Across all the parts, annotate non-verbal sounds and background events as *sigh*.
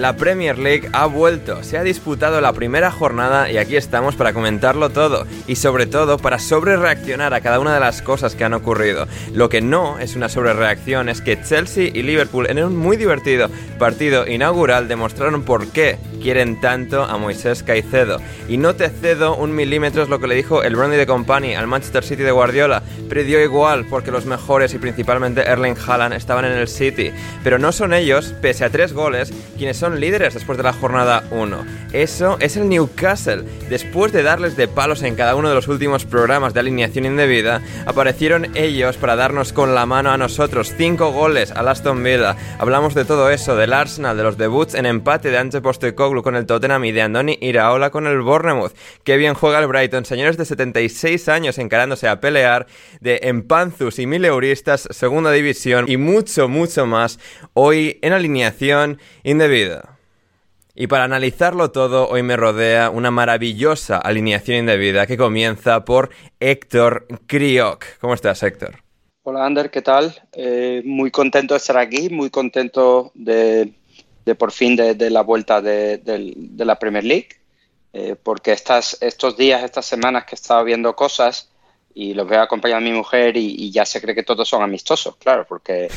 La Premier League ha vuelto, se ha disputado la primera jornada y aquí estamos para comentarlo todo y sobre todo para sobrereaccionar a cada una de las cosas que han ocurrido. Lo que no es una sobrereacción es que Chelsea y Liverpool en un muy divertido partido inaugural demostraron por qué quieren tanto a Moisés Caicedo. Y no te cedo un milímetro es lo que le dijo el Brownie de Company al Manchester City de Guardiola, pero dio igual porque los mejores y principalmente Erling Haaland estaban en el City. Pero no son ellos, pese a tres goles, quienes son líderes después de la jornada 1. Eso es el Newcastle. Después de darles de palos en cada uno de los últimos programas de alineación indebida, aparecieron ellos para darnos con la mano a nosotros. Cinco goles al Aston Villa. Hablamos de todo eso, del Arsenal, de los debuts en empate de Ange Postecoglou con el Tottenham y de Andoni Iraola con el Bournemouth. Qué bien juega el Brighton. Señores de 76 años encarándose a pelear, de Empanzus y Mileuristas, segunda división y mucho, mucho más hoy en alineación indebida. Y para analizarlo todo, hoy me rodea una maravillosa alineación indebida que comienza por Héctor Kriok. ¿Cómo estás, Héctor? Hola, Ander, ¿qué tal? Eh, muy contento de estar aquí, muy contento de, por fin de, la vuelta de, la Premier League, eh, porque estas, estos días, estas semanas que he estado viendo cosas y los veo acompañar a mi mujer y, y, ya se cree que todos son amistosos, claro, porque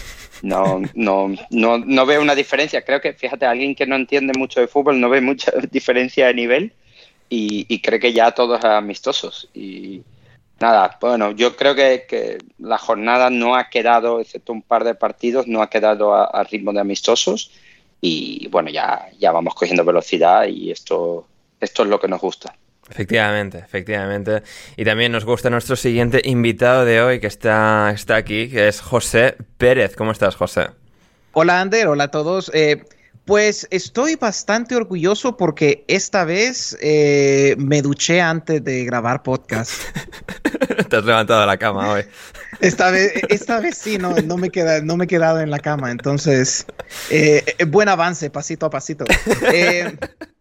no, no, no, no veo una diferencia. Creo que, fíjate, alguien que no entiende mucho de fútbol no ve mucha *laughs* diferencia de nivel y, y cree que ya todos son amistosos. Y nada, bueno, yo creo que, que, la jornada no ha quedado, excepto un par de partidos, no ha quedado a, a ritmo de amistosos y bueno, ya, ya vamos cogiendo velocidad y esto, esto es lo que nos gusta. Efectivamente, efectivamente. Y también nos gusta nuestro siguiente invitado de hoy que está, está aquí, que es José Pérez. ¿Cómo estás, José? Hola, Ander. Hola a todos. Eh, pues estoy bastante orgulloso porque esta vez eh, me duché antes de grabar podcast. *laughs* Te has levantado de la cama hoy. *laughs* Esta vez, esta vez sí, no, no, me queda, no me he quedado en la cama. Entonces, eh, buen avance, pasito a pasito. *laughs*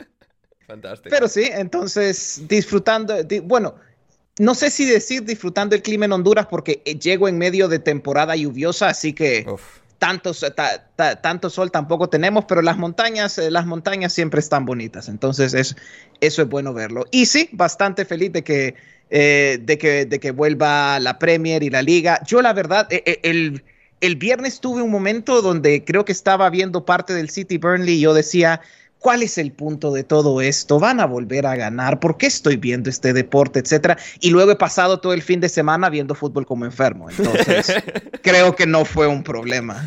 Eh, Fantástico. Pero sí, entonces disfrutando, di, bueno, no sé si decir disfrutando el clima en Honduras porque llego en medio de temporada lluviosa, así que tanto, ta, ta, tanto sol tampoco tenemos, pero las montañas, eh, las montañas siempre están bonitas, entonces es, eso es bueno verlo. Y sí, bastante feliz de que, eh, de que, de que vuelva la Premier y la Liga. Yo la verdad, eh, el, el viernes tuve un momento donde creo que estaba viendo parte del City Burnley y yo decía ¿Cuál es el punto de todo esto? ¿Van a volver a ganar? ¿Por qué estoy viendo este deporte, etcétera? Y luego he pasado todo el fin de semana viendo fútbol como enfermo. Entonces, *laughs* creo que no fue un problema.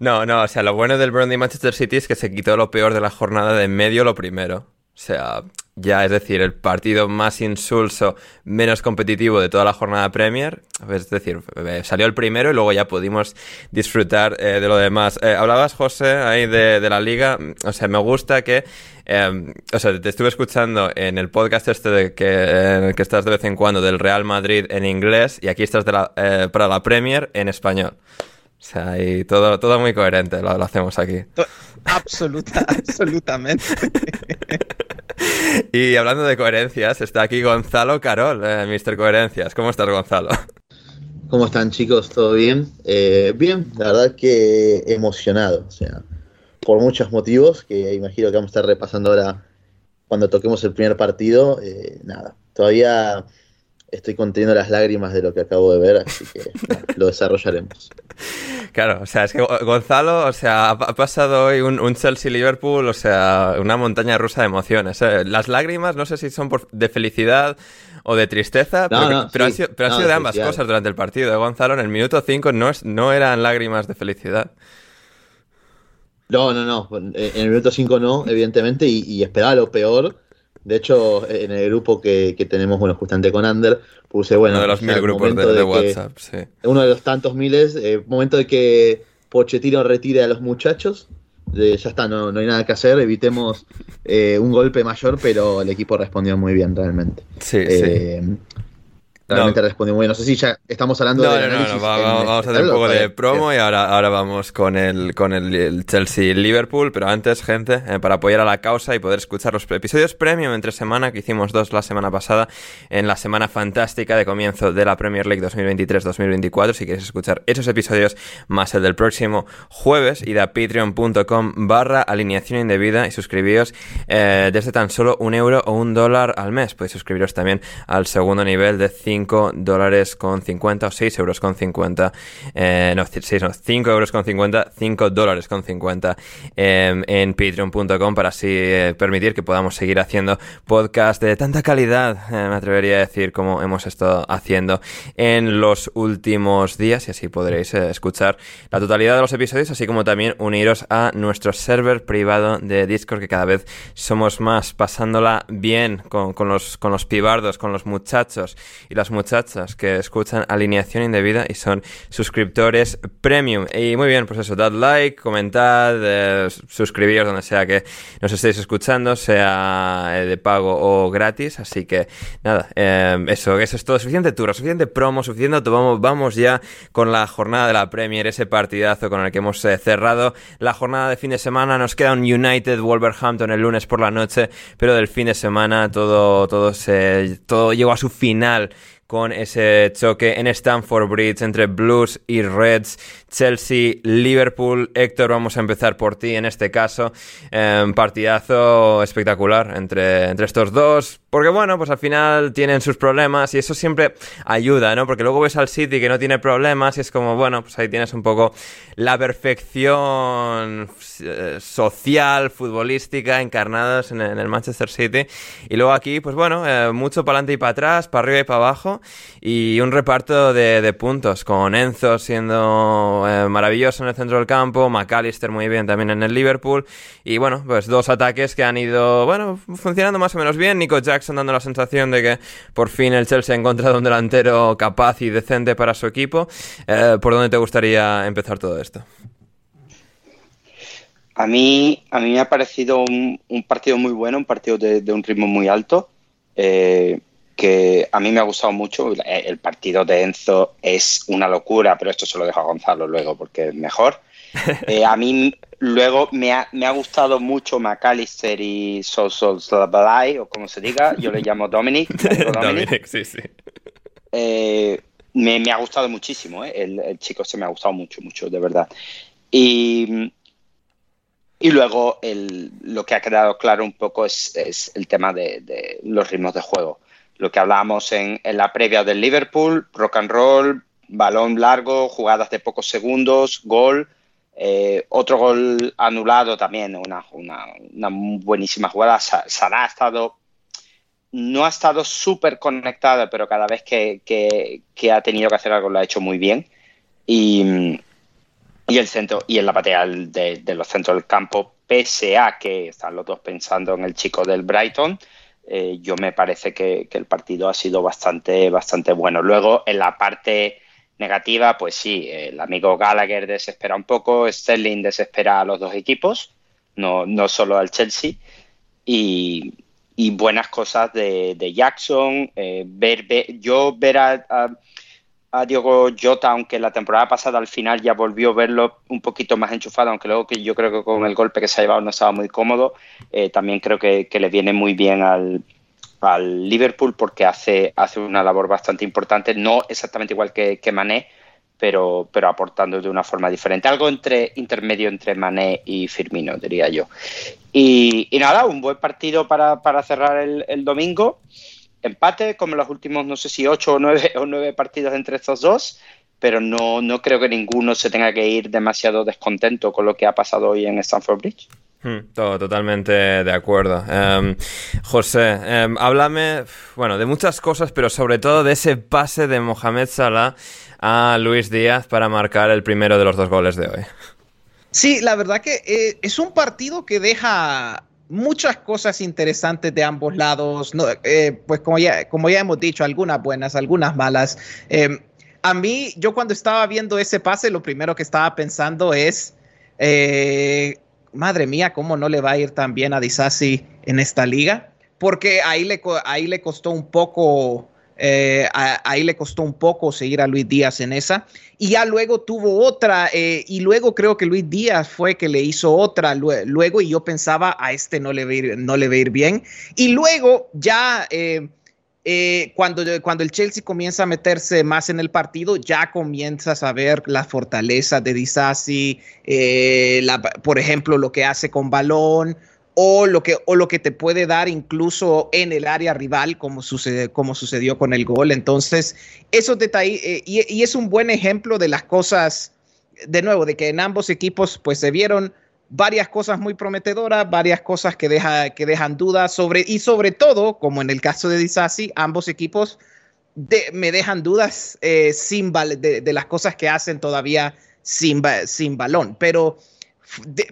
No, no, o sea, lo bueno del Burnley Manchester City es que se quitó lo peor de la jornada de en medio lo primero. O sea, ya es decir, el partido más insulso, menos competitivo de toda la jornada Premier. Es decir, eh, salió el primero y luego ya pudimos disfrutar eh, de lo demás. Eh, hablabas, José, ahí de, la liga. O sea, me gusta que... o sea, te estuve escuchando en el podcast este de que, en el que estás de vez en cuando del Real Madrid en inglés y aquí estás de la, para la Premier en español. O sea, y todo, todo muy coherente lo, lo hacemos aquí. Absoluta, *laughs* absolutamente. *laughs* *laughs* y hablando de coherencias, está aquí Gonzalo Carol, eh, Mr. Coherencias. ¿Cómo estás, Gonzalo? *laughs* ¿Cómo están, chicos? ¿Todo bien? Eh, bien, la verdad que emocionado, o sea, por muchos motivos que imagino que vamos a estar repasando ahora cuando toquemos el primer partido. Eh, nada, todavía estoy conteniendo las lágrimas de lo que acabo de ver, así que *laughs* lo desarrollaremos. Claro, o sea, es que Gonzalo, o sea, ha pasado hoy un, Chelsea-Liverpool, o sea, una montaña rusa de emociones. ¿eh? Las lágrimas, no sé si son de felicidad o de tristeza, pero, pero, han sido, de ambas cosas durante el partido. ¿eh? Gonzalo, en el minuto 5 no, no eran lágrimas de felicidad. No, no, no. En el minuto 5 no, evidentemente, y, y esperaba lo peor de hecho, en el grupo que, tenemos, bueno, justamente con Ander, puse, bueno... Uno de los mil grupos de, WhatsApp, sí. Uno de los tantos miles, eh, momento de que Pochettino retire a los muchachos, ya está, no, no, hay nada que hacer, evitemos eh, un golpe mayor, pero el equipo respondió muy bien realmente. Sí, sí. Realmente no. respondió muy bien. No sé si ya estamos hablando de. No, no, no, vamos a hacer un poco de promo y ahora, ahora vamos con el, con el, Chelsea-Liverpool. Pero antes, gente, eh, para apoyar a la causa y poder escuchar los episodios premium entre semana, que hicimos dos la semana pasada, en la semana fantástica de comienzo de la Premier League 2023-2024. Si quieres escuchar esos episodios, más el del próximo jueves, id a patreon.com barra alineación indebida y suscribíos eh, desde tan solo un euro o un dólar al mes. Podéis suscribiros también al segundo nivel de 5 5 dólares con 50 o 6 euros con 50. Eh, no, 6 no, 5 euros con 50, 5 dólares con 50 em, en patreon.com para así eh, permitir que podamos seguir haciendo podcast de tanta calidad, eh, me atrevería a decir, como hemos estado haciendo en los últimos días y así podréis escuchar la totalidad de los episodios, así como también uniros a nuestro server privado de Discord que cada vez somos más pasándola bien con, con los, con los pibardos, con los muchachos y las muchachas que escuchan Alineación Indebida y son suscriptores premium. Y muy bien, pues eso, dad like, comentad, eh, suscribiros donde sea que nos estéis escuchando, sea eh, de pago o gratis. Así que nada, eh, eso, eso es todo. Suficiente tour, suficiente promo, suficiente. Vamos, vamos ya con la jornada de la Premier, ese partidazo con el que hemos cerrado la jornada de fin de semana. Nos queda un United Wolverhampton el lunes por la noche, pero del fin de semana todo, todo, se, todo llegó a su final con ese choque en Stamford Bridge entre Blues y Reds, Chelsea, Liverpool. Héctor, vamos a empezar por ti en este caso. Eh, partidazo espectacular entre, entre estos dos. Porque bueno, pues al final tienen sus problemas y eso siempre ayuda, ¿no? Porque luego ves al City que no tiene problemas y es como, bueno, pues ahí tienes un poco la perfección eh, social, futbolística encarnados en, el Manchester City. Y luego aquí, pues bueno, eh, mucho para adelante y para atrás, para arriba y para abajo y un reparto de, puntos con Enzo siendo eh, maravilloso en el centro del campo, McAllister muy bien también en el Liverpool y bueno, pues dos ataques que han ido, bueno, funcionando más o menos bien. Nico Jackson dando la sensación de que por fin el Chelsea ha encontrado un delantero capaz y decente para su equipo. Eh, ¿Por dónde te gustaría empezar todo esto? A mí, a mí me ha parecido un, partido muy bueno, un partido de, un ritmo muy alto, eh, que a mí me ha gustado mucho. El, partido de Enzo es una locura, pero esto se lo dejo a Gonzalo luego porque es mejor. *laughs* Eh, a mí Luego me ha, me ha gustado mucho McAllister y Sol Sol o como se diga, yo le llamo Dominic. *laughs* Dominic, sí, sí. Eh, me, ha gustado muchísimo, eh. el, chico se me ha gustado mucho, mucho, de verdad. Y, y luego lo que ha quedado claro un poco es, el tema de, los ritmos de juego. Lo que hablábamos en, en la previa del Liverpool, rock and roll, balón largo, jugadas de pocos segundos, gol Eh, otro gol anulado también, una, una, buenísima jugada. Salah ha estado, no ha estado súper conectado, pero cada vez que, ha tenido que hacer algo lo ha hecho muy bien. Y, el centro, y en la patea de, los centros del campo, pese a que están los dos pensando en el chico del Brighton, eh, yo me parece que, el partido ha sido bastante, bastante bueno. Luego, en la parte negativa, pues sí, el amigo Gallagher desespera un poco, Sterling desespera a los dos equipos, no, no solo al Chelsea, y, buenas cosas de, Jackson, eh, ver, yo ver a, Diogo Jota, aunque la temporada pasada al final ya volvió a verlo un poquito más enchufado, aunque luego que yo creo que con el golpe que se ha llevado no estaba muy cómodo, eh, también creo que le viene muy bien al, al Liverpool porque hace, hace una labor bastante importante, no exactamente igual que, que Mané, pero, pero aportando de una forma diferente. Algo entre intermedio entre Mané y Firmino, diría yo. Y, nada, un buen partido para, cerrar el, domingo. Empate, como los últimos, no sé si ocho o nueve, o nueve partidos entre estos dos, pero no, no creo que ninguno se tenga que ir demasiado descontento con lo que ha pasado hoy en Stamford Bridge. Hmm, todo, totalmente de acuerdo. Em, José, em, háblame, bueno, de muchas cosas, pero sobre todo de ese pase de Mohamed Salah a Luis Díaz para marcar el primero de los dos goles de hoy. Sí, la verdad que eh, es un partido que deja muchas cosas interesantes de ambos lados. Eh, pues como ya, como ya hemos dicho, algunas buenas, algunas malas. Em, a mí, yo cuando estaba viendo ese pase, lo primero que estaba pensando es eh, madre mía, ¿cómo no le va a ir tan bien a Disasi en esta liga? Porque ahí le, ahí le costó un poco, eh, ahí le costó un poco seguir a Luis Díaz en esa. Y ya luego tuvo otra, eh, y luego creo que Luis Díaz fue que le hizo otra luego, y yo pensaba, a este no le va ir, no le va ir bien. Y luego ya... Eh, cuando, cuando el Chelsea comienza a meterse más en el partido, ya comienzas a ver la fortaleza de Disasi, por ejemplo, lo que hace con balón o lo, que, o lo que te puede dar incluso en el área rival, como, sucede, como sucedió con el gol. Entonces, esos detalles, eh, y, es un buen ejemplo de las cosas, de nuevo, de que en ambos equipos pues se vieron varias cosas muy prometedoras, varias cosas que, deja, que dejan dudas sobre, y sobre todo, como en el caso de Disasi, ambos equipos me dejan dudas eh, sin de, de, las cosas que hacen todavía sin, sin balón. Pero,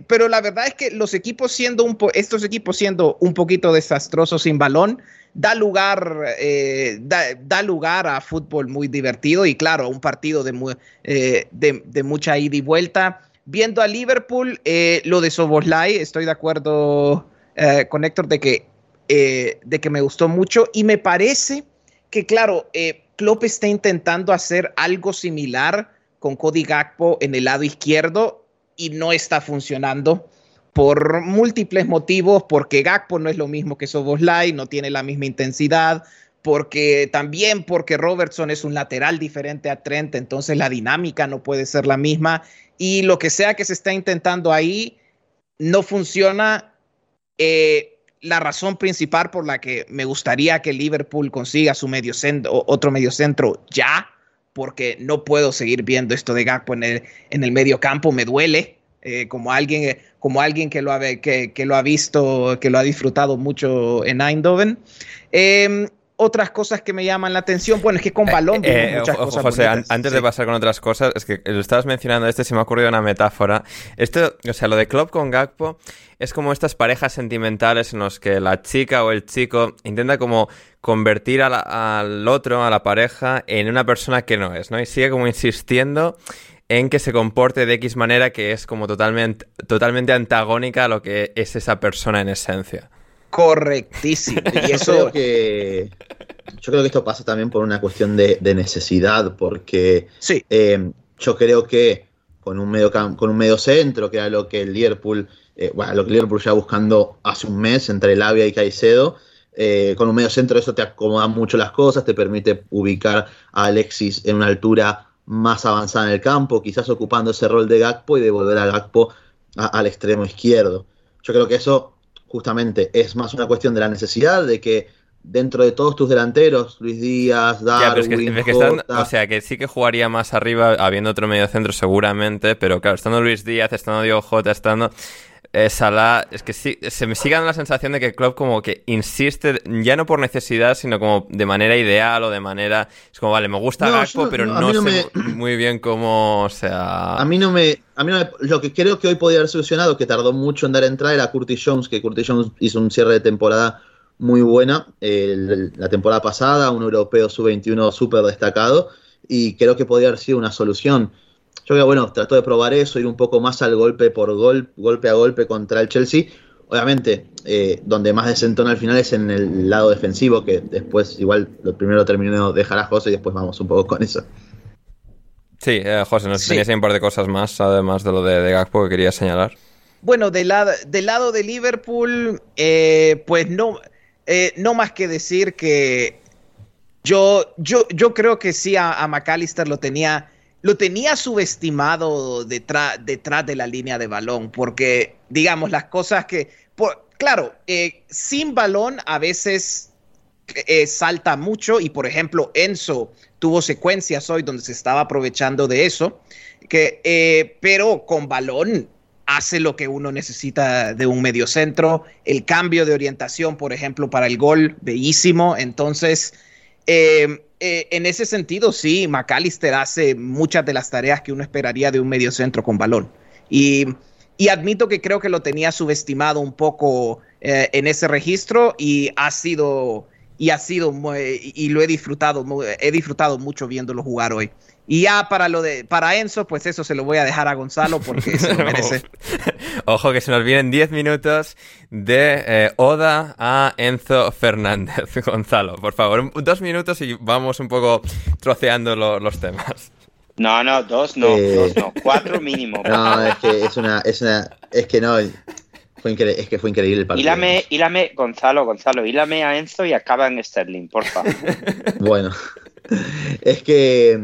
pero la verdad es que los equipos siendo estos equipos siendo un poquito desastrosos sin balón, da lugar, eh, da, lugar a fútbol muy divertido y claro, un partido de, eh, de, de mucha ida y vuelta. Viendo a Liverpool, eh, lo de Soboslai, estoy de acuerdo con Héctor de que, de que me gustó mucho y me parece que, claro, Klopp está intentando hacer algo similar con Cody Gakpo en el lado izquierdo y no está funcionando por múltiples motivos, porque Gakpo no es lo mismo que Soboslai, no tiene la misma intensidad, porque también porque Robertson es un lateral diferente a Trent, entonces la dinámica no puede ser la misma y lo que sea que se está intentando ahí no funciona. Eh, la razón principal por la que me gustaría que Liverpool consiga su medio centro, otro medio centro ya, porque no puedo seguir viendo esto de Gakpo en el, en el medio campo, me duele. Eh, como alguien, como alguien que, lo ha, que, que, lo ha visto, que lo ha disfrutado mucho en Eindhoven. Eh, otras cosas que me llaman la atención. Bueno, es que con eh, balón eh, muchas cosas José, antes de pasar con otras cosas, es que lo estabas mencionando, este se me ha ocurrido una metáfora. Esto, o sea, lo de Club con Gakpo es como estas parejas sentimentales en los que la chica o el chico intenta como convertir al otro, a la pareja, en una persona que no es, ¿no? Y sigue como insistiendo en que se comporte de X manera que es como totalmente, totalmente antagónica a lo que es esa persona en esencia. Correctísimo. *laughs* Y eso que yo creo que esto pasa también por una cuestión de, necesidad, porque sí. Eh, yo creo que con un medio con un medio centro, que era lo que el Liverpool, eh, bueno, lo que el Liverpool ya buscando hace un mes entre Lavia y Caicedo, eh, con un medio centro eso te acomoda mucho las cosas, te permite ubicar a Alexis en una altura más avanzada en el campo, quizás ocupando ese rol de Gakpo y devolver a Gakpo al extremo izquierdo. Yo creo que eso justamente es más una cuestión de la necesidad de que dentro de todos tus delanteros, Luis Díaz, Darwin, O sea, que sí que jugaría más arriba habiendo otro medio centro seguramente, pero claro, estando Luis Díaz, estando Diego Jota, estando... Eh, Salah, es que sí, se me sigue dando la sensación de que el club como que insiste, ya no por necesidad, sino como de manera ideal o de manera... Es como, vale, me gusta Gakpo, pero no, sé muy bien cómo, o sea... A mí no me... A mí no lo que creo que hoy podía haber solucionado, que tardó mucho en dar entrada, era Curtis Jones, que Curtis Jones hizo un cierre de temporada muy buena la temporada pasada, un europeo sub-21 súper destacado, y creo que podría haber sido una solución. Yo creo, bueno, trató de probar eso, ir un poco más al golpe por gol, golpe a golpe contra el Chelsea. Obviamente, eh, donde más desentona al final es en el lado defensivo, que después igual lo primero terminó de dejar a José y después vamos un poco con eso. Sí, eh, José, nos tenías un par de cosas más, además de lo de, de Gakpo, que quería señalar. Bueno, del, lado, del lado de Liverpool, eh, pues no, eh, no más que decir que yo, yo, yo creo que sí a, McAllister lo tenía, lo tenía subestimado detrás, detrás de la línea de balón, porque digamos las cosas que, claro, eh, sin balón a veces eh, salta mucho y por ejemplo Enzo tuvo secuencias hoy donde se estaba aprovechando de eso, que, pero con balón hace lo que uno necesita de un mediocentro. El cambio de orientación, por ejemplo, para el gol, bellísimo. Entonces, eh, eh, en ese sentido, sí, McAllister hace muchas de las tareas que uno esperaría de un mediocentro con balón. Y, admito que creo que lo tenía subestimado un poco eh, en ese registro y ha sido y ha sido y lo he disfrutado he disfrutado mucho viéndolo jugar hoy y ya para lo de para Enzo, pues eso se lo voy a dejar a Gonzalo porque se lo *laughs* merece. Ojo que se nos vienen 10 minutos de eh, Oda a Enzo Fernández. *laughs* Gonzalo, por favor, dos minutos y vamos un poco troceando los temas. No, no, dos no, eh, dos no, cuatro mínimo. *laughs* No, es que es una, es una, es que no, fue es que fue increíble el partido. Hílame, hílame, Gonzalo, Gonzalo, hílame a Enzo y acaba en Sterling, porfa. *laughs* bueno, es que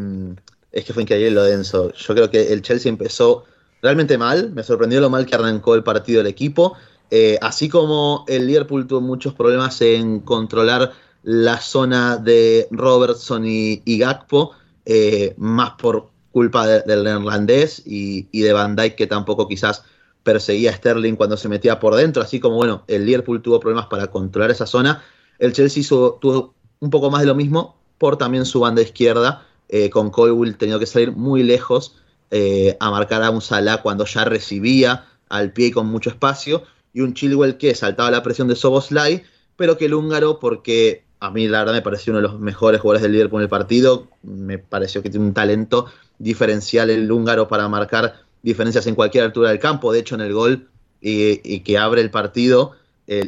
es que fue increíble lo denso. Yo creo que el Chelsea empezó realmente mal. Me sorprendió lo mal que arrancó el partido del equipo. Eh, así como el Liverpool tuvo muchos problemas en controlar la zona de Robertson y, Gakpo, eh, más por culpa del neerlandés y, de Van Dijk, que tampoco quizás perseguía a Sterling cuando se metía por dentro. Así como, bueno, el Liverpool tuvo problemas para controlar esa zona. El Chelsea tuvo un poco más de lo mismo por también su banda izquierda, eh, con Colwill teniendo que salir muy lejos eh, a marcar a un Salah cuando ya recibía al pie y con mucho espacio, y un Chilwell que saltaba la presión de Soboslai, pero que el húngaro, porque a mí la verdad me pareció uno de los mejores jugadores del Liverpool en el partido, me pareció que tiene un talento diferencial el húngaro para marcar diferencias en cualquier altura del campo, de hecho en el gol y que abre el partido,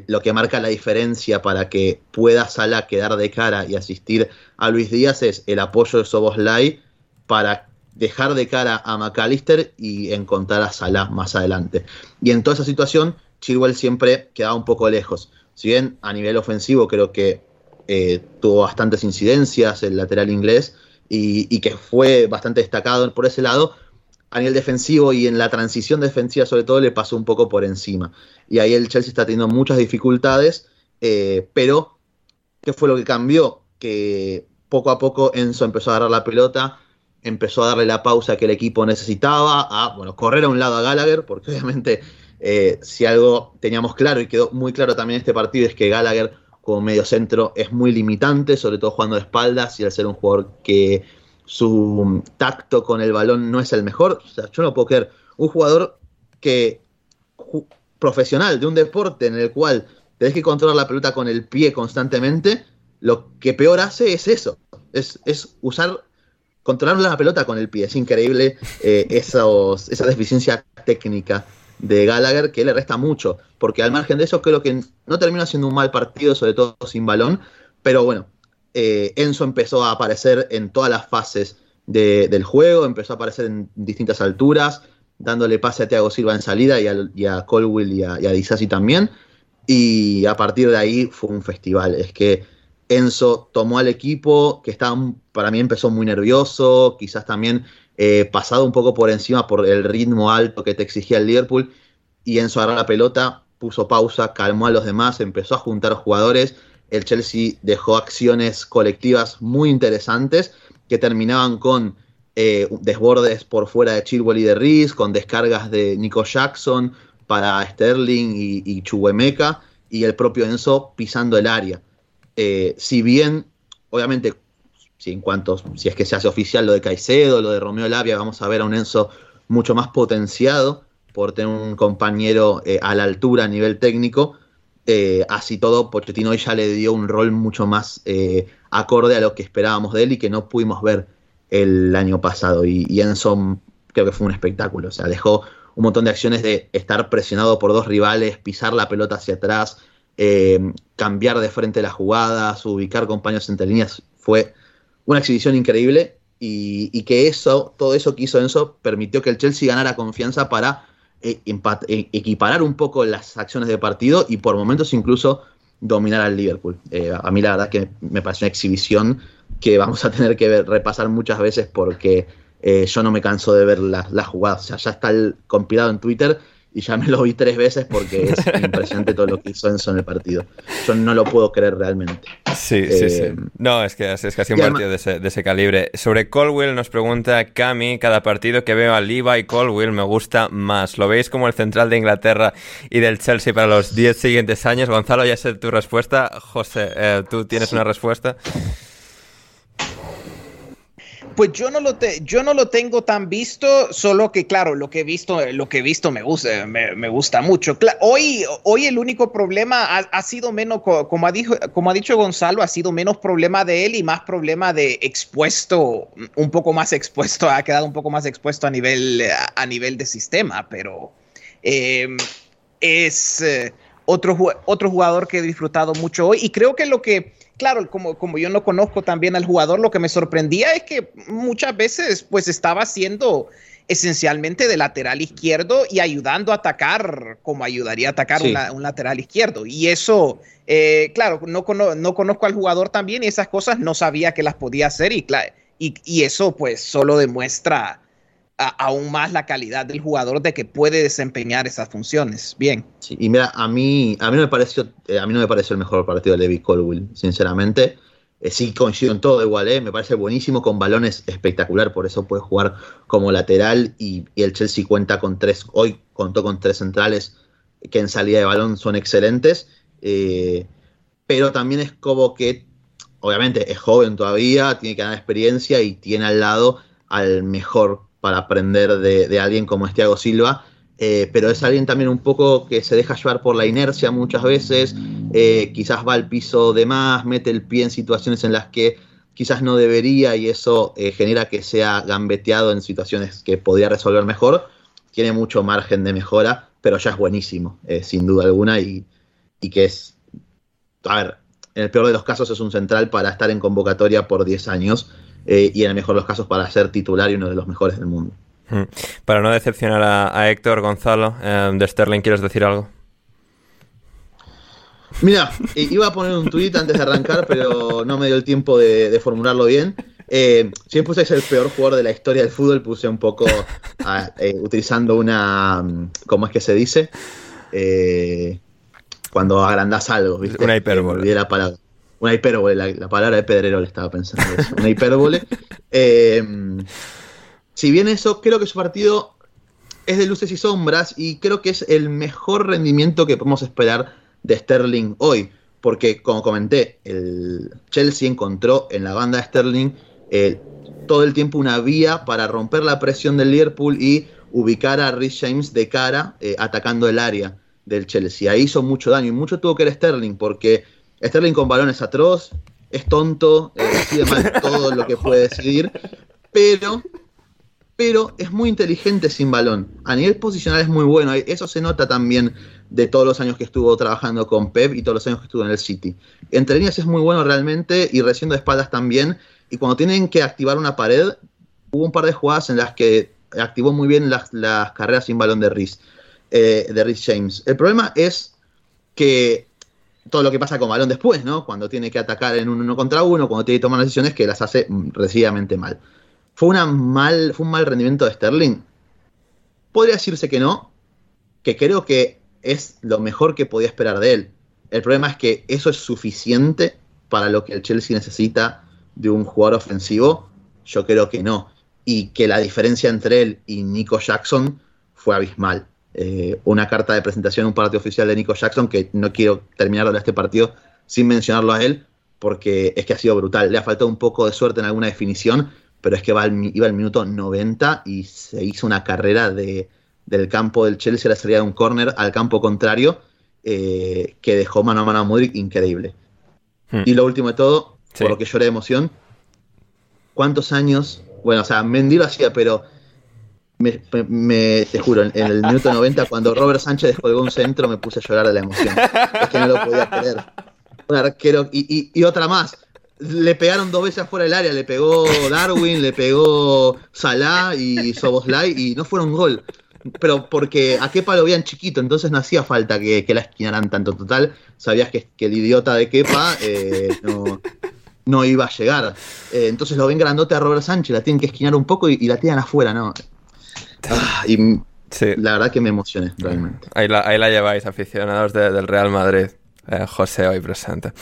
lo que marca la diferencia para que pueda Sala quedar de cara y asistir a Luis Díaz es el apoyo de Soboslai para dejar de cara a McAllister y encontrar a Salah más adelante. Y en toda esa situación, Chilwell siempre quedaba un poco lejos. Si bien a nivel ofensivo creo que eh, tuvo bastantes incidencias el lateral inglés y, que fue bastante destacado por ese lado, a nivel defensivo y en la transición defensiva sobre todo le pasó un poco por encima. Y ahí el Chelsea está teniendo muchas dificultades, eh, pero ¿qué fue lo que cambió? Que poco a poco Enzo empezó a agarrar la pelota, empezó a darle la pausa que el equipo necesitaba, a bueno, correr a un lado a Gallagher, porque *laughs* obviamente eh, si algo teníamos claro y quedó muy claro también este partido es que Gallagher como medio centro es muy limitante, sobre todo jugando de espaldas y al ser un jugador que su tacto con el balón no es el mejor. O sea, yo no puedo creer. Un jugador que profesional de un deporte en el cual tenés que controlar la pelota con el pie constantemente, lo que peor hace es eso. Es, usar, controlar la pelota con el pie. Es increíble eh, *laughs* esa deficiencia técnica de Gallagher que le resta mucho. Porque al margen de eso, creo que no termina siendo un mal partido, sobre todo sin balón. Pero bueno, eh, Enzo empezó a aparecer en todas las fases del juego, empezó a aparecer en distintas alturas, dándole pase a Thiago Silva en salida y a, Colwill y a, y también. Y a partir de ahí fue un festival. Es que Enzo tomó al equipo, que estaba, para mí empezó muy nervioso, quizás también eh, pasado un poco por encima por el ritmo alto que te exigía el Liverpool. Y Enzo agarró la pelota, puso pausa, calmó a los demás, empezó a juntar jugadores el Chelsea dejó acciones colectivas muy interesantes que terminaban con eh, desbordes por fuera de Chilwell y de Riz, con descargas de Nico Jackson para Sterling y, y y el propio Enzo pisando el área. Eh, si bien, obviamente, si en cuanto, si es que se hace oficial lo de Caicedo, lo de Romeo Lavia, vamos a ver a un Enzo mucho más potenciado por tener un compañero eh, a la altura a nivel técnico. Eh, así todo, Pochettino ya le dio un rol mucho más acorde a lo que esperábamos de él y que no pudimos ver el año pasado. Y, y Enzo creo que fue un espectáculo. O sea, dejó un montón de acciones de estar presionado por dos rivales, pisar la pelota hacia atrás, eh, cambiar de frente las jugadas, ubicar compañeros entre líneas. Fue una exhibición increíble y, que eso, todo eso que hizo Enzo permitió que el Chelsea ganara confianza para eh, eh, equiparar un poco las acciones de partido y por momentos incluso dominar al Liverpool. a mí la verdad que me parece una exhibición que vamos a tener que repasar muchas veces porque yo no me canso de ver las la jugadas. O sea, ya está el, compilado en Twitter y ya me lo vi tres veces porque es *laughs* impresionante todo lo que hizo Enzo en el partido. Yo no lo puedo creer realmente. Sí, sí, sí. Eh, no, es que es casi un partido de ese, de ese, calibre. Sobre Colwill nos pregunta Cami, cada partido que veo a Levi Colwill me gusta más. ¿Lo veis como el central de Inglaterra y del Chelsea para los 10 siguientes años? Gonzalo, ya sé tu respuesta. José, eh, ¿tú tienes una respuesta? Pues yo no lo te, yo no lo tengo tan visto, solo que claro, lo que he visto, lo que he visto me gusta, me, gusta mucho. hoy, hoy el único problema ha, sido menos, como ha, dicho, como ha dicho Gonzalo, ha sido menos problema de él y más problema de expuesto, un poco más expuesto, ha quedado un poco más expuesto a nivel, a, nivel de sistema, pero em, es eh, otro, otro jugador que he disfrutado mucho hoy y creo que lo que claro, como, como yo no conozco también al jugador, lo que me sorprendía es que muchas veces pues estaba siendo esencialmente de lateral izquierdo y ayudando a atacar como ayudaría a atacar un lateral izquierdo. Y eso, eh, claro, no, no, conozco al jugador también y esas cosas no sabía que las podía hacer y, y, y eso pues solo demuestra aún más la calidad del jugador de que puede desempeñar esas funciones. Bien. Sí, y mira, a mí, a mí no me pareció, eh, a mí no me pareció el mejor partido de Levi Colwill, sinceramente. Eh, sí coincido en todo igual, eh, me parece buenísimo, con balones espectacular, por eso puede jugar como lateral y, el Chelsea cuenta con tres, hoy contó con tres centrales que en salida de balón son excelentes, pero también es como que, obviamente es joven todavía, tiene que ganar experiencia y tiene al lado al mejor para aprender de, alguien como es Thiago Silva, eh, pero es alguien también un poco que se deja llevar por la inercia muchas veces, eh, quizás va al piso de más, mete el pie en situaciones en las que quizás no debería y eso eh, genera que sea gambeteado en situaciones que podría resolver mejor. Tiene mucho margen de mejora, pero ya es buenísimo, sin duda alguna, y, y que es, a ver, en el peor de los casos es un central para estar en convocatoria por 10 años eh, y en el mejor de los casos para ser titular y uno de los mejores del mundo. Hmm. Para no decepcionar a, Héctor Gonzalo, eh, de Sterling, ¿quieres decir algo? Mira, eh, iba a poner un tuit antes de arrancar, pero no me dio el tiempo de, formularlo bien. Eh, si puse es el peor jugador de la historia del fútbol, puse un poco utilizando una. ¿Cómo es que se dice? cuando agrandas algo, ¿viste? Una hipérbole. la palabra una hipérbole, la, palabra de Pedrero le estaba pensando eso, una hipérbole. *laughs* Eh, si bien eso, creo que su partido es de luces y sombras y creo que es el mejor rendimiento que podemos esperar de Sterling hoy, porque como comenté, el Chelsea encontró en la banda de Sterling eh, todo el tiempo una vía para romper la presión del Liverpool y ubicar a Rhys James de cara eh, atacando el área del Chelsea. Ahí hizo mucho daño y mucho tuvo que ver Sterling porque Sterling con balones atroz, es tonto, eh, decide mal *laughs* todo lo que puede decidir, pero, pero es muy inteligente sin balón. A nivel posicional es muy bueno, eso se nota también de todos los años que estuvo trabajando con Pep y todos los años que estuvo en el City. Entre líneas es muy bueno realmente y recién de espaldas también. Y cuando tienen que activar una pared, hubo un par de jugadas en las que activó muy bien las, carreras sin balón de Rhys, eh, de Rhys James. El problema es que todo lo que pasa con balón después, ¿no? Cuando tiene que atacar en un uno contra uno, cuando tiene que tomar decisiones que las hace decididamente mal. ¿Fue, una mal. ¿Fue un mal rendimiento de Sterling? Podría decirse que no, que creo que es lo mejor que podía esperar de él. El problema es que eso es suficiente para lo que el Chelsea necesita de un jugador ofensivo. Yo creo que no. Y que la diferencia entre él y Nico Jackson fue abismal. Eh, una carta de presentación, un partido oficial de Nico Jackson, que no quiero terminar de este partido sin mencionarlo a él, porque es que ha sido brutal. Le ha faltado un poco de suerte en alguna definición, pero es que va iba al minuto 90 y se hizo una carrera de, del campo del Chelsea a la salida de un córner al campo contrario eh, que dejó mano a mano a Modric increíble. Hmm. Y lo último de todo, por lo que lloré de emoción, ¿cuántos años? Bueno, o sea, Mendy lo hacía, pero me, te juro, en, el minuto 90, cuando Robert Sánchez descolgó un centro, me puse a llorar de la emoción. Es que no lo podía creer. Un arquero, y, y otra más, le pegaron dos veces afuera del área, le pegó Darwin, le pegó Salah y Soboslai y no fueron gol. Pero porque a Kepa lo veían chiquito, entonces no hacía falta que, la esquinaran tanto. Total, sabías que, el idiota de Kepa eh, no, iba a llegar. Eh, entonces lo ven grandote a Robert Sánchez, la tienen que esquinar un poco y, la tiran afuera, ¿no? Ah, y la verdad que me emocioné, realmente. Ahí la, ahí la lleváis, aficionados del Real Madrid. Eh, José hoy presente.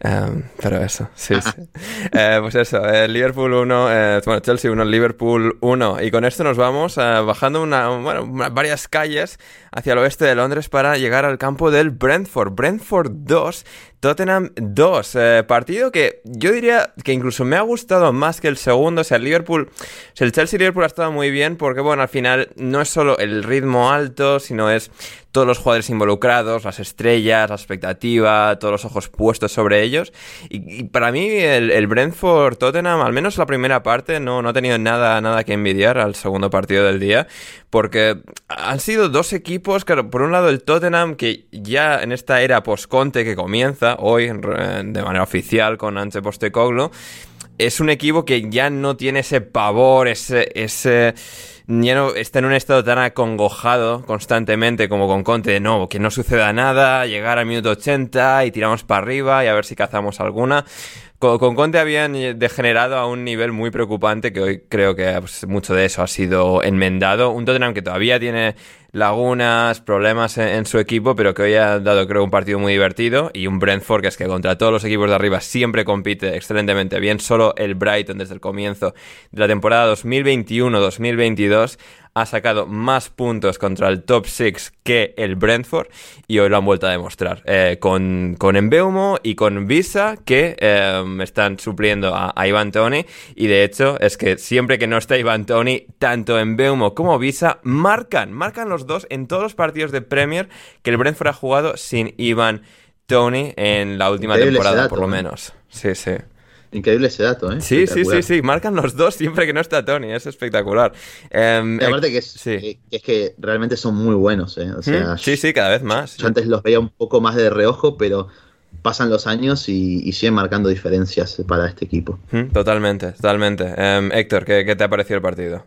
Em, pero eso, sí, sí. *laughs* Eh, pues eso, eh, Liverpool 1, bueno, Chelsea 1, Liverpool 1. Y con esto nos vamos bajando una, bueno, varias calles hacia el oeste de Londres para llegar al campo del Brentford. Brentford 2, Tottenham 2. partido que yo diría que incluso me ha gustado más que el segundo. O sea, el Liverpool, o sea, el Chelsea-Liverpool ha estado muy bien porque, bueno, al final no es solo el ritmo alto, sino es todos los jugadores involucrados, las estrellas, la expectativa, todos los ojos puestos sobre ellos. Y, para mí el, Brentford Tottenham, al menos la primera parte, no, no ha tenido nada, nada que envidiar al segundo partido del día, porque han sido dos equipos, claro, por un lado el Tottenham, que ya en esta era post-Conte que comienza hoy de manera oficial con Anche Postecoglou, es un equipo que ya no tiene ese pavor, ese, ese está en un estado tan acongojado constantemente como con Conte de no, que no suceda nada, llegar al minuto 80 y tiramos para arriba y a ver si cazamos alguna. Con, Conte habían degenerado a un nivel muy preocupante que hoy creo que pues, mucho de eso ha sido enmendado. Un Tottenham que todavía tiene lagunas, problemas en, su equipo, pero que hoy ha dado creo un partido muy divertido y un Brentford que es que contra todos los equipos de arriba siempre compite excelentemente bien, solo el Brighton desde el comienzo de la temporada 2021-2022 ha sacado más puntos contra el top 6 que el Brentford y hoy lo han vuelto a demostrar eh, con, con Embeumo y con Visa que eh, están supliendo a, Ivan Tony y de hecho es que siempre que no está Ivan Tony tanto Embeumo como Visa marcan, marcan los dos en todos los partidos de Premier que el Brentford ha jugado sin Ivan Tony en la última temporada por lo menos. Sí, sí. Increíble ese dato, ¿eh? Sí, sí, sí, sí. Marcan los dos siempre que no está Tony. Es espectacular. Em, aparte que es, que es, que realmente son muy buenos, ¿eh? Mm, sí, sí, cada vez más. Yo antes los veía un poco más de reojo, pero pasan los años y, siguen marcando diferencias para este equipo. Mm, totalmente, totalmente. Em, Héctor, ¿qué, te ha parecido el partido?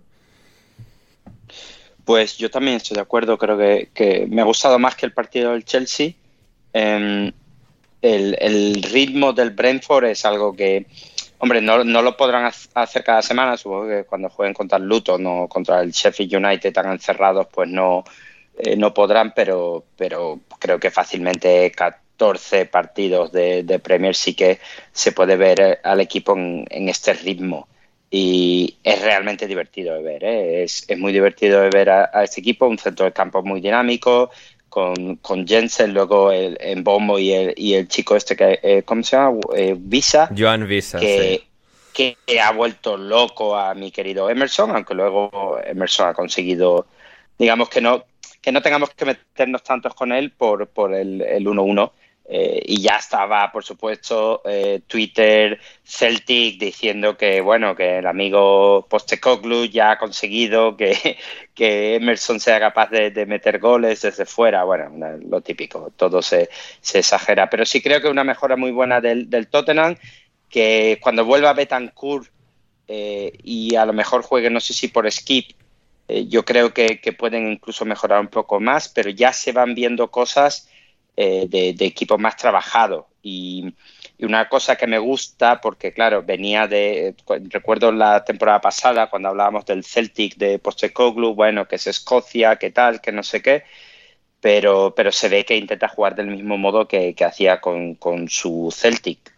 Pues yo también estoy de acuerdo. Creo que, me ha gustado más que el partido del Chelsea. Em, el, ritmo del Brentford es algo que, hombre, no, lo podrán hacer cada semana, supongo que cuando jueguen contra el Luton o contra el Sheffield United tan encerrados, pues no, eh, no podrán, pero, pero creo que fácilmente 14 partidos de, Premier sí que se puede ver eh, al equipo en, este ritmo y es realmente divertido de ver. ¿eh? Es, muy divertido de ver a, a, este equipo, un centro de campo muy dinámico, con, con Jensen, luego el, en Bombo y el, y el chico este que, eh, ¿cómo se llama? Eh, Visa. Joan Visa, que, que ha vuelto loco a mi querido Emerson, aunque luego Emerson ha conseguido, digamos que no, que no tengamos que meternos tantos con él por, por el 1-1. Eh, y ya estaba, por supuesto, eh, Twitter Celtic diciendo que, bueno, que el amigo Postecoglu ya ha conseguido que, *laughs* que Emerson sea capaz de, meter goles desde fuera. Bueno, lo típico, todo se, exagera. Pero sí creo que una mejora muy buena del, Tottenham, que cuando vuelva Betancourt eh, y a lo mejor juegue, no sé si por skip, yo creo que pueden incluso mejorar un poco más, pero ya se van viendo cosas eh, de, equipo más trabajado. Y, una cosa que me gusta, porque claro, venía de, recuerdo la temporada pasada cuando hablábamos del Celtic de Postecoglou, bueno, que es Escocia, que tal, que no sé qué, pero, pero se ve que intenta jugar del mismo modo que, que hacía con, con, su Celtic.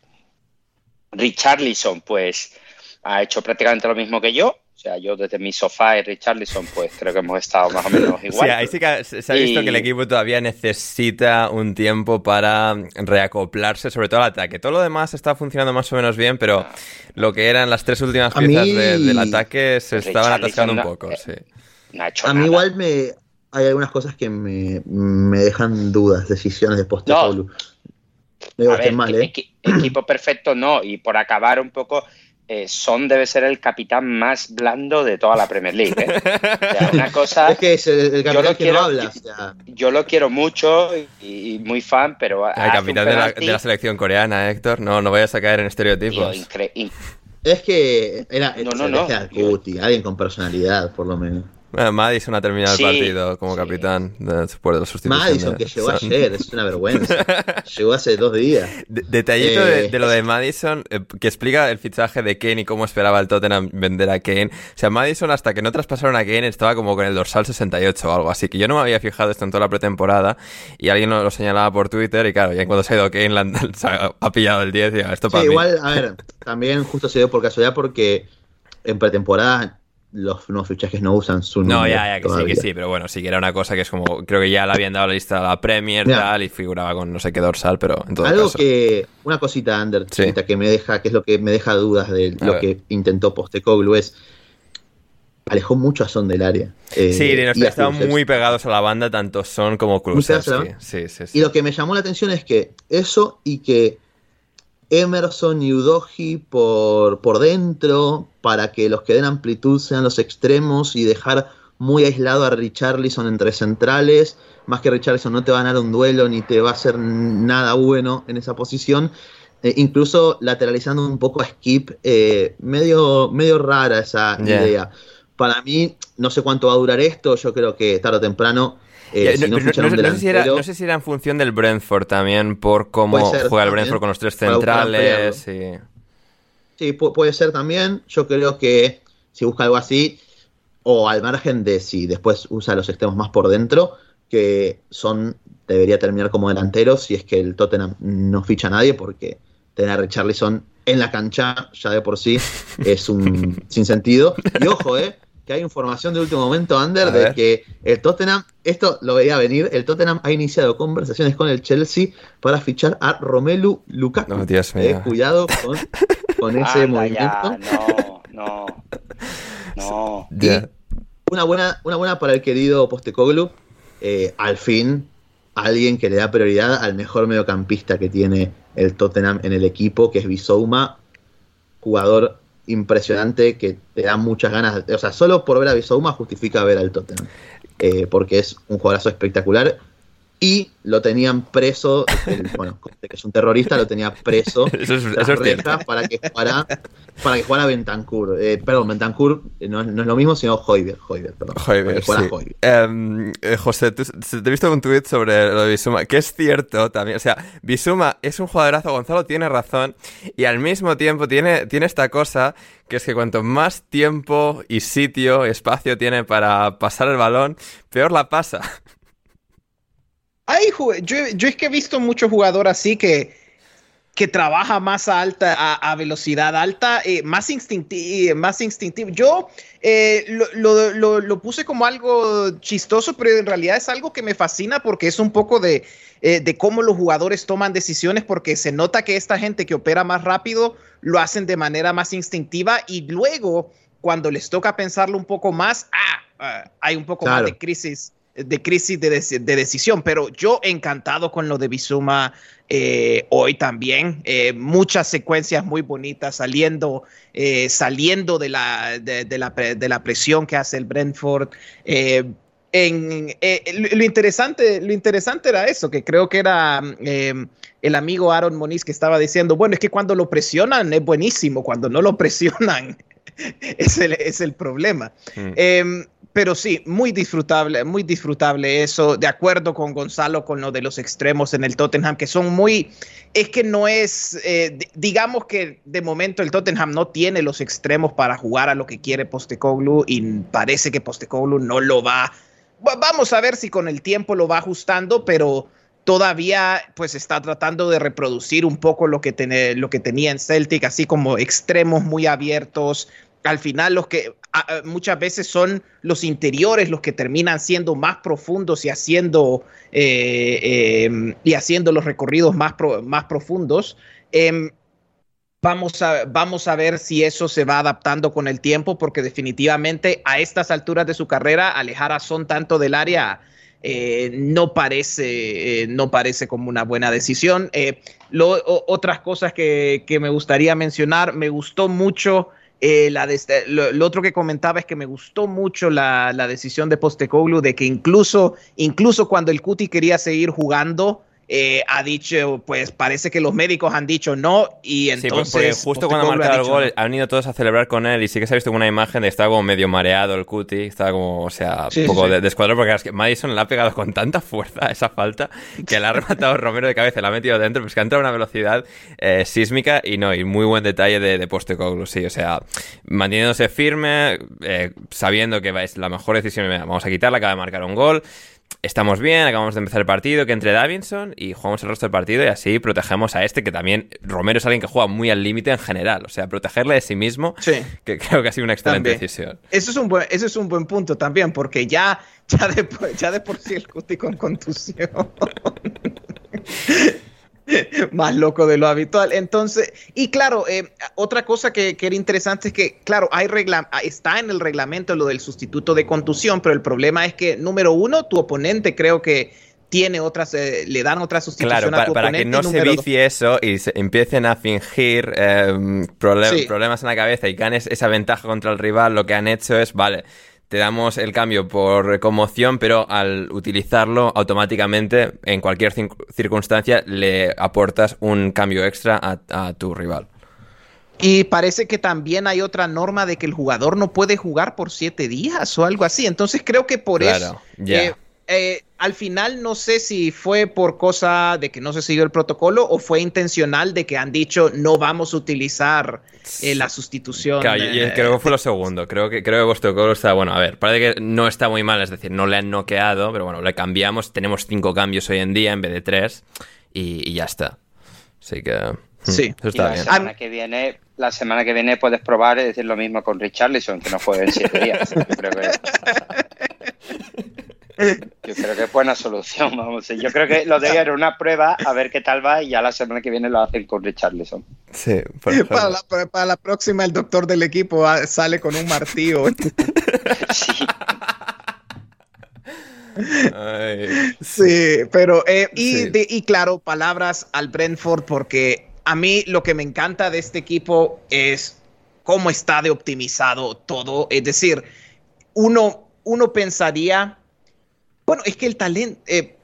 Richarlison, pues, ha hecho prácticamente lo mismo que yo. O sea, yo desde mi sofá y Richarlison, pues creo que hemos estado más o menos *laughs* igual. Sí, ahí sí que se ha visto que el equipo todavía necesita un tiempo para reacoplarse, sobre todo al ataque. Todo lo demás está funcionando más o menos bien, pero ah. lo que eran las tres últimas piezas del ataque se estaban atascando un poco. sí. a mí igual me hay algunas cosas que me, me dejan dudas, decisiones de Postecoglou. No. A ver, mal, ¿eh? equipo perfecto no, y por acabar un poco, eh, Son debe ser el capitán más blando de toda la Premier League. ¿eh? O sea, una cosa. *laughs* es que es el, capitán yo lo que quiero, no habla. Yo, lo quiero mucho y, muy fan, pero. El capitán de la, de la, selección coreana, Héctor. No, no vayas a caer en estereotipos. es que era, no, no, no. alguien con personalidad, por lo menos. Bueno, Madison ha terminado el partido como capitán después de la sustitución. Madison, que llegó ayer, es una vergüenza. *laughs* llegó hace dos días. detallito de, lo de eh, Madison, eh, que explica el fichaje de Kane y cómo esperaba el Tottenham vender a Kane. O sea, Madison, hasta que no traspasaron a Kane, estaba como con el dorsal 68 o algo así. Que yo no me había fijado esto en toda la pretemporada y alguien lo, señalaba por Twitter. Y claro, ya cuando se ha ido Kane, *laughs* ha, pillado el 10 y esto para Igual, a ver, también justo se dio por casualidad porque en pretemporada los nuevos fichajes no usan su nombre. No, ya, ya, que sí, que sí, pero bueno, sí que era una cosa que es como, creo que ya le habían dado la lista a la Premier tal, y figuraba con no sé qué dorsal, pero en todo Algo que, una cosita, Ander, que me deja, que es lo que me deja dudas de lo que intentó Postecoglu es alejó mucho a Son del área. Eh, sí, estaban muy pegados a la banda, tanto Son como Cruz. Sí, sí, y lo que me llamó la atención es que eso y que Emerson y Udoji por, por dentro, para que los que den amplitud sean los extremos y dejar muy aislado a Richarlison entre centrales. Más que Richarlison no te va a ganar un duelo ni te va a hacer nada bueno en esa posición. Eh, incluso lateralizando un poco a Skip, eh, medio, medio rara esa idea. Para mí, no sé cuánto va a durar esto, yo creo que tarde o temprano no, sé si era, en función del Brentford también, por cómo juega el Brentford con los tres centrales. Sí, puede ser también. Yo creo que si busca algo así, o al margen de si después usa los extremos más por dentro, que son debería terminar como delantero si es que el Tottenham no ficha a nadie, porque tener a Richarlison en la cancha ya de por sí es un *laughs* sinsentido. Y ojo, eh, que hay información de último momento, Ander, de que el Tottenham, esto lo veía venir, el Tottenham ha iniciado conversaciones con el Chelsea para fichar a Romelu Lukaku. No, Dios mío. Eh, cuidado con, *laughs* ese movimiento. no, no, no. una buena, una buena para el querido Postecoglu. Eh, al fin, alguien que le da prioridad al mejor mediocampista que tiene el Tottenham en el equipo, que es Bisouma, jugador impresionante que te da muchas ganas. O sea, solo por ver a Bisouma justifica ver al Tottenham. Eh, porque es un jugadorazo espectacular y lo tenían preso, bueno, que es un terrorista, lo tenía preso *laughs* eso es, eso para que jugara para que jugara Bentancur. Eh, perdón, Bentancur eh, no, no, es lo mismo, sino Hoiber, Hoiber, perdón. Hoiber, sí. Em, eh, José, te he visto un tuit sobre lo de Bisuma, que es cierto también, o sea, Bisuma es un jugadorazo, Gonzalo tiene razón, y al mismo tiempo tiene, tiene esta cosa que es que cuanto más tiempo y sitio, espacio tiene para pasar el balón, peor la pasa. *laughs* Ay, yo, yo, es que he visto muchos jugadores así que, que trabaja más a alta, a, velocidad alta, eh, más, instintivo, más instintivo. Yo eh, lo, lo, lo, puse como algo chistoso, pero en realidad es algo que me fascina porque es un poco de, eh, de cómo los jugadores toman decisiones, porque se nota que esta gente que opera más rápido lo hacen de manera más instintiva y luego cuando les toca pensarlo un poco más, ah, ah hay un poco más de crisis de crisis de, decisión, pero yo encantado con lo de Bizuma eh, hoy también. Eh, muchas secuencias muy bonitas saliendo, eh, saliendo de la, de, la, de, la, presión que hace el Brentford. En, lo, interesante, lo interesante era eso, que creo que era el amigo Aaron Moniz que estaba diciendo, bueno, es que cuando lo presionan es buenísimo, cuando no lo presionan *laughs* es el, es el problema. Mm. Pero sí, muy disfrutable, muy disfrutable eso, de acuerdo con Gonzalo con lo de los extremos en el Tottenham, que son muy, es que no es, eh, digamos que de momento el Tottenham no tiene los extremos para jugar a lo que quiere Postecoglou y parece que Postecoglou no lo va vamos a ver si con el tiempo lo va ajustando, pero todavía pues está tratando de reproducir un poco lo que, lo que tenía en Celtic, así como extremos muy abiertos. Al final los que muchas veces son los interiores los que terminan siendo más profundos y haciendo, eh, em, y haciendo los recorridos más, más profundos. Em, vamos, a, vamos a ver si eso se va adaptando con el tiempo, porque definitivamente a estas alturas de su carrera, alejar a Son tanto del área eh, no, parece, eh, no parece como una buena decisión. otras cosas que, que, me gustaría mencionar, me gustó mucho eh, la este, lo, otro que comentaba es que me gustó mucho la, la decisión de Postecoglou de que incluso, incluso cuando el Cuti quería seguir jugando, eh, ha dicho, pues parece que los médicos han dicho no y entonces... Sí, justo cuando ha marcado el gol han ido todos a celebrar con él y sí que se ha visto una imagen de estaba como medio mareado el cuti, estaba como, o sea, un poco de, descuadro porque es que Madison le ha pegado con tanta fuerza *laughs* esa falta que le ha rematado Romero de cabeza, le ha metido dentro, pues que ha entrado a una velocidad eh, sísmica y no, y muy buen detalle de, de Postecoglou, sí, o sea, manteniéndose firme, eh, sabiendo que es la mejor decisión, vamos a quitarla, acaba de marcar un gol estamos bien, acabamos de empezar el partido, que entre Davinson y jugamos el resto del partido y así protegemos a este, que también Romero es alguien que juega muy al límite en general, o sea, protegerle de sí mismo, que creo que ha sido una excelente decisión. Eso es, un buen, eso es un buen punto también, porque ya, ya, de, ya de por sí el Cuti con contusión. *laughs* *laughs* más loco de lo habitual. Entonces, y claro, eh, otra cosa que, era interesante es que, claro, hay regla está en el reglamento lo del sustituto de contusión, pero el problema es que, número uno, tu oponente creo que tiene otras, eh, le dan otra sustitución a tu para, para que no se vicie eso y se empiecen a fingir em, problemas en la cabeza y ganes esa ventaja contra el rival, lo que han hecho es, vale, te damos el cambio por conmoción, pero al utilizarlo automáticamente en cualquier circunstancia le aportas un cambio extra a, tu rival. Y parece que también hay otra norma de que el jugador no puede jugar por siete días o algo así. Entonces creo que por eso eh, eh, al final no sé si fue por cosa de que no se siguió el protocolo o fue intencional de que han dicho no vamos a utilizar eh, la sustitución. Claro, creo que fue lo segundo. Creo que creo que vuestro colo está bueno. A ver, parece que no está muy mal, es decir, no le han noqueado, pero bueno, le cambiamos. Tenemos cinco cambios hoy en día en vez de tres y, ya está. Así que hmm, sí, eso está la Semana que viene, la semana que viene puedes probar y decir lo mismo con Richarlison, que no juegue en siete días. *laughs* creo que... Yo creo que es buena solución, vamos. Yo creo que lo de era una prueba, a ver qué tal va, y ya la semana que viene lo hacen con Richarlison. Sí, para la, para la, próxima, el doctor del equipo sale con un martillo. *laughs* sí. sí, pero eh, y, y claro, palabras al Brentford, porque a mí lo que me encanta de este equipo es cómo está de optimizado todo. Es decir, uno, uno pensaría bueno, es que el talento, eh,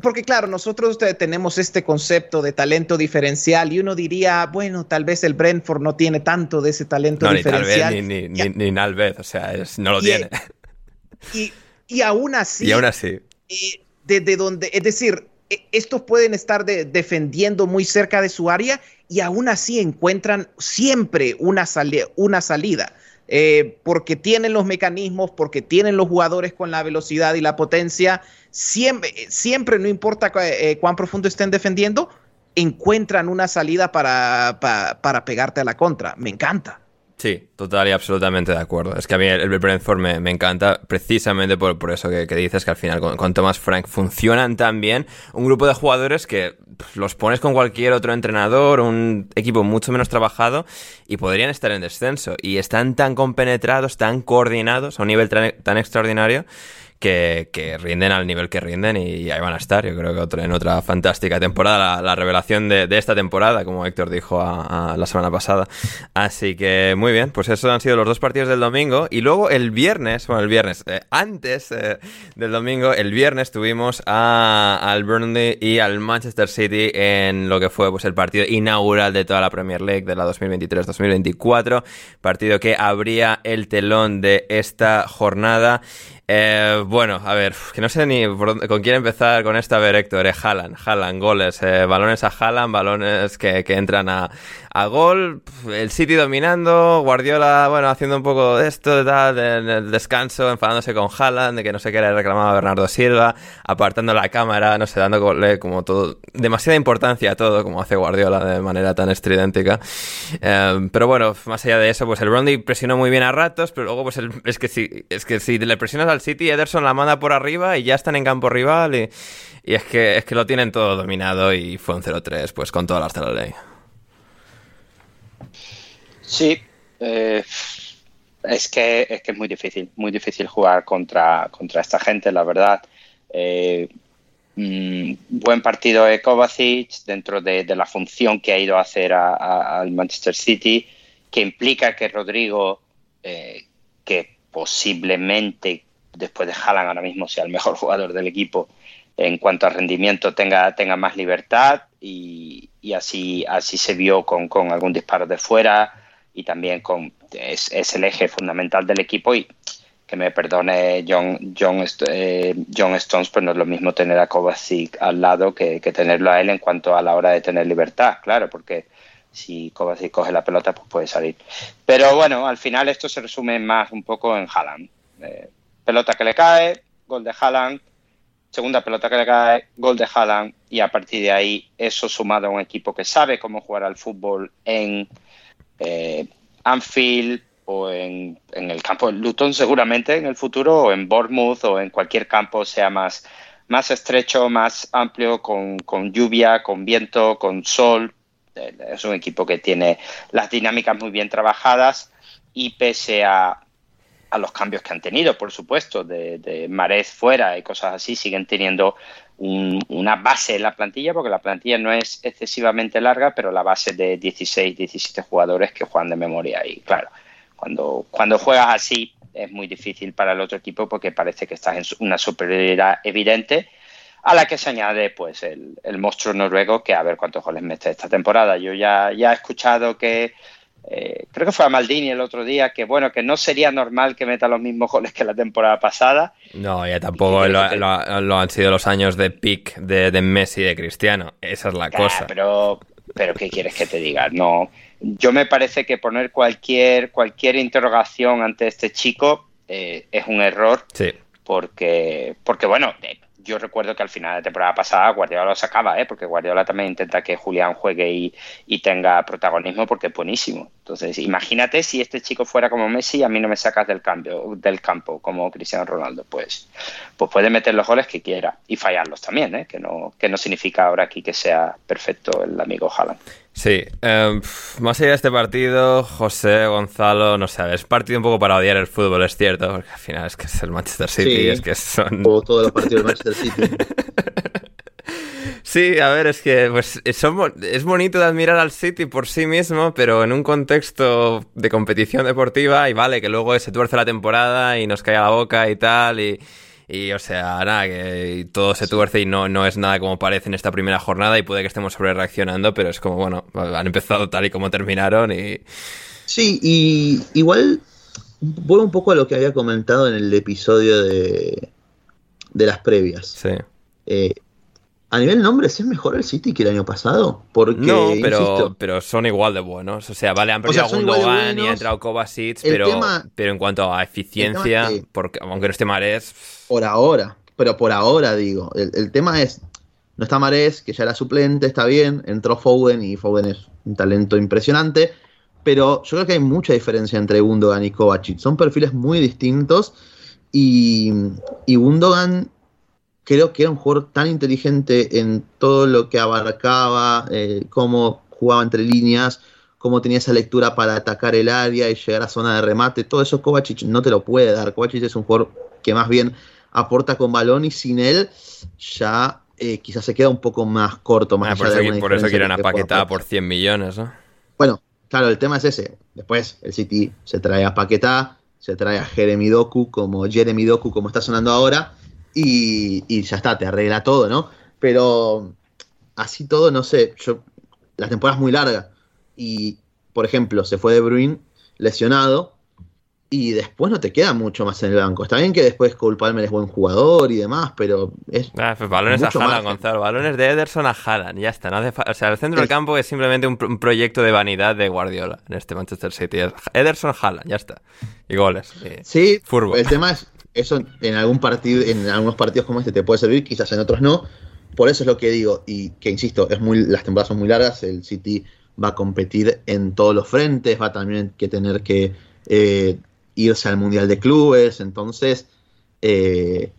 porque claro, nosotros tenemos este concepto de talento diferencial y uno diría, bueno, tal vez el Brentford no tiene tanto de ese talento diferencial. Ni, ni, ni, ni, ni vez, o sea, no lo tiene. Y, y, aún así. Y aún así. Eh, desde donde, es decir, e, estos pueden estar defendiendo muy cerca de su área y aún así encuentran siempre una, una salida. Eh, porque tienen los mecanismos, porque tienen los jugadores con la velocidad y la potencia, siempre, siempre no importa eh, cuán profundo estén defendiendo, encuentran una salida para, para pegarte a la contra. Me encanta. Sí, total y absolutamente de acuerdo. Es que a mí el, Brentford me, encanta precisamente por, por eso que, dices que al final con, Thomas Frank funcionan tan bien. Un grupo de jugadores que los pones con cualquier otro entrenador, un equipo mucho menos trabajado y podrían estar en descenso. Y están tan compenetrados, tan coordinados a un nivel tan extraordinario que, rinden al nivel que rinden y ahí van a estar. Yo creo que en otra fantástica temporada, la, revelación de, esta temporada, como Héctor dijo la semana pasada. Así que muy bien, pues esos han sido los dos partidos del domingo. Y luego el viernes, bueno, el viernes, eh, antes eh, del domingo, el viernes tuvimos a, al Burnley y al Manchester City en lo que fue pues el partido inaugural de toda la Premier League de la 2023-2024. Partido que abría el telón de esta jornada. Eh, bueno, a ver, que no sé ni con quién empezar con esto. A ver, Héctor, eh, Haaland, Haaland, goles, eh, balones a Haaland, balones que, que entran a, a, gol. El City dominando, Guardiola, bueno, haciendo un poco de esto, de tal, en el descanso, enfadándose con Haaland, de que no sé qué le reclamaba Bernardo Silva, apartando la cámara, no sé, dándole como todo, demasiada importancia a todo, como hace Guardiola de manera tan estridéntica. Eh, pero bueno, más allá de eso, pues el Rondi presionó muy bien a ratos, pero luego, pues el, es que si, es que si le presionas al City, Ederson la manda por arriba y ya están en campo rival y, y es, que, es que lo tienen todo dominado y fue un 0-3, pues con todas las de la ley. Sí, eh, es, que, es que es muy difícil, muy difícil jugar contra, contra esta gente, la verdad. Eh, mmm, buen partido de Kovacic dentro de, de, la función que ha ido a hacer al Manchester City, que implica que Rodrigo, eh, que posiblemente después de Haaland ahora mismo sea el mejor *laughs* jugador del equipo en cuanto a rendimiento tenga, tenga más libertad y, y así, así se vio con, con, algún disparo de fuera y también con es, es, el eje fundamental del equipo y que me perdone John, John, eh, John Stones, pues no es lo mismo tener a Kovacic al lado que, que, tenerlo a él en cuanto a la hora de tener libertad, claro, porque si Kovacic coge la pelota pues puede salir. Pero bueno, al final esto se resume más un poco en Haaland. Eh, pelota que le cae, gol de Haaland, segunda pelota que le cae, gol de Haaland, y a partir de ahí eso sumado a un equipo que sabe cómo jugar al fútbol en eh, Anfield o en, en, el campo de Luton seguramente en el futuro, o en Bournemouth o en cualquier campo sea más, más estrecho, más amplio, con, con lluvia, con viento, con sol. Es un equipo que tiene las dinámicas muy bien trabajadas y pese a, a los cambios que han tenido, por supuesto, de, de Marez fuera y cosas así, siguen teniendo un, una base en la plantilla, porque la plantilla no es excesivamente larga, pero la base de 16, 17 jugadores que juegan de memoria. Y claro, cuando, cuando juegas así es muy difícil para el otro equipo porque parece que estás en una superioridad evidente a la que se añade pues el, el monstruo noruego que a ver cuántos goles mete esta temporada. Yo ya, ya he escuchado que eh, creo que fue a Maldini el otro día, que bueno, que no sería normal que meta los mismos goles que la temporada pasada. No, ya tampoco lo, que... lo, lo, han sido los años de pick de, de, Messi y de Cristiano. Esa es la claro, cosa. Pero, pero, ¿qué quieres que te diga? No, yo me parece que poner cualquier, cualquier interrogación ante este chico eh, es un error. Sí. Porque, porque bueno, yo recuerdo que al final de temporada pasada Guardiola lo sacaba, ¿eh? porque Guardiola también intenta que Julián juegue y, y, tenga protagonismo porque es buenísimo. Entonces, imagínate si este chico fuera como Messi y a mí no me sacas del cambio, del campo como Cristiano Ronaldo, pues, pues puede meter los goles que quiera y fallarlos también, ¿eh? que, no, que no significa ahora aquí que sea perfecto el amigo Haaland. Sí, eh, más allá de este partido, José, Gonzalo, no sé, es partido un poco para odiar el fútbol, es cierto, porque al final es que es el Manchester City, sí, es que son... Como todos los partidos del Manchester City. *laughs* Sí, a ver, es que pues, son, es bonito de admirar al City por sí mismo, pero en un contexto de competición deportiva, y vale, que luego se tuerce la temporada y nos cae a la boca y tal, y, y o sea, nada, que todo se tuerce y no, no es nada como parece en esta primera jornada, y puede que estemos sobre reaccionando, pero es como, bueno, han empezado tal y como terminaron, y. Sí, y igual vuelvo un poco a lo que había comentado en el episodio de, de las previas. Sí. Eh, a nivel nombres es mejor el City que el año pasado. Porque, no, pero, insisto, pero son igual de buenos. O sea, vale, han perdido o sea, a Gundogan buenos, y ha entrado Kovacic, pero, tema, pero en cuanto a eficiencia, que, porque, aunque no esté Marés. Por ahora, pero por ahora digo. El, el, tema es, no está Marés, que ya era suplente, está bien. Entró Foden y Foden es un talento impresionante. Pero yo creo que hay mucha diferencia entre Gundogan y Kovacic. Son perfiles muy distintos. Y, y Gundogan creo que era un jugador tan inteligente en todo lo que abarcaba, eh, cómo jugaba entre líneas, cómo tenía esa lectura para atacar el área y llegar a zona de remate. Todo eso Kovacic no te lo puede dar. Kovacic es un jugador que más bien aporta con balón y sin él ya eh, quizás se queda un poco más corto. Más ah, por, eso, por eso quieren a Paquetá por 100 millones, ¿no? Bueno, claro, el tema es ese. Después el City se trae a Paquetá, se trae a Jeremy Doku como Jeremy Doku como está sonando ahora y, y, ya está, te arregla todo, ¿no? Pero así todo, no sé, yo la temporada es muy larga y, por ejemplo, se fue De Bruyne lesionado y después no te queda mucho más en el banco. Está bien que después Cole Palmer es buen jugador y demás, pero es. Ah, pues balones a Haaland, Gonzalo. Balones de Ederson a Haaland. Ya está. No hace o sea, el centro del campo es simplemente un, proyecto de vanidad de Guardiola en este Manchester City. Ederson, Haaland, ya está. Y goles. sí, el tema es. Eso en algún partido, en algunos partidos como este te puede servir, quizás en otros no. Por eso es lo que digo, y que insisto, es muy, las temporadas son muy largas, el City va a competir en todos los frentes, va también que tener que eh, irse al Mundial de Clubes, entonces eh,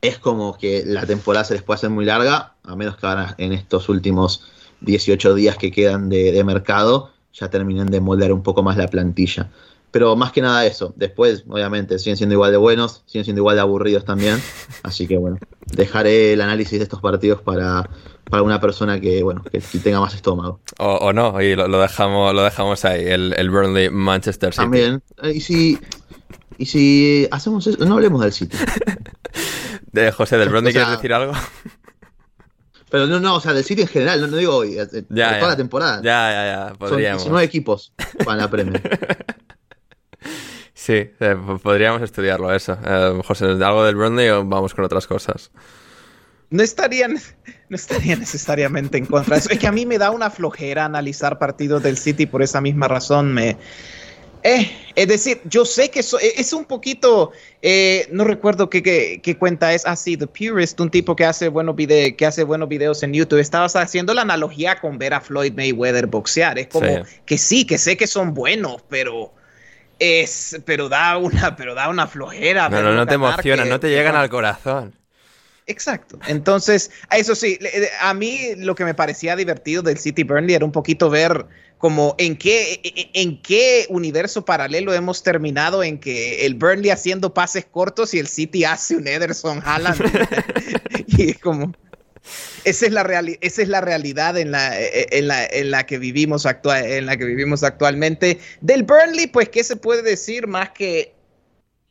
es como que la temporada se les puede hacer muy larga, a menos que ahora en estos últimos 18 días que quedan de, mercado ya terminen de moldear un poco más la plantilla. Pero más que nada eso. Después, obviamente, siguen siendo igual de buenos, siguen siendo igual de aburridos también. Así que bueno, dejaré el análisis de estos partidos para, para una persona que, bueno, que, tenga más estómago. O, no, y lo, dejamos, lo dejamos ahí, el, el Burnley Manchester City. También. Y si, y si hacemos eso, no hablemos del City. de *laughs* José, ¿del Burnley quieres decir algo? Pero no, no, o sea, del City en general, no, digo hoy, eh, de toda la temporada. Ya, ya, ya, podríamos. Son 19 equipos para la Premier. *laughs* sí, eh, podríamos estudiarlo eso. Eh, José, ¿algo del Burnley o vamos con otras cosas? no estarían, no estaría necesariamente en contra. Es que a mí me da una flojera analizar partidos del City por esa misma razón. Me, eh, es decir, yo sé que es un poquito, eh, no recuerdo qué, cuenta es, así, ah, The Purist, un tipo que hace, buenos videos, que hace buenos videos en YouTube. Estabas haciendo la analogía con ver a Floyd Mayweather boxear. Es como que sí, que sé que son buenos, pero es, pero da una, pero da una flojera. No, no, no te emociona, no te llegan al corazón. Exacto. Entonces, eso sí, a mí lo que me parecía divertido del City Burnley era un poquito ver como en qué, e, e, en qué universo paralelo hemos terminado en que el Burnley haciendo pases cortos y el City hace un Ederson Haaland. *laughs* *laughs* y como esa es la esa es la realidad en la, e, en la, en la que vivimos en la que vivimos actualmente. Del Burnley, pues, ¿qué se puede decir más que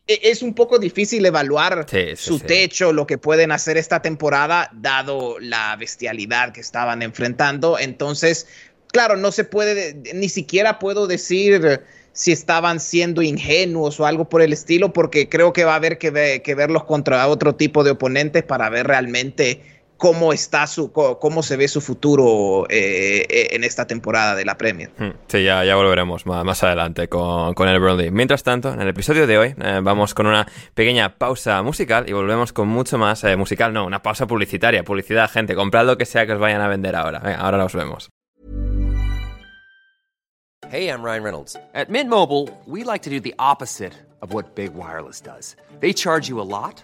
e, es un poco difícil evaluar su techo, lo que pueden hacer esta temporada, dado la bestialidad que estaban enfrentando. Entonces, claro, no se puede, ni siquiera puedo decir si estaban siendo ingenuos o algo por el estilo, porque creo que va a haber que, que verlos contra otro tipo de oponentes para ver realmente cómo está su, cómo se ve su futuro eh, eh, en esta temporada de la Premier. Hmm, sí, ya, ya volveremos más, adelante con, con, el Burnley. Mientras tanto, en el episodio de hoy eh, vamos con una pequeña pausa musical y volvemos con mucho más musical, no, una pausa publicitaria, publicidad, gente, comprad lo que sea que os vayan a vender ahora. ahora nos vemos. Hey, I'm Ryan Reynolds. At Mint Mobile, we like to do the opposite of what Big Wireless does. They charge you a lot.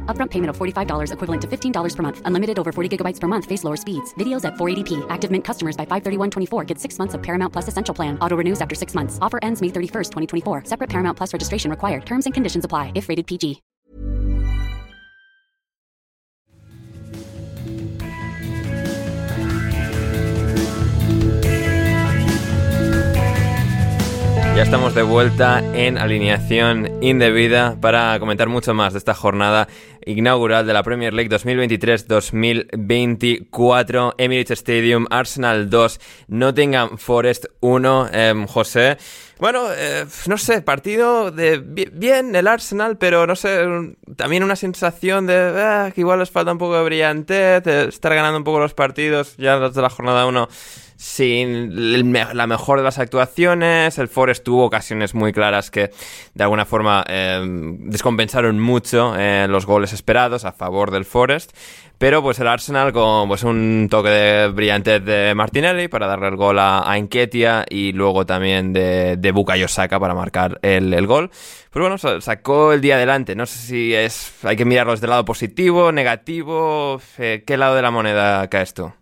Upfront payment of $45 equivalent to $15 per month. Unlimited over 40 gigabytes per month. Face lower speeds. Videos at 480p. Active Mint customers by 531.24 get six months of Paramount Plus Essential Plan. Auto renews after six months. Offer ends May 31st, 2024. Separate Paramount Plus registration required. Terms and conditions apply if rated PG. Ya estamos de vuelta en alineación indebida para comentar mucho más de esta jornada inaugural de la Premier League 2023-2024. Emirates Stadium, Arsenal 2, Nottingham Forest 1. Em, José, bueno, eh, no sé, partido de bien el Arsenal, pero no sé, también una sensación de ah, que igual les falta un poco de brillantez, estar ganando un poco los partidos ya desde la jornada 1 sin la mejor de las actuaciones. El Forest tuvo ocasiones muy claras que de alguna forma eh, descompensaron mucho eh, los goles esperados a favor del Forest. Pero pues el Arsenal con pues, un toque de brillante de Martinelli para darle el gol a, a y luego también de, de Bukayo Saka para marcar el, el gol. Pero bueno, sacó el día adelante. No sé si es hay que mirarlo desde el lado positivo, negativo. Eh, ¿Qué lado de la moneda cae esto?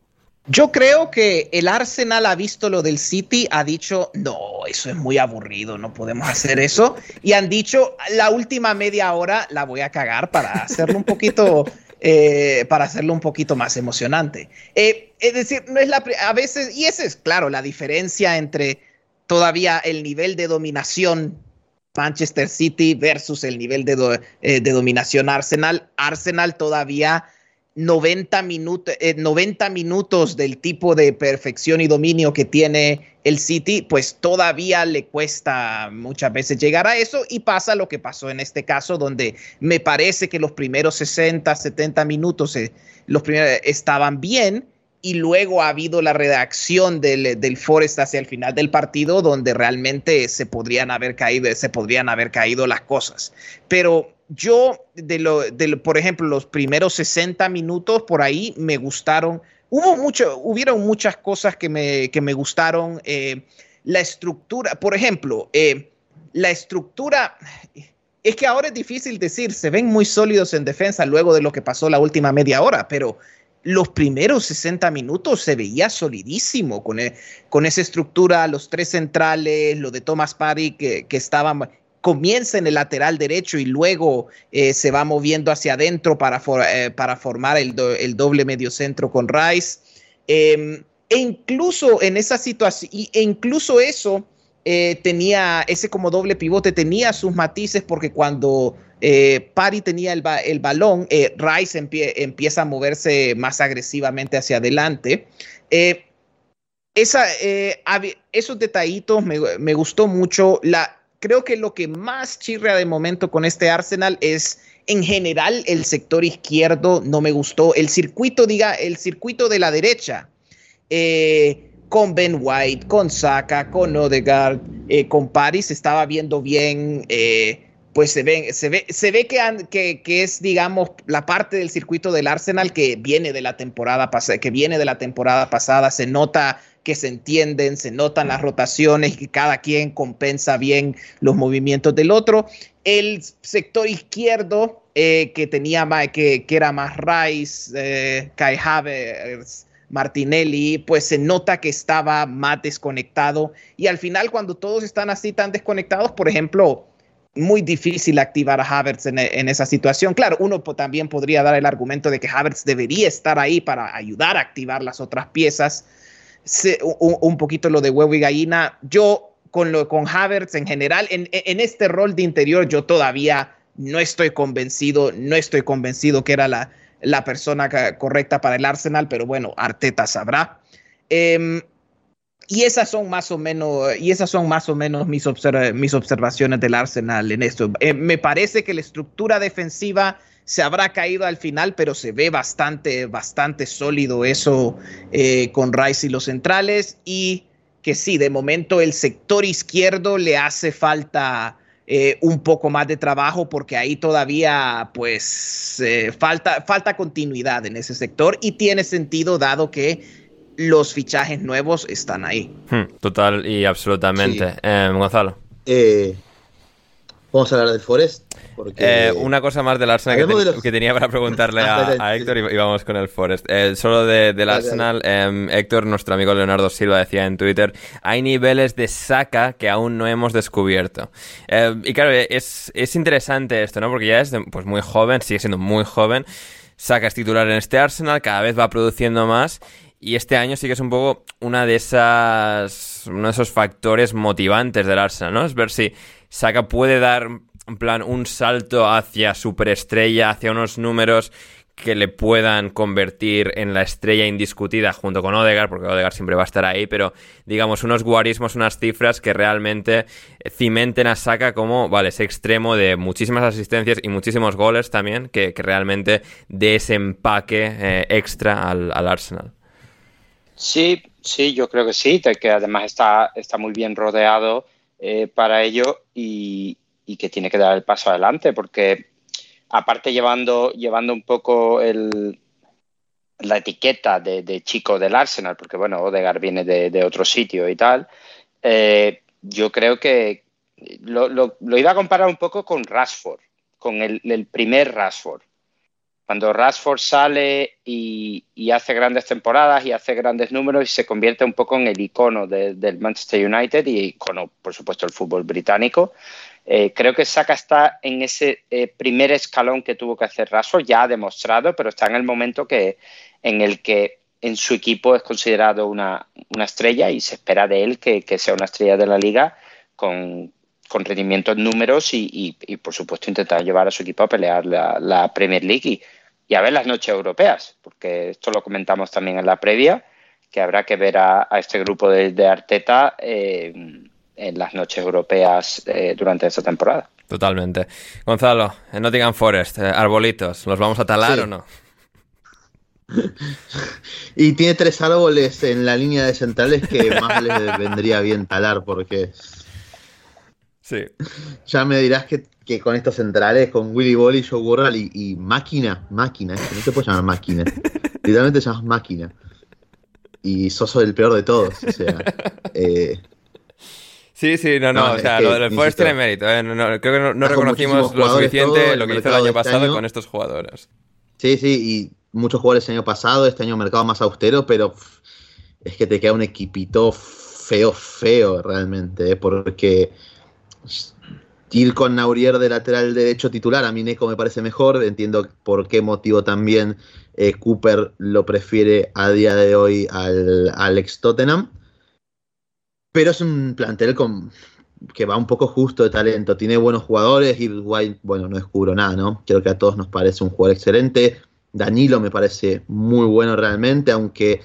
Yo creo que el Arsenal ha visto lo del City, ha dicho, no, eso es muy aburrido, no podemos hacer eso. Y han dicho, la última media hora la voy a cagar para hacerlo un poquito *laughs* eh, para hacerlo un poquito más emocionante. Eh, es decir, no es la a veces, y esa es claro la diferencia entre todavía el nivel de dominación Manchester City versus el nivel de, eh, de dominación Arsenal. Arsenal todavía 90, 90 eh, minutos del tipo de perfección y dominio que tiene el City, pues todavía le cuesta muchas veces llegar a eso y pasa lo que pasó en este caso, donde me parece que los primeros 60, 70 minutos eh, los primeros estaban bien y luego ha habido la redacción del, del, Forest hacia el final del partido donde realmente se podrían haber caído, se podrían haber caído las cosas. Pero yo, de lo, de por ejemplo, los primeros 60 minutos por ahí me gustaron. Hubo mucho, hubieron muchas cosas que me, que me gustaron. Eh, la estructura, por ejemplo, eh, la estructura, es que ahora es difícil decir, se ven muy sólidos en defensa luego de lo que pasó la última media hora, pero los primeros 60 minutos se veía solidísimo con, e, con esa estructura, los tres centrales, lo de Thomas Parry que, que estaban, comienza en el lateral derecho y luego eh, se va moviendo hacia adentro para, eh, para formar el, el, doble mediocentro con Rice. Em, e incluso en esa situación, e incluso eso eh, tenía, ese como doble pivote tenía sus matices porque cuando Pari tenía el, el balón, Rice empieza a moverse más agresivamente hacia adelante. Esos detallitos me, me, gustó mucho. La, creo que lo que más chirrea de momento con este Arsenal es en general el sector izquierdo no me gustó. El circuito, diga, el circuito de la derecha. con Ben White, con Saka, con Odegaard, con Paris, estaba viendo bien pues se ve, se ve, se ve que, que, es, digamos, la parte del circuito del Arsenal que viene de la temporada pasada, que viene de la temporada pasada, se nota que se entienden, se notan las rotaciones, que cada quien compensa bien los movimientos del otro. El sector izquierdo, eh, que tenía más, que, que, era más Rice, eh, Kai Havertz, Martinelli, pues se nota que estaba más desconectado. Y al final, cuando todos están así tan desconectados, por ejemplo, muy difícil activar a Havertz en, esa situación. Claro, uno también podría dar el argumento de que Havertz debería estar ahí para ayudar a activar las otras piezas. un, poquito lo de huevo y gallina. Yo con, lo, con Havertz en general, en, este rol de interior, yo todavía no estoy convencido, no estoy convencido que era la, la persona correcta para el Arsenal, pero bueno, Arteta sabrá. Em, y esas son más o menos, y esas son más o menos mis, mis observaciones del Arsenal en esto. Eh, me parece que la estructura defensiva se habrá caído al final, pero se ve bastante, bastante sólido eso eh, con Rice y los centrales. Y que sí, de momento el sector izquierdo le hace falta eh, un poco más de trabajo porque ahí todavía pues falta, falta continuidad en ese sector y tiene sentido dado que los fichajes nuevos están ahí. Hmm, total y absolutamente. Eh, Gonzalo. Eh, vamos a hablar del Forest. Eh, una cosa más del Arsenal que, tenía para preguntarle *laughs* a, ah, Héctor y, vamos con el Forest. solo del Arsenal, em, Héctor, nuestro amigo Leonardo Silva decía en Twitter, hay niveles de saca que aún no hemos descubierto. Em, y claro, es, es, interesante esto, ¿no? Porque ya es pues, muy joven, sigue siendo muy joven. Saca es titular en este Arsenal, cada vez va produciendo más y este año sí que es un poco una de esas. uno de esos factores motivantes del Arsenal, ¿no? Es ver si Saka puede dar, en plan, un salto hacia superestrella, hacia unos números que le puedan convertir en la estrella indiscutida junto con Odegaard, porque Odegaard siempre va a estar ahí, pero digamos unos guarismos, unas cifras que realmente cimenten a Saka como, vale, ese extremo de muchísimas asistencias y muchísimos goles también, que, realmente dé ese empaque eh, extra al Arsenal. Sí, sí, yo creo que sí, que además está, está muy bien rodeado eh, para ello y, que tiene que dar el paso adelante, porque aparte llevando, llevando un poco el, la etiqueta de, chico del Arsenal, porque bueno, Odegar viene de, otro sitio y tal, eh, yo creo que lo, iba a comparar un poco con Rashford, con el, el primer Rashford cuando Rashford sale y, hace grandes temporadas y hace grandes números y se convierte un poco en el icono del Manchester United y icono, por supuesto, el fútbol británico. Eh, creo que Saka está en ese eh, primer escalón que tuvo que hacer Rashford, ya ha demostrado, pero está en el momento que, en el que en su equipo es considerado una, estrella y se espera de él que, sea una estrella de la liga con, con rendimientos números y, por supuesto, intentar llevar a su equipo a pelear la, la Premier League. Y, y a ver las noches europeas, porque esto lo comentamos también en la previa, que habrá que ver a, este grupo de, Arteta eh, en las noches europeas eh, durante esta temporada. Totalmente. Gonzalo, en Nottingham Forest, eh, arbolitos, ¿los vamos a talar o no? *laughs* y tiene tres árboles en la línea de centrales que más les vendría bien talar porque... Sí. *laughs* Ya me dirás que que con estos centrales, con Willy Bolly, Joe Burrell y, máquina, máquina, no te puedes llamar máquina. *laughs* Literalmente te llamas máquina. Y sos el peor de todos. O sea. Eh, sí, sí, no, no, o sea, lo del Forest tiene mérito. ¿eh? creo que no, reconocimos lo suficiente lo que hizo el año este pasado con estos jugadores. Sí, sí, y muchos jugadores el año pasado, este año mercado más austero, pero es que te queda un equipito feo, feo realmente, ¿eh? porque ir con Naurier de lateral derecho titular, a mí Neco me parece mejor, entiendo por qué motivo también eh, Cooper lo prefiere a día de hoy al, al ex Tottenham, pero es un plantel con, que va un poco justo de talento, tiene buenos jugadores, y White, bueno, no descubro nada, ¿no? Creo que a todos nos parece un jugador excelente, Danilo me parece muy bueno realmente, aunque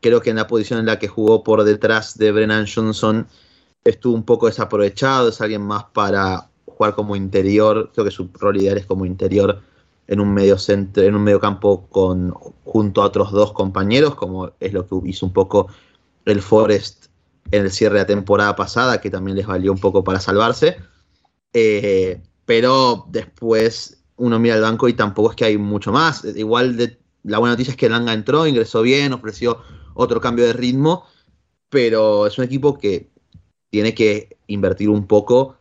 creo que en la posición en la que jugó por detrás de Brennan Johnson, estuvo un poco desaprovechado, es alguien más para jugar como interior, creo que su rol ideal es como interior en un medio centro, en un medio campo con, junto a otros dos compañeros, como es lo que hizo un poco el Forest en el cierre de la temporada pasada, que también les valió un poco para salvarse. Eh, pero después uno mira el banco y tampoco es que hay mucho más. Igual de, la buena noticia es que Langa entró, ingresó bien, ofreció otro cambio de ritmo, pero es un equipo que tiene que invertir un poco.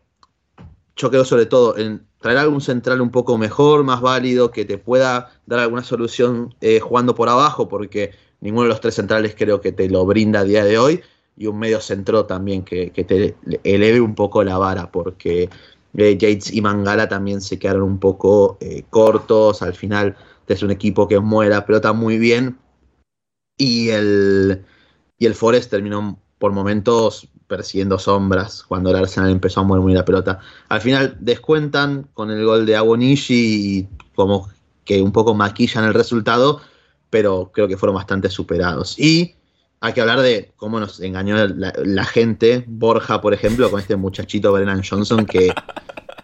Yo creo sobre todo en traer algún central un poco mejor, más válido, que te pueda dar alguna solución eh, jugando por abajo, porque ninguno de los tres centrales creo que te lo brinda a día de hoy, y un medio centro también que, te eleve un poco la vara, porque eh, Yates y Mangala también se quedaron un poco eh, cortos, al final es un equipo que mueve la pelota muy bien, y el, y el Forest terminó por momentos persiguiendo sombras cuando el Arsenal empezó a mover muy la pelota. Al final descuentan con el gol de Agonishi y como que un poco maquillan el resultado, pero creo que fueron bastante superados. Y hay que hablar de cómo nos engañó la, gente, Borja, por ejemplo, con este muchachito Brennan Johnson que,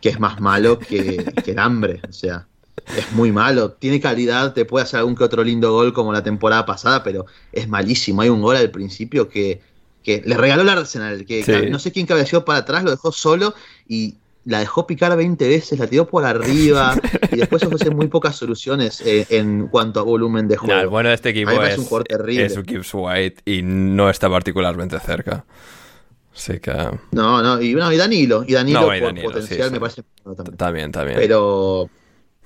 que es más malo que, que el hambre. O sea, es muy malo. Tiene calidad, te puede hacer algún que otro lindo gol como la temporada pasada, pero es malísimo. Hay un gol al principio que que le regaló el Arsenal, que no sé quién cabeció para atrás, lo dejó solo y la dejó picar 20 veces, la tiró por arriba y después ofrece muy pocas soluciones eh, en cuanto a volumen de juego. el bueno este equipo es, un es Gibbs White y no está particularmente cerca. Así que... No, no, y, Danilo, y Danilo por potencial me parece... también. también, Pero...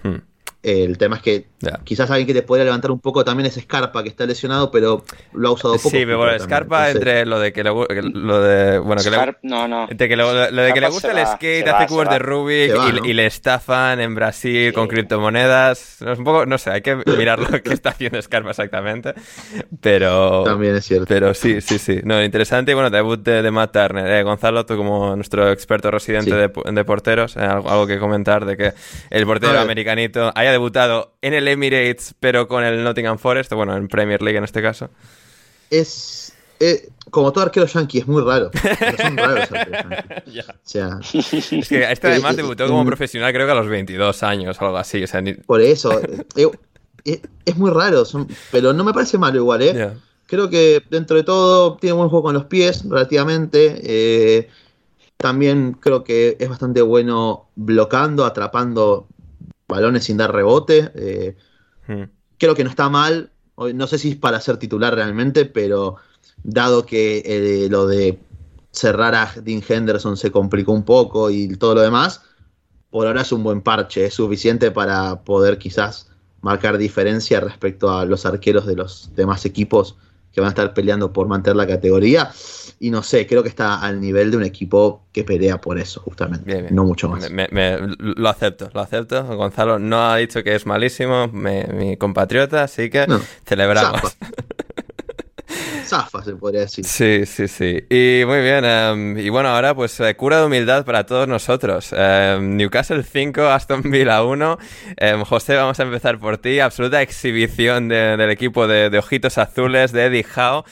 Hmm. El tema es que quizás alguien que te podría levantar un poco también es Scarpa, que está lesionado, pero lo ha usado poco. Sí, pero bueno, Scarpa entre lo de que le lo de bueno que le, no, no. Entre que lo, de que le gusta el skate, hace cubos de Rubik y, le estafan en Brasil con criptomonedas. Es un poco, no sé, hay que mirar lo que está haciendo Scarpa exactamente. Pero también es cierto. Pero sí, sí, sí. No, interesante y bueno, debut de, Matt Turner. Eh, Gonzalo, tú como nuestro experto residente de, porteros, eh, algo, que comentar de que el portero americanito debutado en el Emirates, pero con el Nottingham Forest, bueno, en Premier League en este caso. Es. Eh, como todo arquero yankee, es muy raro. son raros *laughs* O sea, es que este además debutó como profesional, creo que a los 22 años o algo así. Por eso. Eh, eh, es muy raro, pero no me parece malo igual, ¿eh? creo que dentro de todo tiene buen juego con los pies, relativamente. Eh, también creo que es bastante bueno blocando, atrapando balones sin dar rebote. Eh, hmm. Creo que no está mal. No sé si es para ser titular realmente, pero dado que eh, lo de cerrar a Dean Henderson se complicó un poco y todo lo demás, por ahora es un buen parche, es suficiente para poder quizás marcar diferencia respecto a los arqueros de los demás equipos que van a estar peleando por mantener la categoría. Y no sé, creo que está al nivel de un equipo que pelea por eso, justamente. No mucho más. lo acepto, lo acepto. Gonzalo no ha dicho que es malísimo, mi compatriota, así que celebramos. Zafa, se podría decir. Sí, sí, sí. Y muy bien. Em, y bueno, ahora pues eh, cura de humildad para todos nosotros. Em, Newcastle 5, Aston Villa 1. Em, José, vamos a empezar por ti. Absoluta exhibición del equipo de, de, Ojitos Azules de Eddie Howe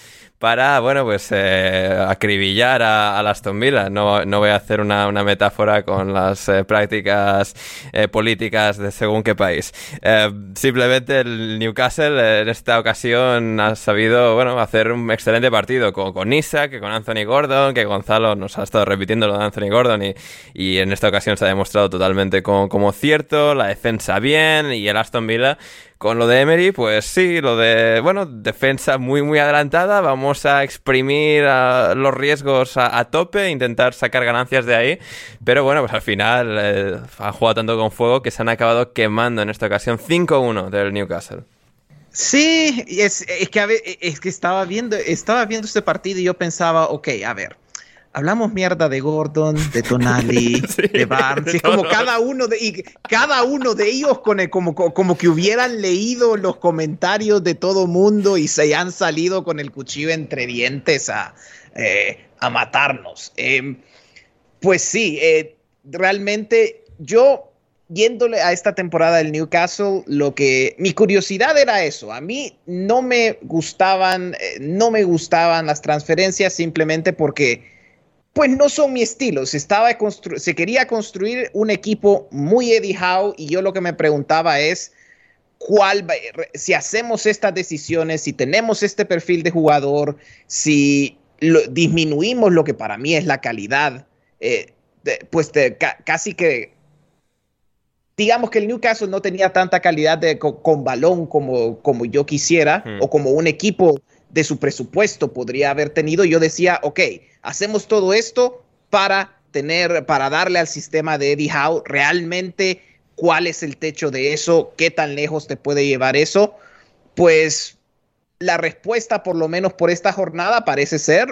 para, bueno, pues eh, acribillar a, a, Aston Villa. No, no voy a hacer una, una metáfora con las eh, prácticas eh, políticas de según qué país. Eh, simplemente el Newcastle en esta ocasión ha sabido, bueno, hacer un excelente partido con, con Isaac, que con Anthony Gordon, que Gonzalo nos ha estado repitiendo lo de Anthony Gordon y, y en esta ocasión se ha demostrado totalmente como, como cierto, la defensa bien y el Aston Villa con lo de Emery, pues sí, lo de, bueno, defensa muy, muy adelantada. Vamos a exprimir los riesgos a, tope, intentar sacar ganancias de ahí. Pero bueno, pues al final eh, han jugado tanto con fuego que se han acabado quemando en esta ocasión 5-1 del Newcastle. Sí, es, es, que, es que estaba viendo, estaba viendo este partido y yo pensaba, ok, a ver, hablamos mierda de Gordon, de Tonali, *laughs* de Barnes, es como cada uno de y cada uno de ellos con el, como, como que hubieran leído los comentarios de todo mundo y se han salido con el cuchillo entre dientes a, eh, a matarnos. Em, pues sí, eh, realmente yo yéndole a esta temporada del Newcastle, lo que mi curiosidad era eso. A mí no me gustaban, eh, no me gustaban las transferencias simplemente porque pues no son mi estilo. Se, estaba se quería construir un equipo muy Eddie Howe y yo lo que me preguntaba es cuál si hacemos estas decisiones, si tenemos este perfil de jugador, si disminuimos lo que para mí es la calidad, eh, pues casi que digamos que el Newcastle no tenía tanta calidad de, con, balón como, como yo quisiera o como un equipo de su presupuesto podría haber tenido. Yo decía, ok, hacemos todo esto para tener, para darle al sistema de Eddie Howe realmente cuál es el techo de eso, qué tan lejos te puede llevar eso. Pues la respuesta, por lo menos por esta jornada, parece ser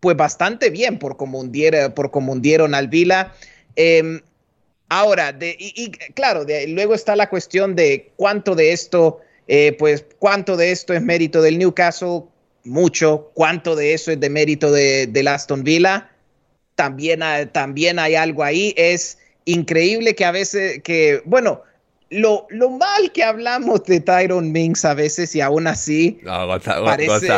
pues bastante bien por como hundieron, por hundieron al Vila. Em, ahora, y, claro, de, luego está la cuestión de cuánto de esto eh, pues cuánto de esto es mérito del Newcastle, mucho, cuánto de eso es de mérito de, Aston Villa, también hay, también hay algo ahí, es increíble que a veces, que, bueno, lo, lo, mal que hablamos de Tyron Minks a veces y aún así. parece,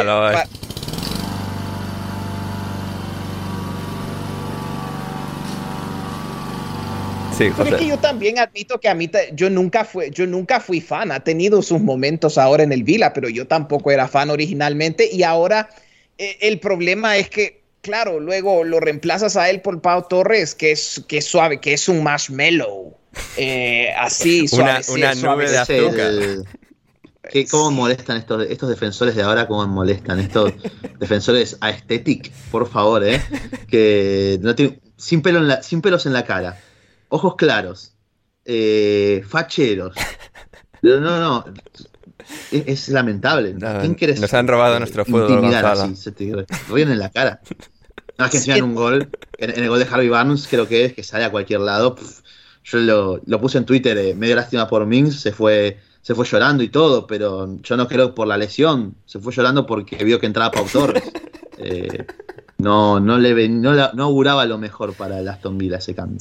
Pero es que yo también admito que a mí, yo nunca, fui, yo nunca fui fan, ha tenido sus momentos ahora en el Vila, pero yo tampoco era fan originalmente y ahora eh, el problema es que, claro, luego lo reemplazas a él por Pau Torres, que es, que suave, que es un marshmallow. Eh, así, suave. Una, nube de azúcar. ¿Qué, ¿Cómo molestan estos, estos defensores de ahora? ¿Cómo molestan estos *laughs* defensores aesthetic? Por favor, ¿eh? Que no tiene, sin, pelo en la, sin pelos en la cara ojos claros, eh, facheros. *laughs* No, no, no. Es, lamentable. nos han robado nuestro fútbol. Así, se te ríen en la cara. No es que enseñan un gol. En, el gol de Harvey Barnes, creo que es que sale a cualquier lado. yo lo, lo, puse en Twitter, eh, medio lástima por Mings, se fue, se fue llorando y todo, pero yo no creo por la lesión. Se fue llorando porque vio que entraba Pau Torres. Eh, no, no, le no, no, auguraba lo mejor para el Aston Villa ese cambio.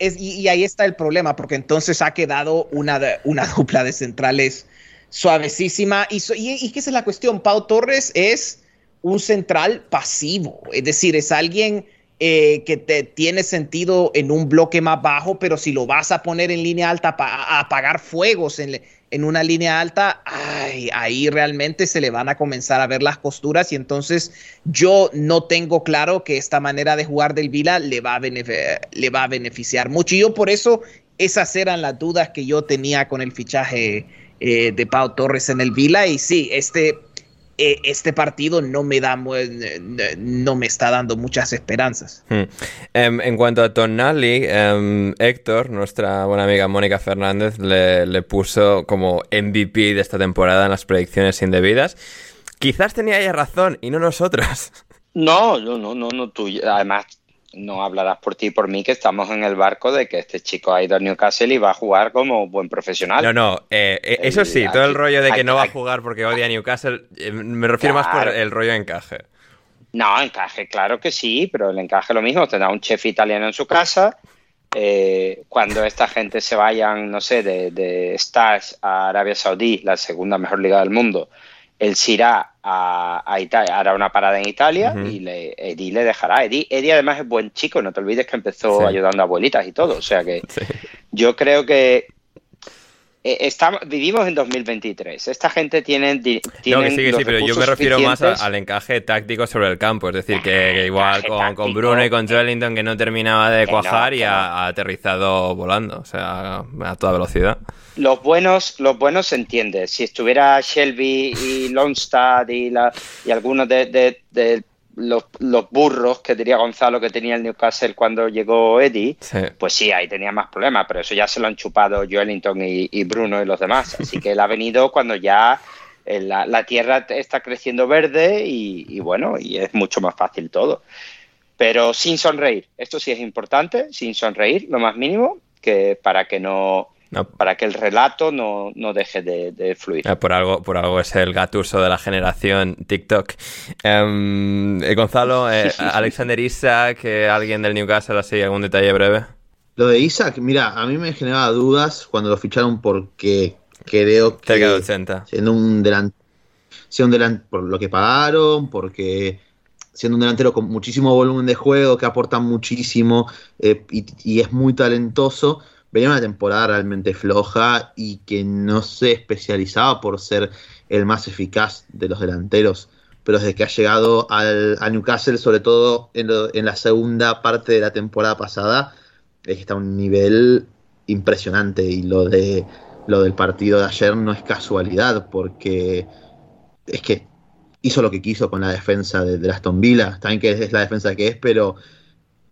y, ahí está el problema, porque entonces ha quedado una, una *laughs* dupla de centrales suavecísima. Y, y, que esa es la cuestión. Pau Torres es un central pasivo, es decir, es alguien eh, que te, tiene sentido en un bloque más bajo, pero si lo vas a poner en línea alta a apagar fuegos en, en una línea alta, ahí realmente se le van a comenzar a ver las costuras y entonces yo no tengo claro que esta manera de jugar del Vila le va a, le va a beneficiar mucho. Y yo por eso esas eran las dudas que yo tenía con el fichaje eh, de Pau Torres en el Vila y sí, este eh, este partido no me da no me está dando muchas esperanzas. Hmm. Em, en cuanto a Tonali, em, Héctor, nuestra buena amiga Mónica Fernández, le, puso como MVP de esta temporada en las predicciones indebidas. Quizás tenía ella razón y no nosotros. No, no, no, no, no tú. Además, no hablarás por ti y por mí que estamos en el barco de que este chico ha ido a Newcastle y va a jugar como buen profesional. No, no, eh, eh, eso sí, todo el rollo de que no va a jugar porque odia a Newcastle, eh, me refiero más por el rollo de encaje. No, encaje, claro que sí, pero el encaje lo mismo, tendrá un chef italiano en su casa. cuando esta gente se vayan, no sé, de, de Stars a Arabia Saudí, la segunda mejor liga del mundo, él se irá a, Italia, hará una parada en Italia y le, Eddie le dejará. Eddie, Eddie, además es buen chico, no te olvides que empezó ayudando a abuelitas y todo. O sea que yo creo que eh, estamos, vivimos en 2023. Esta gente tiene. sí, sí, pero yo me refiero más al encaje táctico sobre el campo. Es decir, que, igual con, Bruno y con Joelinton que no terminaba de cuajar y ha, aterrizado volando, o sea, a toda velocidad los buenos, los buenos se entiende. Si estuviera Shelby y Longstad y, la, y algunos de, los, burros que diría Gonzalo que tenía el Newcastle cuando llegó Eddie, pues sí, ahí tenía más problemas, pero eso ya se lo han chupado Joelinton y, Bruno y los demás. Así que él ha venido cuando ya eh, la, tierra está creciendo verde y, y, bueno, y es mucho más fácil todo. Pero sin sonreír, esto sí es importante, sin sonreír, lo más mínimo, que para que no para que el relato no, deje de, fluir. por, algo, por algo es el gatuso de la generación TikTok. Em, eh, Gonzalo, eh, Alexander Isaac, alguien del Newcastle, así, algún detalle breve. Lo de Isaac, mira, a mí me generaba dudas cuando lo ficharon porque creo que Cerca de 80. siendo un delantero, un por lo que pagaron, porque siendo un delantero con muchísimo volumen de juego, que aporta muchísimo eh, y, es muy talentoso, venía una temporada realmente floja y que no se especializaba por ser el más eficaz de los delanteros. Pero desde que ha llegado al, a Newcastle, sobre todo en, la segunda parte de la temporada pasada, está a un nivel impresionante. Y lo, de, lo del partido de ayer no es casualidad, porque es que hizo lo que quiso con la defensa de, de Aston Villa. También que es la defensa que es, pero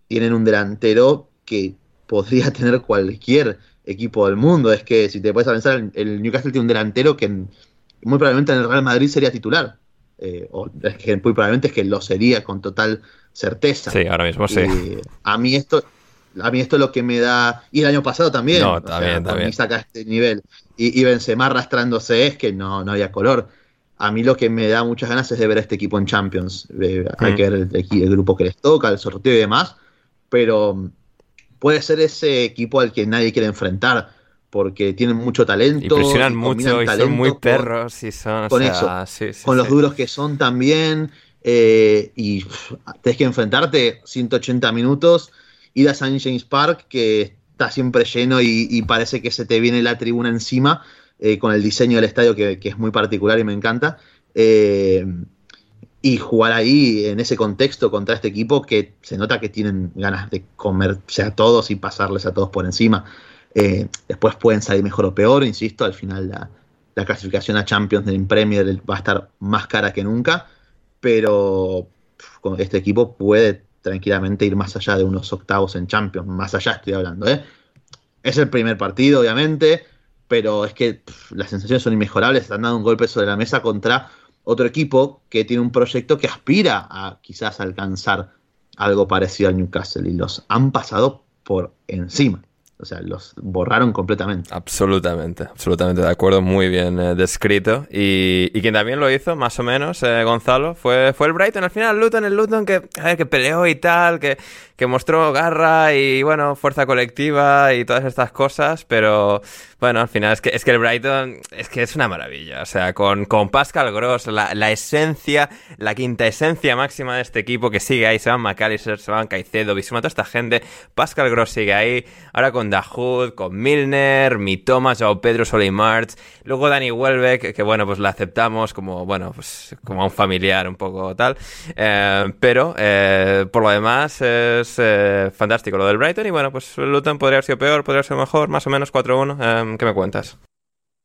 tienen un delantero que podría *laughs* tener cualquier equipo del mundo. Es que si te puedes pensar, el Newcastle tiene un delantero que muy probablemente en el Real Madrid sería titular. Eh, o es que muy probablemente es que lo sería con total certeza. Sí, ahora mismo sí. a mí esto a mí esto es lo que me da. Y el año pasado también. No, también, también. saca este nivel. Y, y Benzema arrastrándose es que no, no había color. A mí lo que me da muchas ganas es de ver a este equipo en Champions. hay mm. que ver el, grupo que les toca, el sorteo y demás. Pero puede ser ese equipo al que nadie quiere enfrentar porque tienen mucho talento. Impresionan mucho y son muy perros y son... Con eso, con los duros que son también. Eh, y tienes que enfrentarte 180 minutos, ir a St. James Park, que está siempre lleno y, parece que se te viene la tribuna encima, eh, con el diseño del estadio que, que, es muy particular y me encanta. Eh, y jugar ahí en ese contexto contra este equipo que se nota que tienen ganas de comerse a todos y pasarles a todos por encima. Eh, después pueden salir mejor o peor, insisto, al final la, clasificación a Champions del Premier va a estar más cara que nunca, pero este equipo puede tranquilamente ir más allá de unos octavos en Champions, más allá estoy hablando. ¿eh? Es el primer partido, obviamente, pero es que las sensaciones son inmejorables, están dando un golpe sobre la mesa contra otro equipo que tiene un proyecto que aspira a quizás alcanzar algo parecido al Newcastle y los han pasado por encima. O sea, los borraron completamente. Absolutamente, absolutamente de acuerdo, muy bien eh, descrito. Y, y, quien también lo hizo, más o menos, eh, Gonzalo, fue, fue el Brighton. Al final, Luton, el Luton que, que peleó y tal, que, que mostró garra y, bueno, fuerza colectiva y todas estas cosas, pero bueno, al final es que, es que el Brighton es que es una maravilla. O sea, con, con Pascal Gross, la, la esencia, la quinta esencia máxima de este equipo que sigue ahí, se van McAllister, se van Caicedo, Bisuma, toda esta gente. Pascal Gross sigue ahí, ahora con Dahoud, con Milner, mi Thomas, o Pedro March, luego Dani Welbeck, que, bueno, pues la aceptamos como, bueno, pues como un familiar un poco tal, eh, pero eh, por lo demás es eh, fantástico lo del Brighton y bueno, pues Luton podría haber sido peor, podría haber sido mejor, más o menos 4-1, ¿qué me cuentas?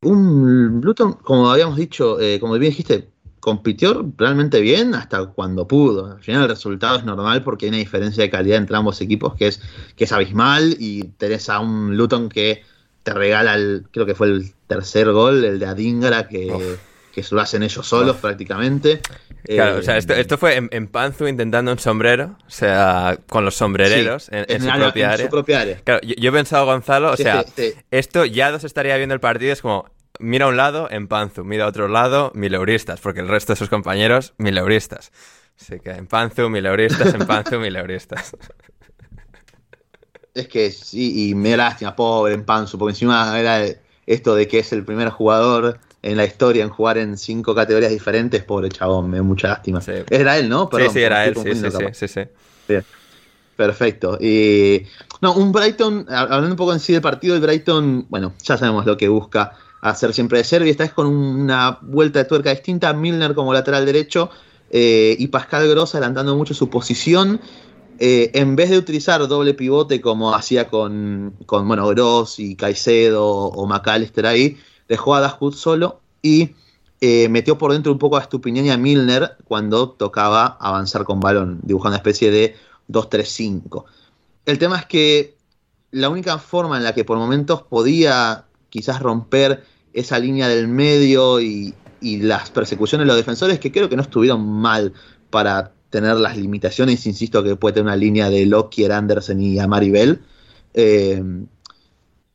Un Luton, como habíamos dicho, como bien dijiste, compitió realmente bien hasta cuando pudo. Al final el resultado es normal porque hay una diferencia de calidad entre ambos equipos que es, que es abismal y tenés a un Luton que te regala, el, creo que fue el tercer gol, el de Adingra, que, que se lo hacen ellos solos prácticamente. Claro, o sea, esto, esto fue en, Panzu intentando un sombrero, o sea, con los sombrereros en, su, propia área. Claro, yo, he pensado, Gonzalo, o sea, esto ya dos estaría viendo el partido, es como, mira a un lado, en Panzu, mira a otro lado, mileuristas, porque el resto de sus compañeros, mileuristas. Así que en Panzu, mileuristas, en Panzu, mileuristas. Es que sí, y me da lástima, pobre en Panzu, porque encima era esto de que es el primer jugador en la historia en jugar en cinco categorías diferentes, pobre chabón, me da mucha lástima. Era él, ¿no? sí, sí, era él, sí, sí, sí, Perfecto. Y no, un Brighton, hablando un poco en sí del partido, el Brighton, bueno, ya sabemos lo que busca hacer siempre de Serbia, esta vez con una vuelta de tuerca distinta, Milner como lateral derecho eh, y Pascal Gross adelantando mucho su posición. Eh, en vez de utilizar doble pivote como hacía con, con bueno, Gross y Caicedo o McAllister ahí, dejó a Dashwood solo y eh, metió por dentro un poco a Stupinian y a Milner cuando tocaba avanzar con balón, dibujando una especie de 2-3-5. El tema es que la única forma en la que por momentos podía quizás romper esa línea del medio y, las persecuciones de los defensores, que creo que no estuvieron mal para tener las limitaciones, insisto, que puede tener una línea de Lockyer, Anderson y Amari Bell. Eh,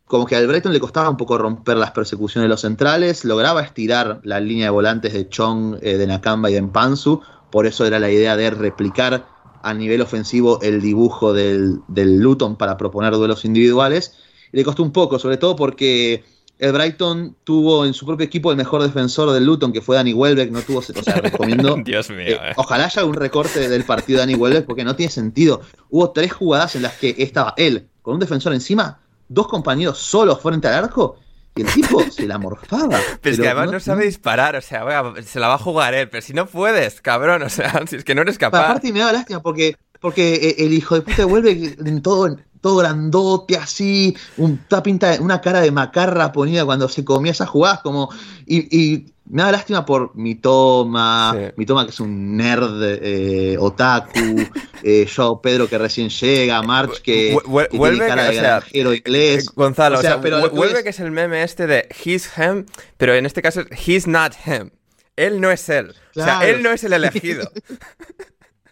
como que al Brighton le costaba un poco romper las persecuciones de los centrales, lograba estirar la línea de volantes de Chong, eh, de Nakamba y de Mpansu, por eso era la idea de replicar a nivel ofensivo el dibujo del Luton para proponer duelos individuales. Le costó un poco, sobre todo porque el Brighton tuvo en su propio equipo el mejor defensor del Luton, que fue Danny Welbeck, no tuvo, o sea, *laughs* recomiendo. Dios mío. Eh, eh. ojalá haya un recorte del partido de Danny Welbeck, porque no tiene sentido. Hubo tres jugadas en las que estaba él con un defensor encima, dos compañeros solos frente al arco. Y el tipo se la morfaba. *laughs* Pero, es que además no, sabe disparar, o sea, se la va a jugar él, pero si no puedes, cabrón, o sea, *laughs* si es que no eres capaz. Aparte me da lástima porque, porque eh, el hijo de puta de Welbeck en todo, todo grandote así, un, toda pinta, una cara de macarra ponida cuando se comía esas jugadas, como, y, me da lástima por mi toma, mi toma que es un nerd eh, otaku, *laughs* eh, yo Pedro que recién llega, March que, tiene cara de granjero inglés. Gonzalo, o sea, pero vuelve que es el meme este de he's him, pero en este caso he's not him. Él no es él. O sea, él no es el elegido.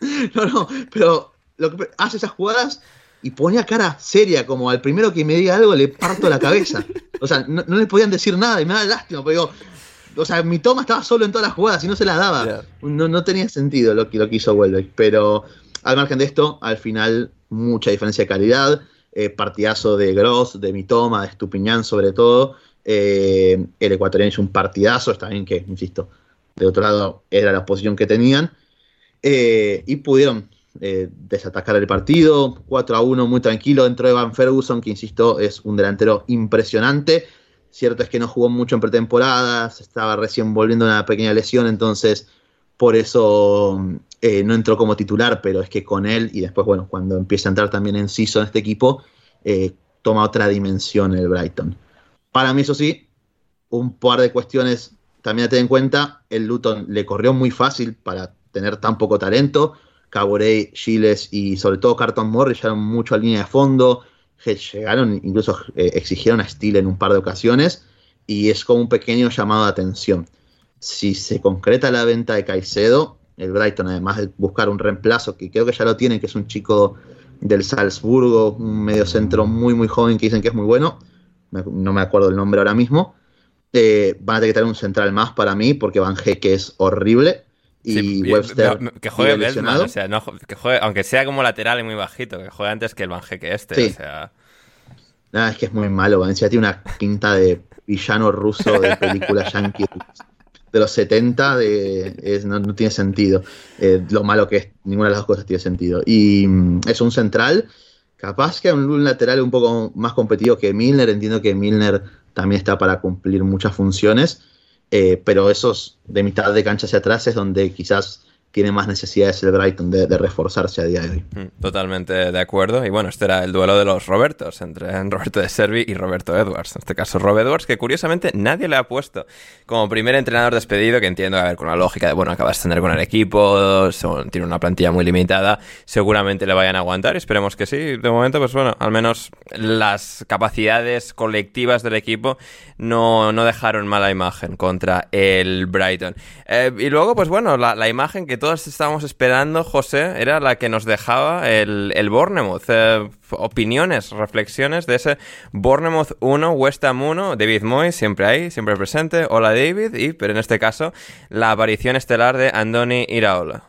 *laughs* no, no, pero lo que hace esas jugadas y ponía cara seria, como al primero que me diga algo le parto la cabeza. O sea, no, le podían decir nada y me da lástima, pero digo, o sea, mi toma estaba solo en todas las jugadas y no se las daba. No, no, tenía sentido lo que, lo que hizo Welbeck, pero al margen de esto, al final, mucha diferencia de calidad. Eh, partidazo de Gross, de Mitoma, de Estupiñán sobre todo. Eh, el ecuatoriano hizo un partidazo, está bien que, insisto, de otro lado era la posición que tenían. Eh, y pudieron eh, desatacar el partido. 4 a 1, muy tranquilo dentro de Van Ferguson, que insisto, es un delantero impresionante. Cierto es que no jugó mucho en pretemporada, se estaba recién volviendo una pequeña lesión, entonces por eso eh, no entró como titular, pero es que con él y después, bueno, cuando empieza a entrar también en CISO en este equipo, eh, toma otra dimensión el Brighton. Para mí, eso sí, un par de cuestiones también a tener en cuenta. El Luton le corrió muy fácil para tener tan poco talento. Caborey, Giles y sobre todo Carton Morris llegaron mucho a línea de fondo, llegaron, incluso eh, exigieron a Steele en un par de ocasiones, y es como un pequeño llamado de atención. Si se concreta la venta de Caicedo, el Brighton, además de buscar un reemplazo, que creo que ya lo tienen, que es un chico del Salzburgo, un mediocentro muy, muy joven que dicen que es muy bueno. no me acuerdo el nombre ahora mismo. Eh, van a tener que tener un central más para mí, porque Van que es horrible. Y Webster. que juegue o sea, que juegue, aunque sea como lateral y muy bajito, que juegue antes que el Van que este. O sea... Nada, es que es muy malo. Valencia tiene una pinta de villano ruso de película yankee de los 70 de, no, tiene sentido. Eh, lo malo que es, ninguna de las dos cosas tiene sentido. Y mm, es un central, capaz que un, un lateral un poco más competitivo que Milner. Entiendo que Milner también está para cumplir muchas funciones, eh, pero esos de mitad de cancha hacia atrás es donde quizás tiene más necesidades el Brighton de, reforzarse a día de hoy. Mm, totalmente de acuerdo. Y bueno, este era el duelo de los Robertos, entre *laughs* Roberto de Servi y Roberto Edwards. En este caso, Rob Edwards, que curiosamente nadie le ha puesto como primer entrenador despedido, que entiendo, a ver, con la lógica de, bueno, acabas de tener con el equipo, tiene una plantilla muy limitada, seguramente le vayan a aguantar esperemos que sí. De momento, pues bueno, al menos las capacidades colectivas del equipo no, no dejaron mala imagen contra el Brighton. Eh, y luego, pues bueno, la, la imagen que todos estábamos esperando, José, era la que nos dejaba el, el Bournemouth. Eh, opiniones, reflexiones de ese Bournemouth 1, West Ham 1, David Moy, siempre ahí, siempre presente. Hola David, y, pero en este caso, la aparición estelar de Andoni Iraola.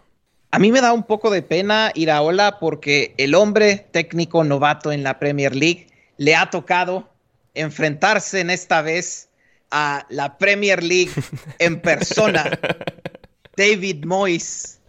A mí me da un poco de pena Iraola porque el hombre técnico novato en la Premier League le ha tocado enfrentarse en esta vez a la Premier League en persona *laughs* David Moyes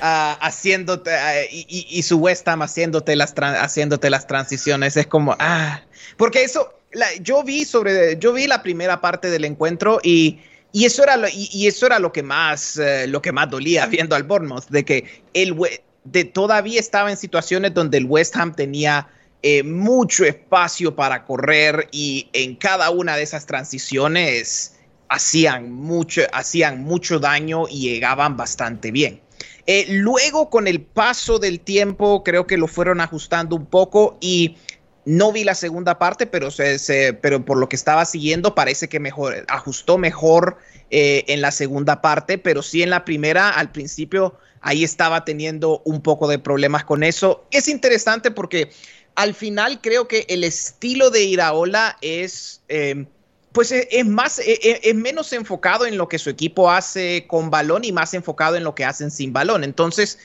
uh, haciéndote uh, y, su West Ham haciéndote las, haciéndote las transiciones. Es como, ah, porque eso, yo vi sobre, yo vi la primera parte del encuentro y, y eso era lo, y, eso era lo que más, uh, lo que más dolía viendo al Bournemouth, de que el de, todavía estaba en situaciones donde el West Ham tenía eh, mucho espacio para correr y en cada una de esas transiciones hacían mucho, hacían mucho daño y llegaban bastante bien. Eh, luego, con el paso del tiempo, creo que lo fueron ajustando un poco y no vi la segunda parte, pero, se, pero por lo que estaba siguiendo parece que mejor, ajustó mejor eh, en la segunda parte, pero sí en la primera, al principio, ahí estaba teniendo un poco de problemas con eso. Es interesante porque al final creo que el estilo de Iraola es... Eh, pues e, es, más, e, e, es, menos enfocado en lo que su equipo hace con balón y más enfocado en lo que hacen sin balón. Entonces,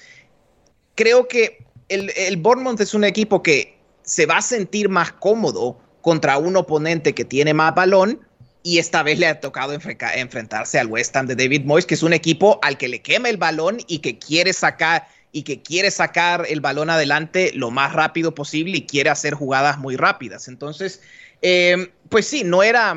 creo que el, el Bournemouth es un equipo que se va a sentir más cómodo contra un oponente que tiene más balón y esta vez le ha tocado enfrentarse al West Ham de David Moyes, que es un equipo al que le quema el balón y que quiere sacar y que quiere sacar el balón adelante lo más rápido posible y quiere hacer jugadas muy rápidas. Entonces, eh, pues sí, no era,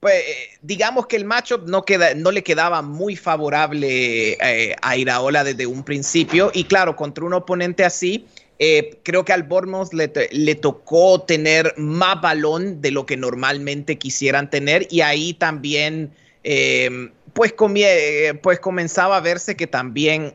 pues, digamos que el matchup no, queda, no le quedaba muy favorable eh, a Iraola desde un principio. Y claro, contra un oponente así, eh, creo que al Bournemouth le, le, tocó tener más balón de lo que normalmente quisieran tener. Y ahí también pues, pues comenzaba a verse que también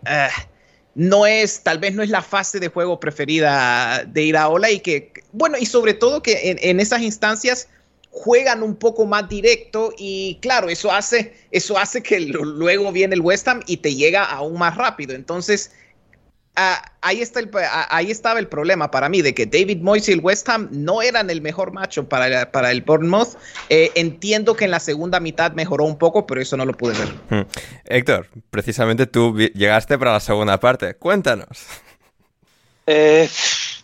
no es, tal vez no es la fase de juego preferida de Iraola y que, bueno, y sobre todo que en, esas instancias juegan un poco más directo y claro, eso hace, eso hace que luego viene el West Ham y te llega aún más rápido. Entonces, ahí, está el, ahí estaba el problema para mí, de que David Moyes y el West Ham no eran el mejor macho para, para el Bournemouth. Eh, entiendo que en la segunda mitad mejoró un poco, pero eso no lo pude ver. Hmm. Héctor, precisamente tú llegaste para la segunda parte. Cuéntanos. Eh,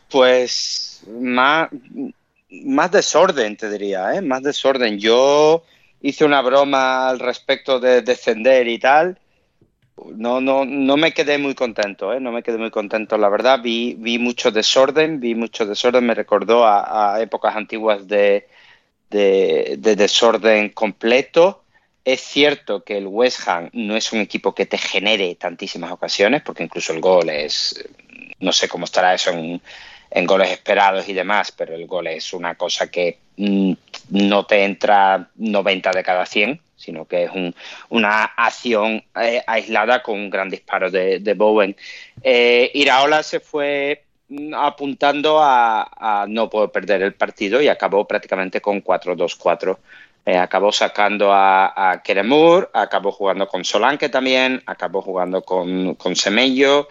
pues más, más desorden, te diría, ¿eh? más desorden. Yo hice una broma al respecto de descender y tal no, no, no me quedé muy contento, ¿eh? no me quedé muy contento, la verdad. Vi, vi mucho desorden, vi mucho desorden, me recordó a, épocas antiguas de, de, desorden completo. Es cierto que el West Ham no es un equipo que te genere tantísimas ocasiones, porque incluso el gol es, no sé cómo estará eso en, en goles esperados y demás, pero el gol es una cosa que mm, no te entra 90 de cada 100 sino que es una acción eh, aislada con un gran disparo de, Bowen. Eh, Iraola se fue mm, apuntando a, no poder perder el partido y acabó prácticamente con 4-2-4. Eh, acabó sacando a, a Keremur, acabó jugando con Solanke también, acabó jugando con, con Semello,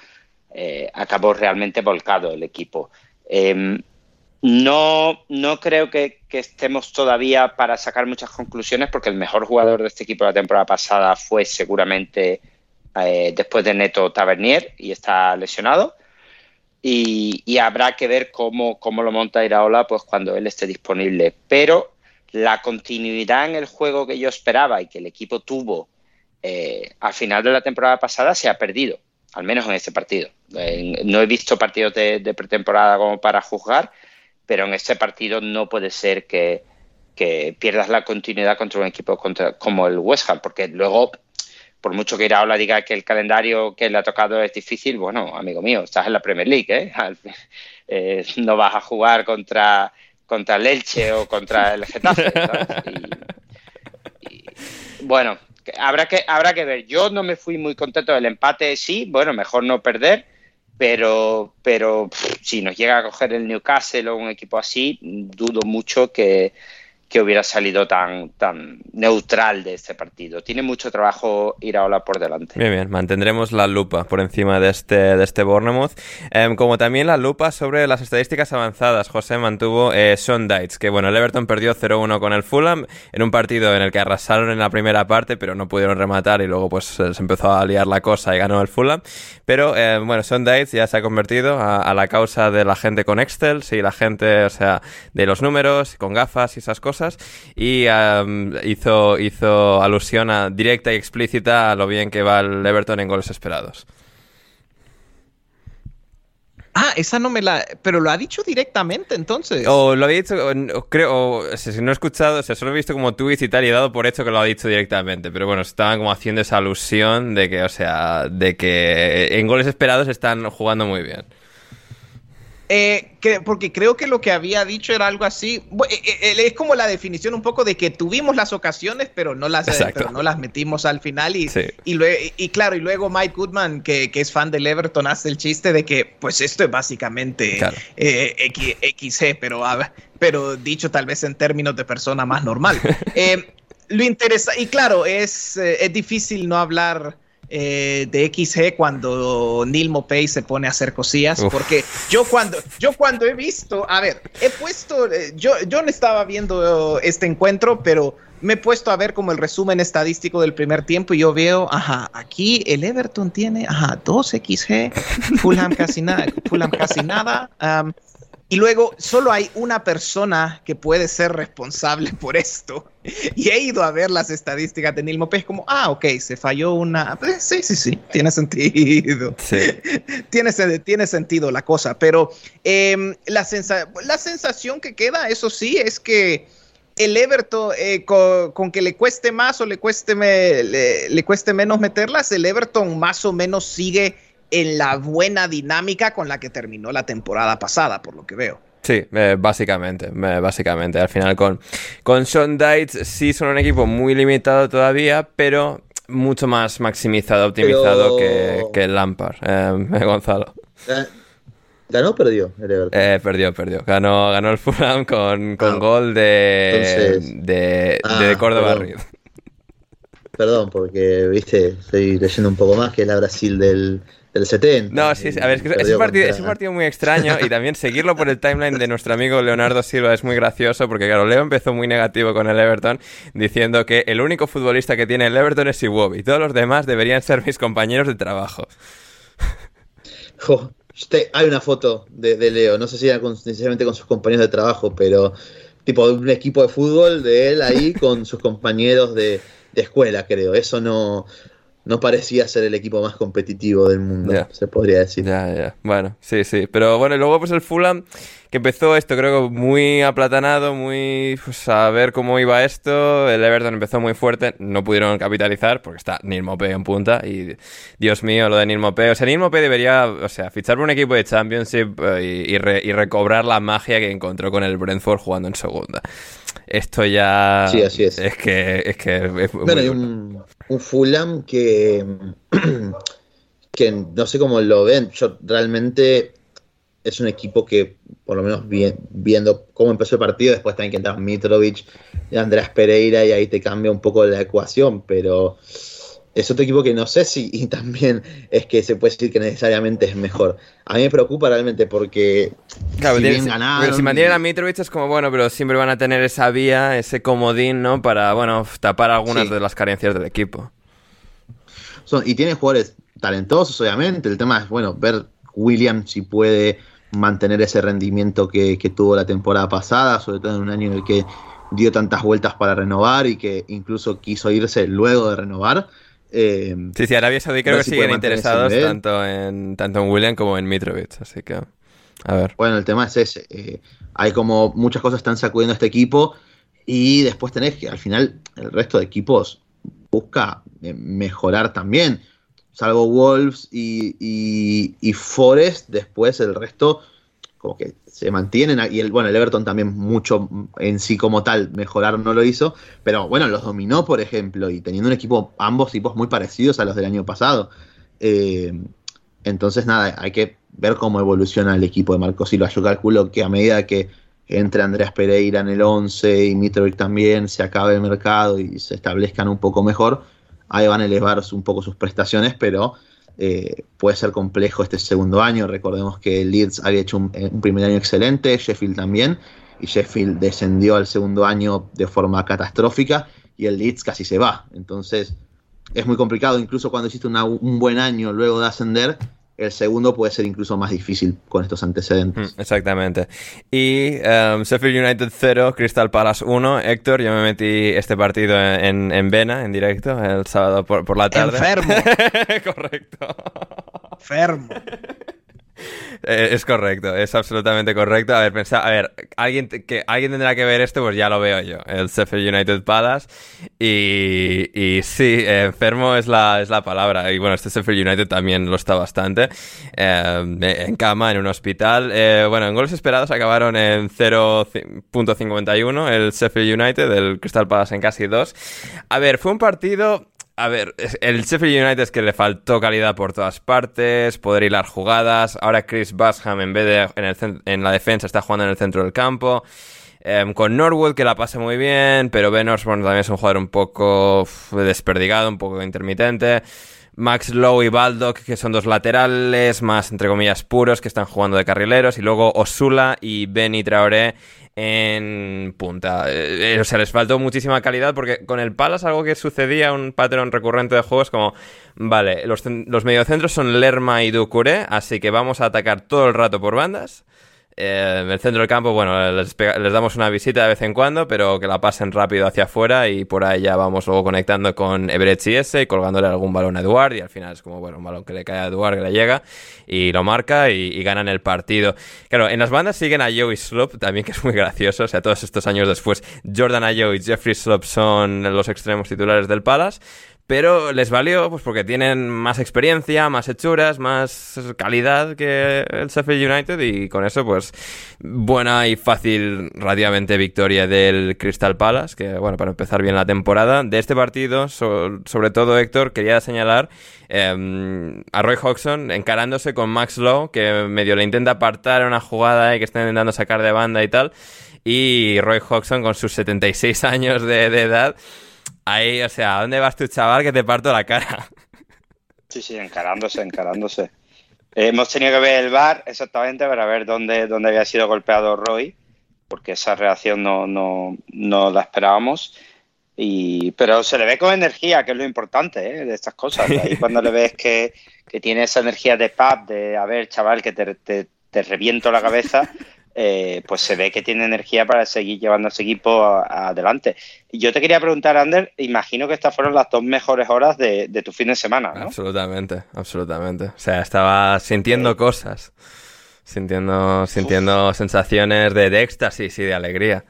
acabó realmente volcado el equipo. Em, no, no creo que, estemos todavía para sacar muchas conclusiones porque el mejor jugador de este equipo la temporada pasada fue seguramente eh, después de Neto Tavernier y está lesionado. Y, habrá que ver cómo, cómo lo monta Iraola pues, cuando él esté disponible. Pero la continuidad en el juego que yo esperaba y que el equipo tuvo eh, al final de la temporada pasada se ha perdido, al menos en este partido. no he visto partidos de, pretemporada como para juzgar, pero en este partido no puede ser que, pierdas la continuidad contra un equipo como el West Ham, porque luego, por mucho que Iraola diga que el calendario que le ha tocado es difícil, bueno, amigo mío, estás en la Premier League, ¿eh? *laughs* eh no vas a jugar contra contra el Elche o contra el Getafe. *laughs* bueno, habrá que, habrá que ver. Yo no me fui muy contento del empate, sí, bueno, mejor no perder, pero, pero si nos llega a coger el Newcastle o un equipo así, dudo mucho que, que hubiera salido tan, tan neutral de este partido. Tiene mucho trabajo ir Iraola por delante. Bien, bien, mantendremos la lupa por encima de este, de este Bournemouth. Em, como también la lupa sobre las estadísticas avanzadas. José mantuvo eh, Sean que bueno, el Everton perdió 0-1 con el Fulham en un partido en el que arrasaron en la primera parte, pero no pudieron rematar y luego pues se empezó a liar la cosa y ganó el Fulham. Pero em, bueno, Sean ya se ha convertido a, la causa de la gente con Excel, sí, la gente, o sea, de los números, con gafas y esas cosas y hizo, hizo alusión a, directa y explícita a lo bien que va el Everton en goles esperados. Ah, esa no me la. Pero lo ha dicho directamente entonces. O lo ha dicho, creo, si no he escuchado, o sea, solo he visto como tweets y tal y he dado por hecho que lo ha dicho directamente. Pero bueno, estaban como haciendo esa alusión de que, o sea, de que en goles esperados están jugando muy bien. Eh, porque creo que lo que había dicho era algo así. Eh, eh, es como la definición un poco de que tuvimos las ocasiones, pero no las, no las metimos al final. Y, y, claro, y luego Mike Goodman, que, es fan del Everton, hace el chiste de que, pues esto es básicamente XG, pero, pero dicho tal vez en términos de persona más normal. *laughs* lo interesa, y claro, es, es difícil no hablar eh, de XG cuando Neil Mopey se pone a hacer cosillas. Porque yo cuando, yo cuando he visto, a ver, he puesto, eh, yo, yo no estaba viendo este encuentro, pero me he puesto a ver como el resumen estadístico del primer tiempo y yo veo, ajá, aquí el Everton tiene, ajá, 2 XG, Fulham casi nada, Fulham casi nada. Y luego solo hay una persona que puede ser responsable por esto. Y he ido a ver las estadísticas de Neil Mopes como, ah, ok, se falló una... Pues, sí, sí, sí, tiene sentido. Sí. *laughs* tiene, tiene sentido la cosa, pero em, la, la sensación que queda, eso sí, es que el Everton, eh, con, que le cueste más o le cueste, le cueste menos meterlas, el Everton más o menos sigue en la buena dinámica con la que terminó la temporada pasada, por lo que veo. Sí, eh, básicamente, eh, básicamente. Al final con, con Sean Dites sí son un equipo muy limitado todavía, pero mucho más maximizado, optimizado que, que, el Lampard, eh, *laughs* Gonzalo. ¿Ganó o perdió Eh, perdió, perdió. Ganó, ganó el Fulham con, con ah, gol de, de, ah, Córdoba perdón. Perdón, porque, viste, estoy leyendo un poco más que es la Brasil del, del 70. No, sí, a ver, es, que es, un partido, es, un partido, muy extraño y también seguirlo por el timeline de nuestro amigo Leonardo Silva es muy gracioso porque, claro, Leo empezó muy negativo con el Everton diciendo que el único futbolista que tiene el Everton es Iwobi y todos los demás deberían ser mis compañeros de trabajo. *laughs* hay una foto de, Leo, no sé si era necesariamente con sus compañeros de trabajo, pero tipo un equipo de fútbol de él ahí con sus compañeros de, de escuela, creo. Eso no, no parecía ser el equipo más competitivo del mundo, se podría decir. Ya, ya. Bueno, sí, sí. Pero bueno, luego pues el Fulham, que empezó esto, creo que muy aplatanado, muy pues, a ver cómo iba esto. El Everton empezó muy fuerte, no pudieron capitalizar porque está Neil en punta. Y Dios mío, lo de Neil O sea, Neil debería, o sea, fichar por un equipo de Championship eh, y, y recobrar la magia que encontró con el Brentford jugando en segunda esto ya. Sí, así es. Es que es. Que bueno, hay un, un, Fulham que. que no sé cómo lo ven. Yo realmente. Es un equipo que, por lo menos viendo cómo empezó el partido, después también que entran Mitrovic y Andrés Pereira, y ahí te cambia un poco la ecuación, pero es otro equipo que no sé si y también es que se puede decir que necesariamente es mejor. A mí me preocupa realmente porque Claro, si bien ganaron pero si mantienen a Mitrovic es como bueno, pero siempre van a tener esa vía, ese comodín, ¿no? Para, bueno, tapar algunas Sí. de las carencias del equipo. son- y tiene jugadores talentosos, obviamente. El tema es, bueno, ver William si puede mantener ese rendimiento que, que tuvo la temporada pasada, sobre todo en un año en el que dio tantas vueltas para renovar y que incluso quiso irse luego de renovar. Eh, Sí, sí, Arabia Saudí creo que si siguen interesados tanto en, tanto en William como en Mitrovic, así que... A ver. Bueno, el tema es ese. eh, hay como muchas cosas están sacudiendo a este equipo y después tenés que al final el resto de equipos busca eh, mejorar también. Salvo Wolves y, y, y Forest, después el resto como que se mantienen. Y el, bueno, el Everton también mucho en sí como tal mejorar no lo hizo, pero bueno, los dominó, por ejemplo, y teniendo un equipo, ambos tipos muy parecidos a los del año pasado. Eh, entonces, nada, hay que ver cómo evoluciona el equipo de Marco Silva. Yo calculo que a medida que entre Andreas Pereira en el 11 y Mitrovic también, se acabe el mercado y se establezcan un poco mejor, ahí van a elevar un poco sus prestaciones, pero eh, puede ser complejo este segundo año. Recordemos que Leeds había hecho un, un primer año excelente, Sheffield también, y Sheffield descendió al segundo año de forma catastrófica y el Leeds casi se va. Entonces es muy complicado, incluso cuando hiciste un buen año luego de ascender, el segundo puede ser incluso más difícil con estos antecedentes. Mm, Exactamente. Y em, Sheffield United 0, Crystal Palace 1. Héctor, yo me metí este partido en, en Vena, en directo, el sábado por, por la tarde. Enfermo. *laughs* Correcto. Enfermo. Eh, es correcto, es absolutamente correcto. A ver, pensá, a ver, alguien que alguien tendrá que ver esto, pues ya lo veo yo, el Sheffield United Palace. Y, y sí, enfermo es la, es la palabra. Y bueno, este Sheffield United también lo está bastante. Eh, en cama, en un hospital. Eh, bueno, en goles esperados acabaron en 0.51 el Sheffield United, el Crystal Palace en casi 2. A ver, fue un partido a ver, el Sheffield United es que le faltó calidad por todas partes, poder hilar jugadas. Ahora Chris Basham, en vez de en, el la defensa, está jugando en el centro del campo. Em, con Norwood, que la pasa muy bien, pero Ben Osborne también es un jugador un poco desperdigado, un poco intermitente. Max Lowe y Baldock, que son dos laterales, más entre comillas puros, que están jugando de carrileros. Y luego Osula y Benny Traoré en punta. Eh, eh, o sea, les faltó muchísima calidad porque con el Palace algo que sucedía, un patrón recurrente de juego es como, vale, los, los mediocentros son Lerma y Ducuré, así que vamos a atacar todo el rato por bandas. Eh, el centro del campo, bueno, les, les damos una visita de vez en cuando, pero que la pasen rápido hacia afuera y por ahí ya vamos luego conectando con Everett y ese y colgándole algún balón a Eduard y al final es como, bueno, un balón que le cae a Eduard, que le llega y lo marca y, y ganan el partido. Claro, en las bandas siguen a Joey Slope también, que es muy gracioso, o sea, todos estos años después, Jordan Ayew y Jeffrey Slope son los extremos titulares del Palace. Pero les valió pues porque tienen más experiencia, más hechuras, más calidad que el Sheffield United y con eso pues buena y fácil relativamente victoria del Crystal Palace, que bueno, para empezar bien la temporada. De este partido, so- sobre todo Héctor, quería señalar eh, a Roy Hodgson encarándose con Max Lowe, que medio le intenta apartar una jugada y que está intentando sacar de banda y tal. Y Roy Hodgson con sus 76 años de edad Ahí, o sea, ¿a dónde vas tú, chaval, que te parto la cara? Sí, sí, encarándose, encarándose. Eh, hemos tenido que ver el bar exactamente para ver dónde, dónde había sido golpeado Roy, porque esa reacción no, no, no la esperábamos. Y, pero se le ve con energía, que es lo importante ¿eh? de estas cosas. *laughs* Ahí cuando le ves que, que tiene esa energía de pub, de a ver, chaval, que te, te, te reviento la cabeza, eh, pues se ve que tiene energía para seguir llevando a ese equipo a- a- adelante. Y yo te quería preguntar, Ander, imagino que estas fueron las dos mejores horas de, de tu fin de semana, ¿no? Absolutamente, absolutamente. O sea, estaba sintiendo cosas. Sintiendo, sintiendo sensaciones de, de éxtasis y de alegría.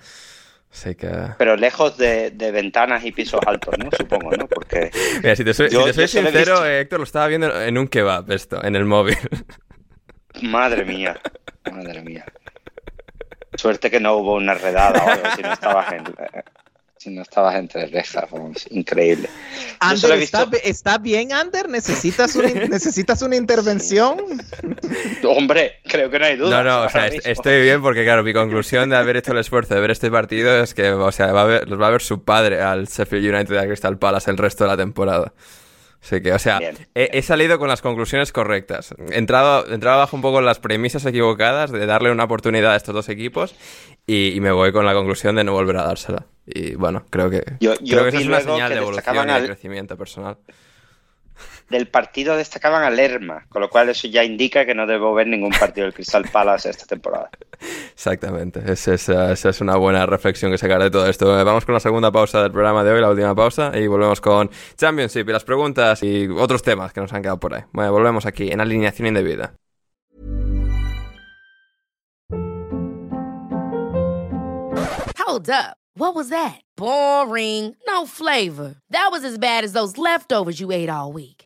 Así que... Pero lejos de, de ventanas y pisos altos, ¿no? Supongo, ¿no? Porque *laughs* Mira, si te soy, Yo- si te soy sincero, visto- eh, Héctor, lo estaba viendo en un kebab esto, en el móvil. Madre mía, madre mía. Suerte que no hubo una redada o algo, si no estabas *laughs* en, si no estabas entre rejas, vamos, increíble. Ander, ¿está, visto- ¿está bien, Ander? ¿Necesitas una, *laughs* ¿Necesitas una intervención? Hombre, creo que no hay duda. No, no, o sea, mismo. estoy bien porque, claro, mi conclusión de haber hecho el esfuerzo de ver este partido es que, o sea, va a ver, los va a ver su padre al Sheffield United y al Crystal Palace el resto de la temporada. Así que, o sea, he, salido con las conclusiones correctas. He entrado, entrado bajo un poco las premisas equivocadas de darle una oportunidad a estos dos equipos y, me voy con la conclusión de no volver a dársela. Y bueno, creo que, yo, creo que es una señal de evolución y de crecimiento personal del partido destacaban a Lerma, con lo cual eso ya indica que no debo ver ningún partido del Crystal Palace esta temporada. Exactamente, esa, es una buena reflexión que sacar de todo esto. Vamos con la segunda pausa del programa de hoy, la última pausa, y volvemos con Championship y las preguntas y otros temas que nos han quedado por ahí. Bueno, volvemos aquí en alineación indebida. Hold up. What was that? Boring. No flavor. That was as bad as those leftovers you ate all week.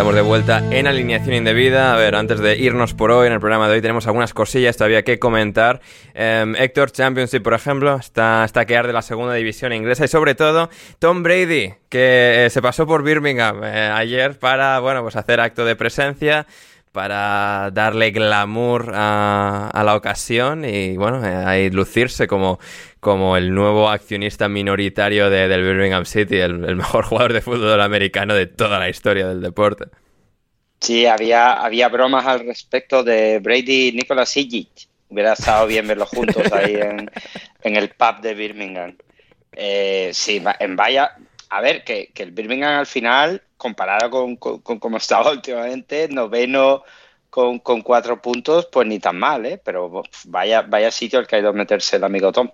Estamos de vuelta en alineación indebida. A ver, antes de irnos por hoy, en el programa de hoy tenemos algunas cosillas todavía que comentar. Em, Héctor Championship, por ejemplo, está, está que de la segunda división inglesa y sobre todo Tom Brady, que eh, se pasó por Birmingham eh, ayer para, bueno, pues hacer acto de presencia para darle glamour a, la ocasión y bueno, ahí lucirse como, como el nuevo accionista minoritario del Birmingham City, el, mejor jugador de fútbol americano de toda la historia del deporte. Sí, había, había bromas al respecto de Brady y Nicolas Igic. Hubiera estado bien verlos juntos ahí en, el pub de Birmingham. Eh, sí, en vaya, a ver, que, el Birmingham al final, comparado con, con, como estaba *laughs* últimamente, noveno con, con, cuatro puntos, pues ni tan mal, ¿eh? Pero vaya, vaya sitio al que ha ido a meterse el amigo Tom.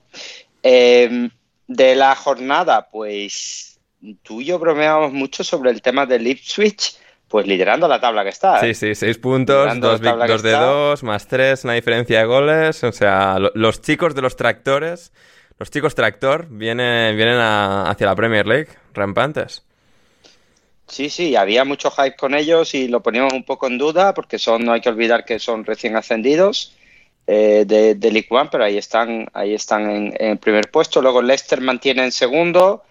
Em, de la jornada, pues tú y yo bromeamos mucho sobre el tema del Ipswich, pues liderando la tabla que está. Sí, ¿eh? sí, seis puntos, dos, dos de dos, más tres, una diferencia de goles. O sea, los chicos de los tractores, los chicos tractor, vienen, vienen hacia la Premier League, rampantes. Sí, sí, había mucho hype con ellos y lo poníamos un poco en duda porque son, no hay que olvidar que son recién ascendidos eh, de, de League One, pero ahí están, ahí están en, en, primer puesto. Luego Leicester mantiene en segundo,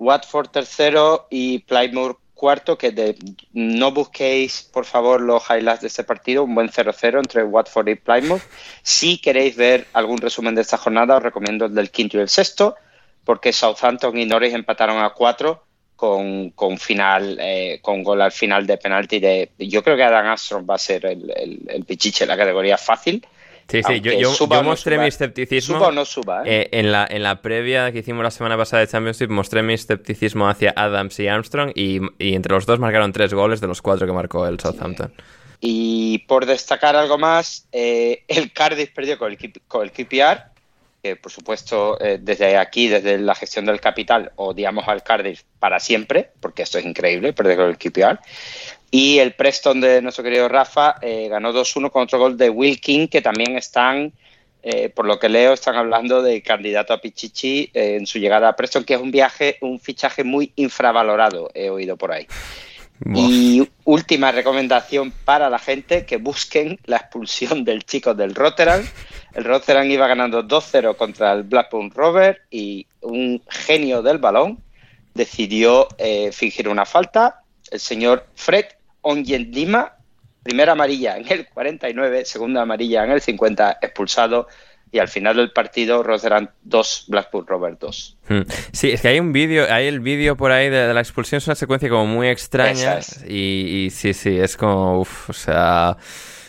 Watford tercero y Plymouth cuarto, que de, no busquéis, por favor, los highlights de este partido, un buen 0-0 entre Watford y Plymouth. Si queréis ver algún resumen de esta jornada, os recomiendo el del quinto y el sexto, porque Southampton y Norwich empataron a cuatro con, con final, eh, con gol al final de penalti de. Yo creo que Adam Armstrong va a ser el, el, pichiche en la categoría fácil. Sí, sí, yo, yo, mostré mi escepticismo. Suba o no suba, ¿eh? ¿eh? en, la, en la previa que hicimos la semana pasada de Championship, mostré mi escepticismo hacia Adams y Armstrong. Y, y entre los dos marcaron tres goles de los cuatro que marcó el Southampton. Y por destacar algo más, eh, el Cardiff perdió con el, con el QPR por supuesto eh, desde aquí, desde la gestión del capital, odiamos al Cardiff para siempre, porque esto es increíble, perder con el QPR. Y el Preston de nuestro querido Rafa eh, ganó 2-1 con otro gol de Wilkin, que también están, eh, por lo que leo, están hablando de candidato a Pichichi en su llegada a Preston, que es un viaje, un fichaje muy infravalorado, he oído por ahí. Y última recomendación para la gente, que busquen la expulsión del chico del Rotterdam. El Rotterdam iba ganando 2-0 contra el Blackburn Rover y un genio del balón decidió eh, fingir una falta. El señor Fred Onyendima, primera amarilla en el 49, segunda amarilla en el 50, expulsado y al final del partido Rotterdam 2, Blackburn Rover 2. Hmm. Sí, es que hay un vídeo, hay el vídeo por ahí de, la expulsión, es una secuencia como muy extraña. Y, sí, sí, es como, uff, o sea...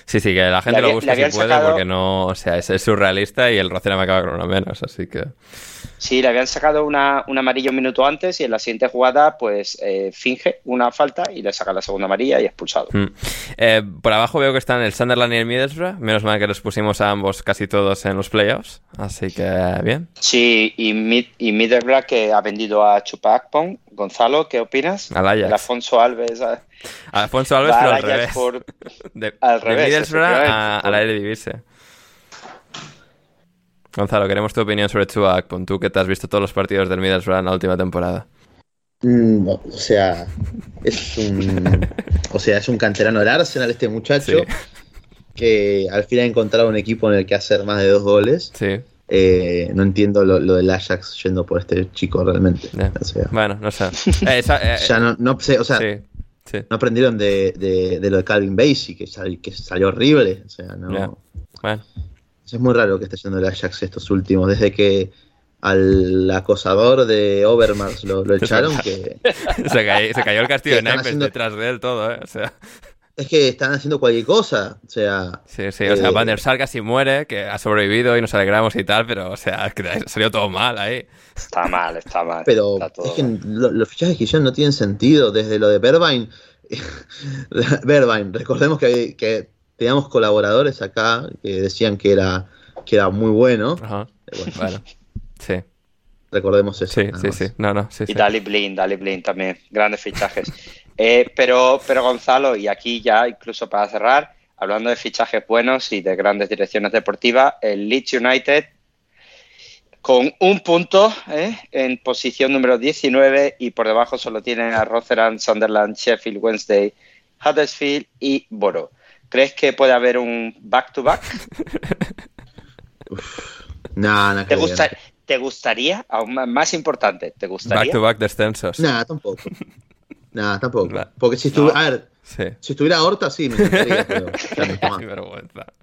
Sí, sí, que la gente lo busca si puede porque no, o sea, es, surrealista y el Rocera me acaba con uno menos, así que... Sí, le habían sacado una, un amarillo un minuto antes y en la siguiente jugada pues eh, finge una falta y le saca la segunda amarilla y expulsado. Mm. Eh, por abajo veo que están el Sunderland y el Middlesbrough. Menos mal que los pusimos a ambos casi todos en los playoffs. Así que bien. Sí, y, y Middlesbrough que ha vendido a Chupacpong. Gonzalo, ¿qué opinas? Al Ajax. El Alfonso Alves. A... Alfonso Alves, pero al revés. *laughs* De, al revés. Middlesbrough a, a la Eredivisie. Gonzalo, queremos tu opinión sobre Chuba Akpon. Tú que te has visto todos los partidos del Middlesbrough en la última temporada. Mm, o sea, es un, *laughs* o sea, es un canterano del Arsenal este muchacho que al fin ha encontrado un equipo en el que hacer más de dos goles. Sí. Eh, no entiendo lo, del Ajax yendo por este chico realmente. bueno, no sé. Eh, eh, *laughs* ya no, no sé, o sea, no aprendieron de, lo de Calvin Basie, que, que salió horrible. O sea, no. Bueno. Es muy raro que esté yendo el Ajax estos últimos, desde que al acosador de Overmars lo, *laughs* echaron que... se, cayó, el castillo de naipes detrás de él todo, ¿eh? O sea... Es que están haciendo cualquier cosa, o sea... Sí, sí, o sea, eh, Van der Sar casi muere, que ha sobrevivido y nos alegramos y tal, pero, o sea, que salió todo mal ahí. Está mal, está mal. Pero es que los fichajes que hicieron no tienen sentido, desde lo de Berbain... *laughs* Berbain, recordemos que, que teníamos colaboradores acá que decían que era, que era muy bueno. Ajá. Eh, bueno, sí. Recordemos eso. Sí, sí, sí. No, no, sí, y Dali Blin, Dali Blin también. Grandes fichajes. Eh, pero, pero Gonzalo, y aquí ya incluso para cerrar, hablando de fichajes buenos y de grandes direcciones deportivas, el Leeds United con un punto eh, en posición número 19 y por debajo solo tienen a Rotherham, Sunderland, Sheffield Wednesday, Huddersfield y Borough. ¿Crees que puede haber un back-to-back? *laughs* no, no ¿Te, ¿Te gustaría? Aún más importante, ¿te gustaría? Back-to-back descensos. Nada, tampoco. Nada, tampoco. Porque si estuviera. A ver, si estuviera Horta, sí, me gustaría, *laughs* pero. Qué vergüenza. *laughs*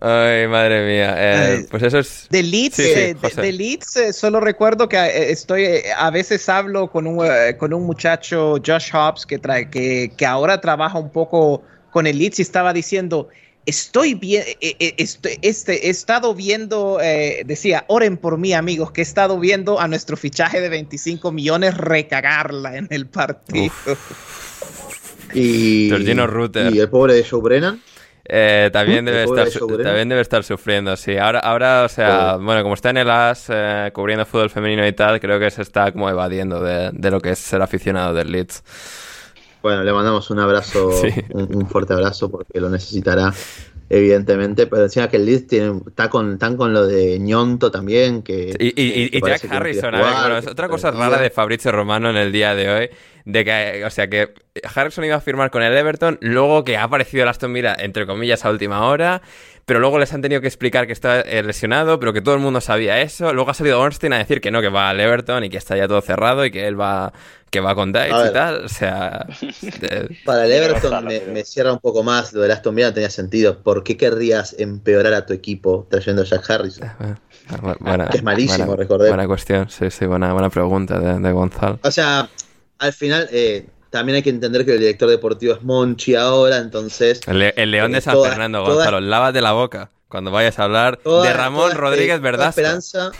Ay, madre mía. Eh, pues eso es. De Leeds, eh, de, Leeds eh, solo recuerdo que estoy. a veces hablo con un, con un muchacho, Josh Hobbs, que, trae, que, que ahora trabaja un poco con el Leeds y estaba diciendo estoy bien, este, he estado viendo, decía, oren por mí amigos, que he estado viendo a nuestro fichaje de 25 millones recagarla en el partido. Y, Rutter. y el pobre de Joe Brennan. Eh, también, debe estar, también debe estar sufriendo, sí. Ahora, ahora o sea, bueno, como está en el AS eh, cubriendo fútbol femenino y tal, creo que se está como evadiendo de, lo que es ser aficionado del Leeds. Bueno, le mandamos un abrazo, *laughs* un, fuerte abrazo porque lo necesitará, evidentemente. Pero decía que el Leeds tiene, está con, tan con lo de ñonto también. Que, y, Jack Harrison, a ver, es otra cosa rara de Fabrizio Romano en el día de hoy de que, o sea, que Harrison iba a firmar con el Everton, luego que ha aparecido el Aston Villa, entre comillas, a última hora, pero luego les han tenido que explicar que está eh, lesionado, pero que todo el mundo sabía eso. Luego ha salido Ornstein a decir que no, que va al Everton y que está ya todo cerrado y que él va que va con Dice y tal. O sea. *laughs* Para el Everton me, cierra un poco más. Lo del Aston Villa no tenía sentido. ¿Por qué querrías empeorar a tu equipo trayendo a Jack Harrison? Ah, que es malísimo, recordemos. Buena cuestión, sí, sí, buena, buena pregunta de, de Gonzalo. O sea, al final eh, también hay que entender que el director deportivo es Monchi ahora, entonces... El, León de San Fernando, Gonzalo, lávate la boca cuando vayas a hablar de Ramón Rodríguez ¿verdad? esperanza,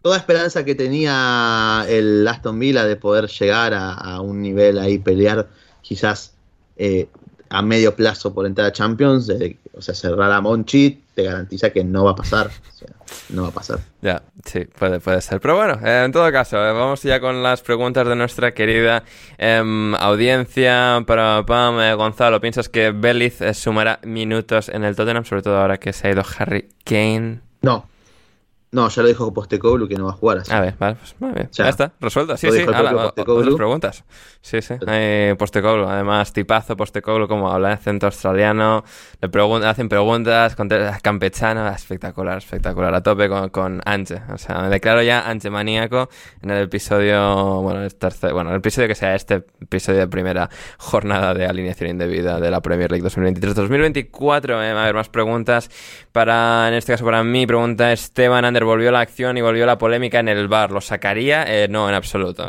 toda esperanza que tenía el Aston Villa de poder llegar a, un nivel ahí, pelear quizás eh, a medio plazo por entrar a Champions, o sea, cerrar a Monchi te garantiza que no va a pasar. O sea, no va a pasar. Ya, sí, puede, puede ser. Pero bueno, eh, en todo caso, eh, vamos ya con las preguntas de nuestra querida em, audiencia. Para Pam, eh, Gonzalo, ¿piensas que Beliz sumará minutos en el Tottenham, sobre todo ahora que se ha ido Harry Kane? No, no, ya lo dijo Postecoglou que no va a jugar así. A ver, vale, pues muy bien. Ya, está, resuelto. Sí, sí, ahora, otras preguntas. Sí, sí. Hay Postecoglou, además, tipazo Postecoglou, como habla en acento australiano, le preguntan, hacen preguntas, campechano, espectacular, espectacular, a tope con, con Anche. O sea, me declaro ya Anche maníaco en el episodio, bueno, el tercer, bueno, el episodio que sea este episodio de primera jornada de alineación indebida de la Premier League 2023-2024. Eh, a ver, más preguntas para, en este caso para mí, pregunta Esteban Ander volvió la acción y volvió la polémica en el bar. ¿Lo sacaría? Eh, no, en absoluto.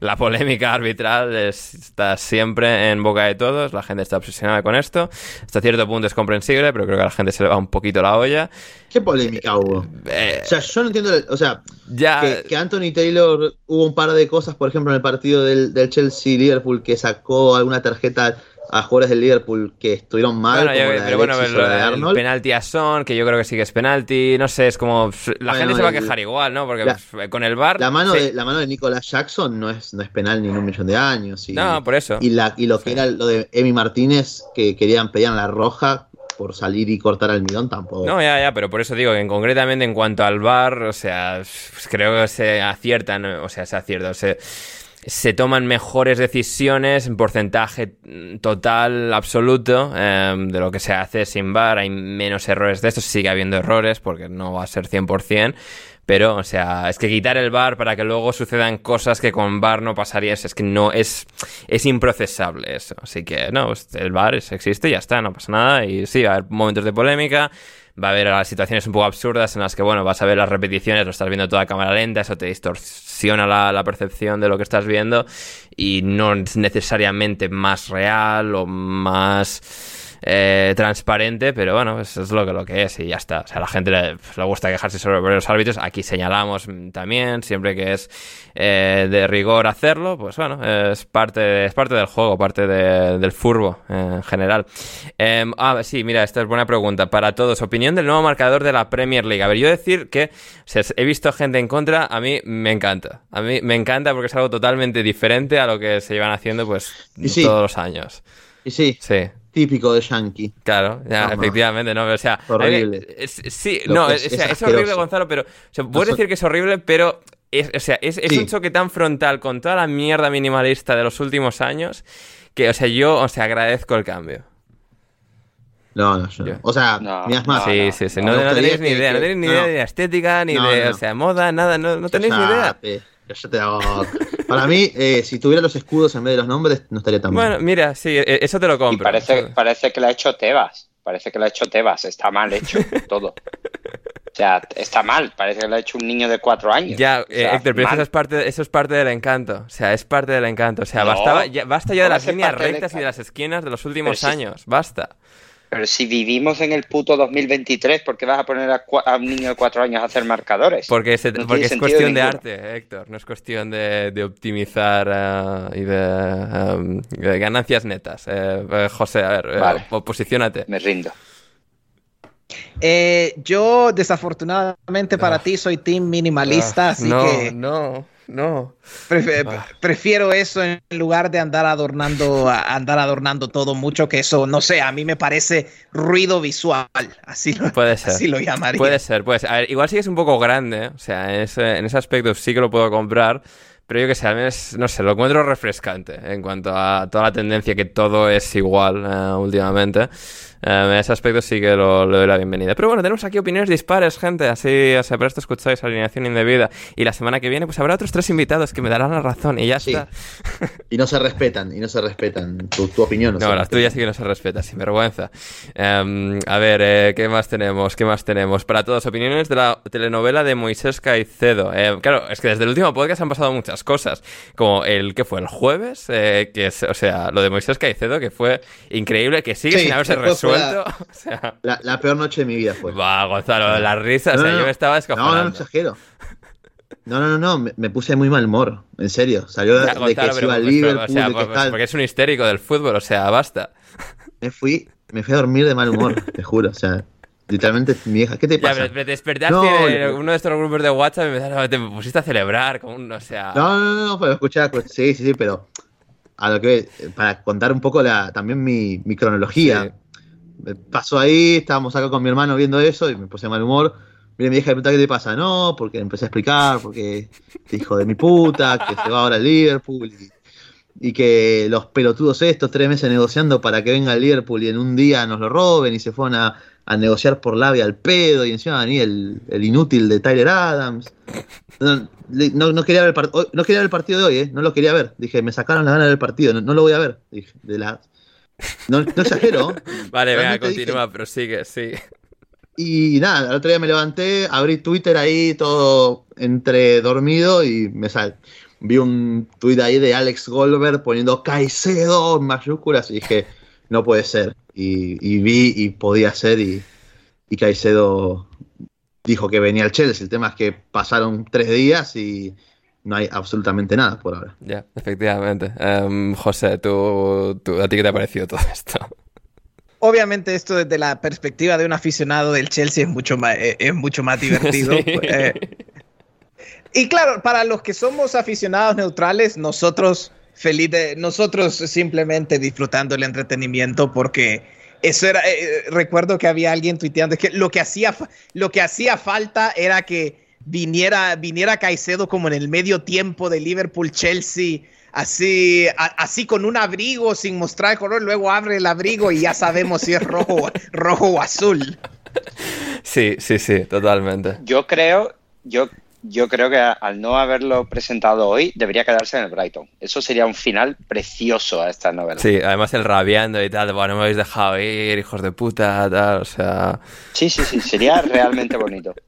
la polémica arbitral está siempre en boca de todos. La gente está obsesionada con esto. Hasta cierto punto es comprensible, pero creo que a la gente se le va un poquito la olla. ¿Qué polémica hubo? Eh, o sea, yo no entiendo. O sea, ya, que, que, Anthony Taylor hubo un par de cosas, por ejemplo, en el partido del, del Chelsea-Liverpool, que sacó alguna tarjeta a jugadores del Liverpool que estuvieron mal. Bueno, como yo, la pero bueno, el, o el penalti a Son, que yo creo que sí que es penalti, no sé, es como la Bueno, gente se va a el- quejar igual, ¿no? Porque la- con el VAR La mano, sí. de, la mano de Nicolas Jackson no es, no es penal ni en un millón de años. Y, No, por eso. Y, la, y lo que era lo de Emi Martínez, que querían pedir la roja por salir y cortar al midón, tampoco. No, ya, ya, pero por eso digo que en, concretamente en cuanto al VAR, o sea, pues creo que se aciertan, o sea, se acierta, se, se toman mejores decisiones en porcentaje total, absoluto, eh, de lo que se hace sin VAR. Hay menos errores de estos, sigue habiendo errores porque no va a ser 100%. Pero, o sea, es que quitar el VAR para que luego sucedan cosas que con VAR no pasaría, es que no, es, es improcesable eso. Así que, no, pues, el es- existe ya está, no pasa nada. Y sí, va a haber momentos de polémica, va a haber situaciones un poco absurdas en las que, bueno, vas a ver las repeticiones, lo estás viendo toda cámara lenta, eso te distorsiona la, la percepción de lo que estás viendo y no es necesariamente más real o más eh, transparente, pero bueno, eso es lo que, lo que es y ya está. O sea, a la gente le, le gusta quejarse sobre los árbitros. Aquí señalamos mm, también, siempre que es eh, de rigor hacerlo, pues bueno, es parte, es parte del juego, parte de- del furbo eh, en general. Em, ah, sí, mira, esta es buena pregunta para todos. Opinión del nuevo marcador de la Premier League. A ver, yo decir que o sea, he visto gente en contra, a mí me encanta. A mí me encanta porque es algo totalmente diferente a lo que se llevan haciendo pues sí. todos los años. Y sí, Sí. Típico de Yankee. Claro, ya, No, efectivamente, no, o sea, Horrible. es- sí, Lo no, es, es- o sea, es horrible. Gonzalo, pero, o sea, puedes decir que es horrible, pero, es, o sea, es, es Sí. un choque tan frontal con toda la mierda minimalista de los últimos años que, o sea, yo, o sea, agradezco el cambio. No, no, yo no. Yo. O sea, No, mirás más. sí, no, sí, sí, no. no, Me no gustaría tenéis ni que- idea, no tenéis ni no. idea de la estética, ni No, de, no. o sea, moda, nada, no, no tenéis ni idea. Cállate la boca. Para mí, eh, si tuviera los escudos en vez de los nombres, no estaría tan Bueno, bien. mira, sí, e- eso te lo Y compro. parece, parece que lo ha hecho Tebas. Parece que lo ha hecho Tebas. Está mal hecho *laughs* todo. O sea, está mal. Parece que lo ha hecho un niño de cuatro años. Ya, O sea, eh, Héctor, pero eso es, parte, eso es parte del encanto. O sea, es parte del encanto. O sea, No. bastaba, ya, basta ya de ¿Cómo las líneas del rectas y de las esquinas de los últimos Pero si- años. Basta. Pero si vivimos en el puto 2023, ¿por qué vas a poner a, un niño de cuatro años a hacer marcadores? Porque, se- No porque es cuestión de arte, Héctor. No es cuestión de, de optimizar eh, y de, em, de ganancias netas. Eh, eh, José, a ver, Vale. po- posiciónate. Me rindo. Eh, yo, desafortunadamente para ti, soy team minimalista, Ah, así no, que no, no. prefe- Ah. prefiero eso en lugar de andar adornando, a- andar adornando todo mucho, que eso, no sé, a mí me parece ruido visual, así lo, Puede ser. así lo llamaría. Puede ser, puede ser. A ver, igual sí que es un poco grande, ¿eh? o sea, en ese, en ese aspecto sí que lo puedo comprar, pero yo que sé, al menos, no sé, lo encuentro refrescante en cuanto a toda la tendencia que todo es igual eh, últimamente. Eh, en ese aspecto sí que lo, le doy la bienvenida. Pero bueno, tenemos aquí opiniones dispares, gente, así, o sea, por esto escucháis alineación indebida. Y la semana que viene, pues habrá otros tres invitados que me darán la razón y ya Sí. está. Y no se respetan, y no se respetan. Tu, tu opinión no, No, las tuyas sí que no se respetan, sin vergüenza. Em, a ver, eh, ¿qué más tenemos? ¿Qué más tenemos? Para todos, opiniones de la telenovela de Moisés Caicedo. Eh, claro, es que desde el último podcast han pasado muchas cosas. Como el que fue el jueves, eh, que es, o sea, lo de Moisés Caicedo, que fue increíble, que sigue Sí, sin haberse *laughs* después fue resuelto. *laughs* O sea, La, la peor noche de mi vida fue. va, Gonzalo, las risas, No, o sea, no, yo no. me estaba No, no, no exagero. No, no, no, no, me, me puse muy mal humor, en serio. Salió Ya, de Gonzalo, que iba al Liverpool, o sea, de que pues, tal. porque es un histérico del fútbol, o sea, basta. *laughs* Me fui, me fui a dormir de mal humor, te juro. O sea, literalmente mi vieja, ¿qué te Ya, pasa? pero te despertaste No, de no. uno de estos grupos de WhatsApp y me te pusiste a celebrar, como un, o sea... No, no, no, no, pero escuchá, pues, sí, sí, sí, pero a lo que para contar un poco la, también mi, mi cronología. Me Pasó ahí, estábamos acá con mi hermano viendo eso y me puse mal humor. Viene mi vieja y me pregunta qué te pasa. No, porque empecé a explicar, porque este hijo de mi puta, que se va ahora al Liverpool y, que los pelotudos estos tres meses negociando para que venga al Liverpool y en un día nos lo roben y se fueron a, negociar por labia al pedo y encima venía el, inútil de Tyler Adams. No, no- quería ver el no quería ver el partido de hoy, ¿eh? no lo quería ver. Dije, me sacaron la gana del partido, no, no lo voy a ver. Dije, de la... No, no exagero. *laughs* Vale, venga, dije- continúa, pero sigue, sí. Y nada, el otro día me levanté, abrí Twitter ahí todo entre dormido y me sal vi un tuit ahí de Alex Goldberg poniendo Caicedo en mayúsculas y dije, no puede ser. Y, vi y podía ser y, y, Caicedo dijo que venía al Chelsea. El tema es que pasaron tres días y no hay absolutamente nada por ahora. Ya, efectivamente. Em, José, ¿tú, ¿a ti qué te ha parecido todo esto? Obviamente esto desde la perspectiva de un aficionado del Chelsea es mucho más, eh, es mucho más divertido. *laughs* Eh, y claro, para los que somos aficionados neutrales, nosotros felices, nosotros simplemente disfrutando el entretenimiento porque eso era, eh, recuerdo que había alguien tuiteando que lo que hacía, lo que hacía falta era que viniera, viniera Caicedo como en el medio tiempo de Liverpool Chelsea, así, así con un abrigo sin mostrar el color, luego abre el abrigo y ya sabemos si es rojo, rojo o azul. Sí, sí, sí, totalmente. Yo creo, yo yo creo que al no haberlo presentado hoy, debería quedarse en el Brighton. Eso sería un final precioso a esta novela. Sí, además el rabiando y tal, bueno, me habéis dejado ir, hijos de puta, tal, o sea... Sí, sí, sí, sería realmente bonito. *laughs*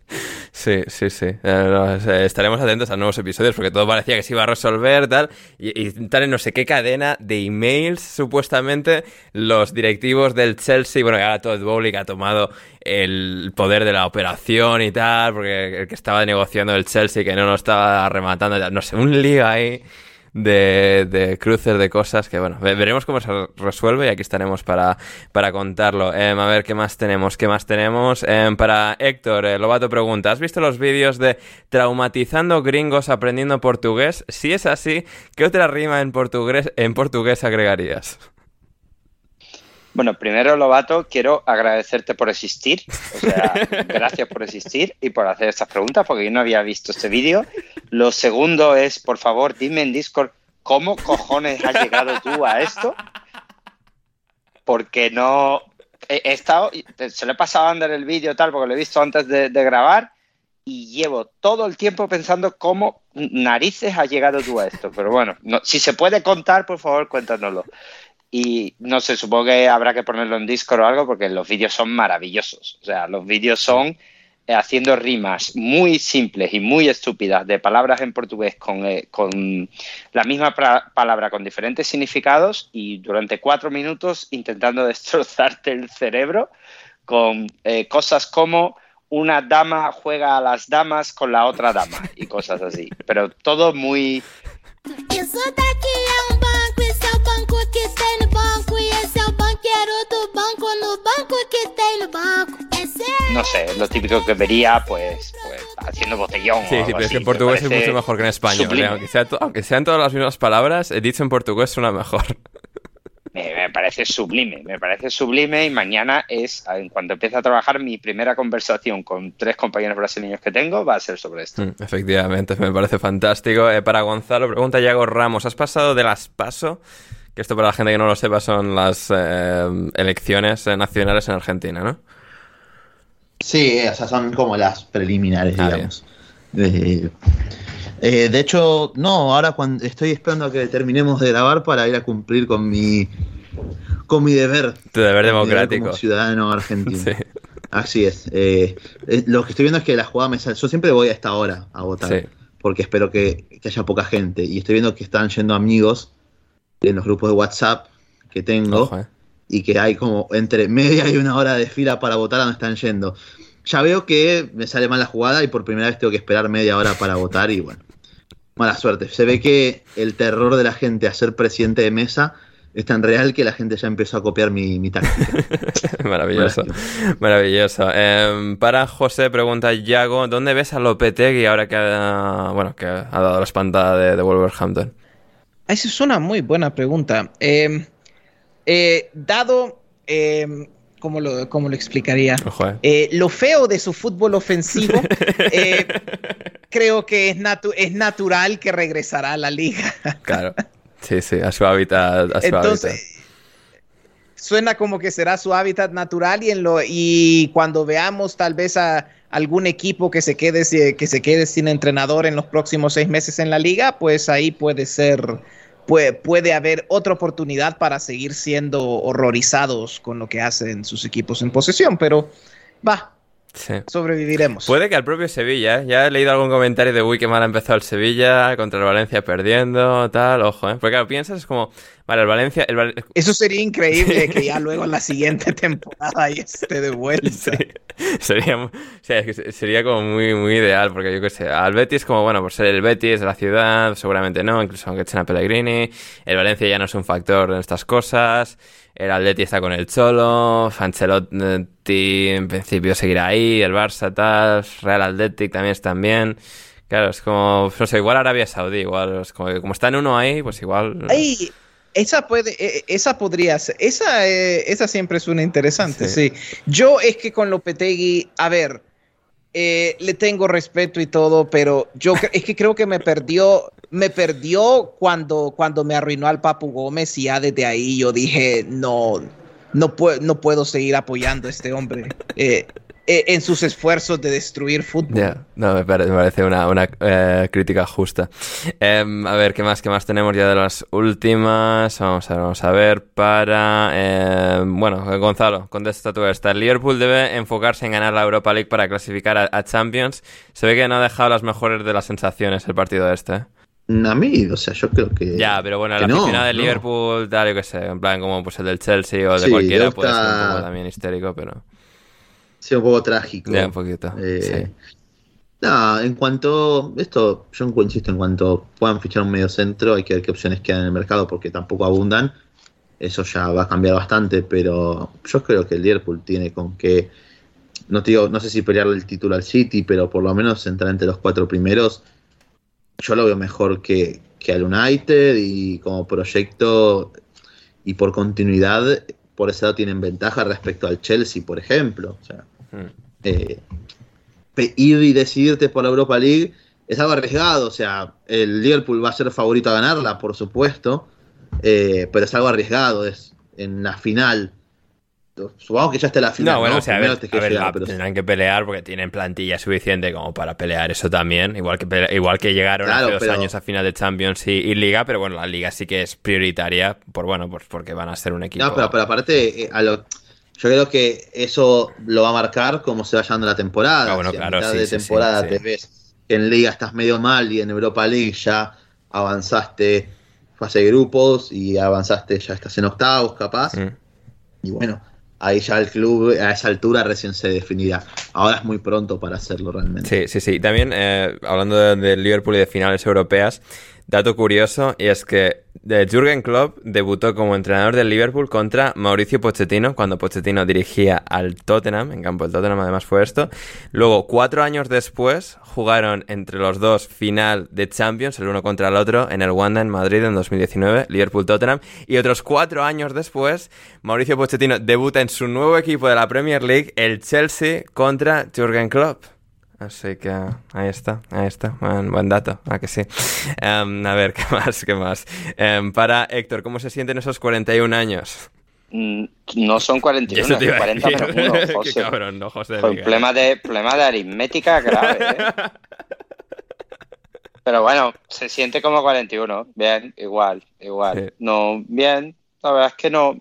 Sí, sí, sí. Eh, estaremos atentos a nuevos episodios porque todo parecía que se iba a resolver, tal, y, y tal en no sé qué cadena de emails, supuestamente, los directivos del Chelsea, bueno, ahora todo el Bowling ha tomado el poder de la operación y tal, porque el que estaba negociando el Chelsea, que no lo estaba rematando, no sé, un lío ahí de, de cruces de cosas que, bueno, veremos cómo se resuelve y aquí estaremos para, para contarlo. Em, a ver qué más tenemos, qué más tenemos. Em, para Héctor, eh, Lobato pregunta, ¿has visto los vídeos de traumatizando gringos aprendiendo portugués? Si es así, ¿qué otra rima en portugués, en portugués agregarías? Bueno, primero, Lobato, quiero agradecerte por existir. O sea, *laughs* gracias por existir y por hacer estas preguntas, porque yo no había visto este vídeo. Lo segundo es, por favor, dime en Discord cómo cojones has llegado tú a esto. Porque no. He, estado. Se lo he pasado a andar el vídeo tal, porque lo he visto antes de, grabar. Y llevo todo el tiempo pensando cómo narices has llegado tú a esto. Pero bueno, si se puede contar, por favor, cuéntanoslo. Y no sé, supongo que habrá que ponerlo en Discord o algo porque los vídeos son maravillosos. O sea, los vídeos son eh, haciendo rimas muy simples y muy estúpidas de palabras en portugués con, eh, con la misma palabra con diferentes significados y durante cuatro minutos intentando *laughs* destrozarte el cerebro con eh, cosas como una dama juega a las damas con la otra dama y cosas así. Pero todo muy... No sé, lo típico que vería, pues, pues haciendo botellón. Sí, sí, pero es que en portugués es mucho mejor que en español. ¿eh? Aunque, sean todas las mismas palabras, eh, dicho en portugués suena mejor. Me, parece sublime, me parece sublime y mañana es, en cuanto empiece a trabajar, mi primera conversación con tres compañeros brasileños que tengo va a ser sobre esto. Mm, efectivamente, me parece fantástico. Eh, para Gonzalo, pregunta Yago Ramos, ¿has pasado de las PASO? Que esto para la gente que no lo sepa son las elecciones nacionales en Argentina, ¿no? Sí, o sea, son como las preliminares, ah, digamos. Eh, de hecho, no, ahora cuando estoy esperando a que terminemos de grabar para ir a cumplir con mi con mi deber. Tu deber democrático. como ciudadano argentino. *laughs* Así es. Eh, eh, lo que estoy viendo es que la jugada me sale. Yo siempre voy a esta hora a votar. Porque espero que, haya poca gente. Y estoy viendo que están yendo amigos en los grupos de WhatsApp que tengo y que hay como entre media y una hora de fila para votar a donde están yendo. Ya veo que me sale mal la jugada y por primera vez tengo que esperar media hora para votar y bueno, mala suerte. Se ve que el terror de la gente a ser presidente de mesa es tan real que la gente ya empezó a copiar mi, táctica. *laughs* maravilloso, maravilloso. Em, para José pregunta Yago, ¿dónde ves a Lopetegui ahora que ha, bueno, que ha dado la espantada de, de Wolverhampton? Esa es una muy buena pregunta. Eh, eh, dado, eh, ¿cómo, lo, lo, explicaría? Eh, lo feo de su fútbol ofensivo, *laughs* eh, creo que es, es natural que regresará a la liga. *laughs* claro. Sí, sí, a su hábitat. Entonces, suena como que será su hábitat natural y, en lo, y cuando veamos tal vez a algún equipo que se, quede, que se quede sin entrenador en los próximos seis meses en la liga, pues ahí puede ser puede, haber otra oportunidad para seguir siendo horrorizados con lo que hacen sus equipos en posesión, pero va, sobreviviremos. Puede que al propio Sevilla, ¿eh? ya he leído algún comentario de uy, qué mal ha empezado el Sevilla, contra el Valencia perdiendo, tal, ojo, ¿eh? Porque claro, piensas, es como, vale, el Valencia... El Eso sería increíble que ya luego en la siguiente *laughs* temporada ya esté de vuelta. Sería, o sea, sería como muy, muy ideal, porque yo qué sé, al Betis como, bueno, por ser el Betis de la ciudad, seguramente no, incluso aunque echen a Pellegrini, el Valencia ya no es un factor en estas cosas el Atleti está con el Cholo, Ancelotti en principio seguirá ahí, el Barça tal, Real Athletic también están bien. Claro, es como, no sé, igual Arabia Saudí, igual, es como, como está en uno ahí, pues igual... Ahí, esa puede, e, esa podría ser, esa, eh, esa siempre suena interesante, sí. Yo es que con Lopetegui, a ver, eh, le tengo respeto y todo, pero yo es que creo que me perdió, me perdió cuando, cuando me arruinó al Papu Gómez y ya desde ahí yo dije, no, no, puedo, no puedo seguir apoyando a este hombre. Eh, en sus esfuerzos de destruir fútbol. no, me parece, una, eh, crítica justa. Em, a ver, ¿qué más, qué más tenemos ya de las últimas? Vamos a ver, vamos a ver para... Em, bueno, Gonzalo, contesta tú esta. El Liverpool debe enfocarse en ganar la Europa League para clasificar a, Champions. Se ve que no ha dejado las mejores de las sensaciones el partido este. ¿eh? A mí, o sea, yo creo que. Ya, pero bueno, la no, del Liverpool, tal, yo qué sé, en plan como pues el del Chelsea o de cualquiera puede ser un poco también histérico, pero sea un poco trágico. un poquito. Eh, no, en cuanto. Esto, yo insisto, en cuanto puedan fichar un medio centro, hay que ver qué opciones quedan en el mercado porque tampoco abundan. Eso ya va a cambiar bastante, pero yo creo que el Liverpool tiene con que. No, digo, no sé si pelearle el título al City, pero por lo menos entrar entre los cuatro primeros. Yo lo veo mejor que, que al United y como proyecto y por continuidad por ese lado tienen ventaja respecto al Chelsea, por ejemplo. O sea, eh, ir y decidirte por la Europa League es algo arriesgado. O sea, el Liverpool va a ser favorito a ganarla, por supuesto, eh, pero es algo arriesgado. Es en la final Supongo que ya está la final. No, bueno, o sea, a ver, tendrán que pelear porque tienen plantilla suficiente como para pelear eso también. Igual que, igual que llegaron hace dos años a final de Champions y, Liga, pero bueno, la Liga sí que es prioritaria, por bueno, pues porque van a ser un equipo. No, pero, aparte, eh, yo creo que eso lo va a marcar como se va llevando la temporada. Ah, bueno, claro, a mitad de temporada te ves que en Liga estás medio mal y en Europa League ya avanzaste fase de grupos y avanzaste, ya estás en octavos capaz. Mm. Y bueno, ahí ya el club a esa altura recién se definirá. Ahora es muy pronto para hacerlo realmente. Sí, sí, sí. También eh, hablando del de Liverpool y de finales europeas, dato curioso y es que de Jürgen Klopp debutó como entrenador del Liverpool contra Mauricio Pochettino cuando Pochettino dirigía al Tottenham, en campo del Tottenham además fue esto. Luego, cuatro años después, jugaron entre los dos final de Champions, el uno contra el otro, en el Wanda en Madrid en 2019, Liverpool-Tottenham. Y otros cuatro años después, Mauricio Pochettino debuta en su nuevo equipo de la Premier League, el Chelsea, contra Jürgen Klopp. Así que ahí está, ahí está, buen, dato, ¿a que sí? Em, a ver, *laughs* ¿qué más? ¿Qué más? Em, para Héctor, ¿cómo se sienten esos 41 años? Mm, no son 41, son 40 menos uno, *laughs* José. Qué cabrón, no, José. problema de, problema de aritmética grave, ¿eh? *laughs* Pero bueno, se siente como 41. Bien, igual, igual. No, bien, la verdad es que no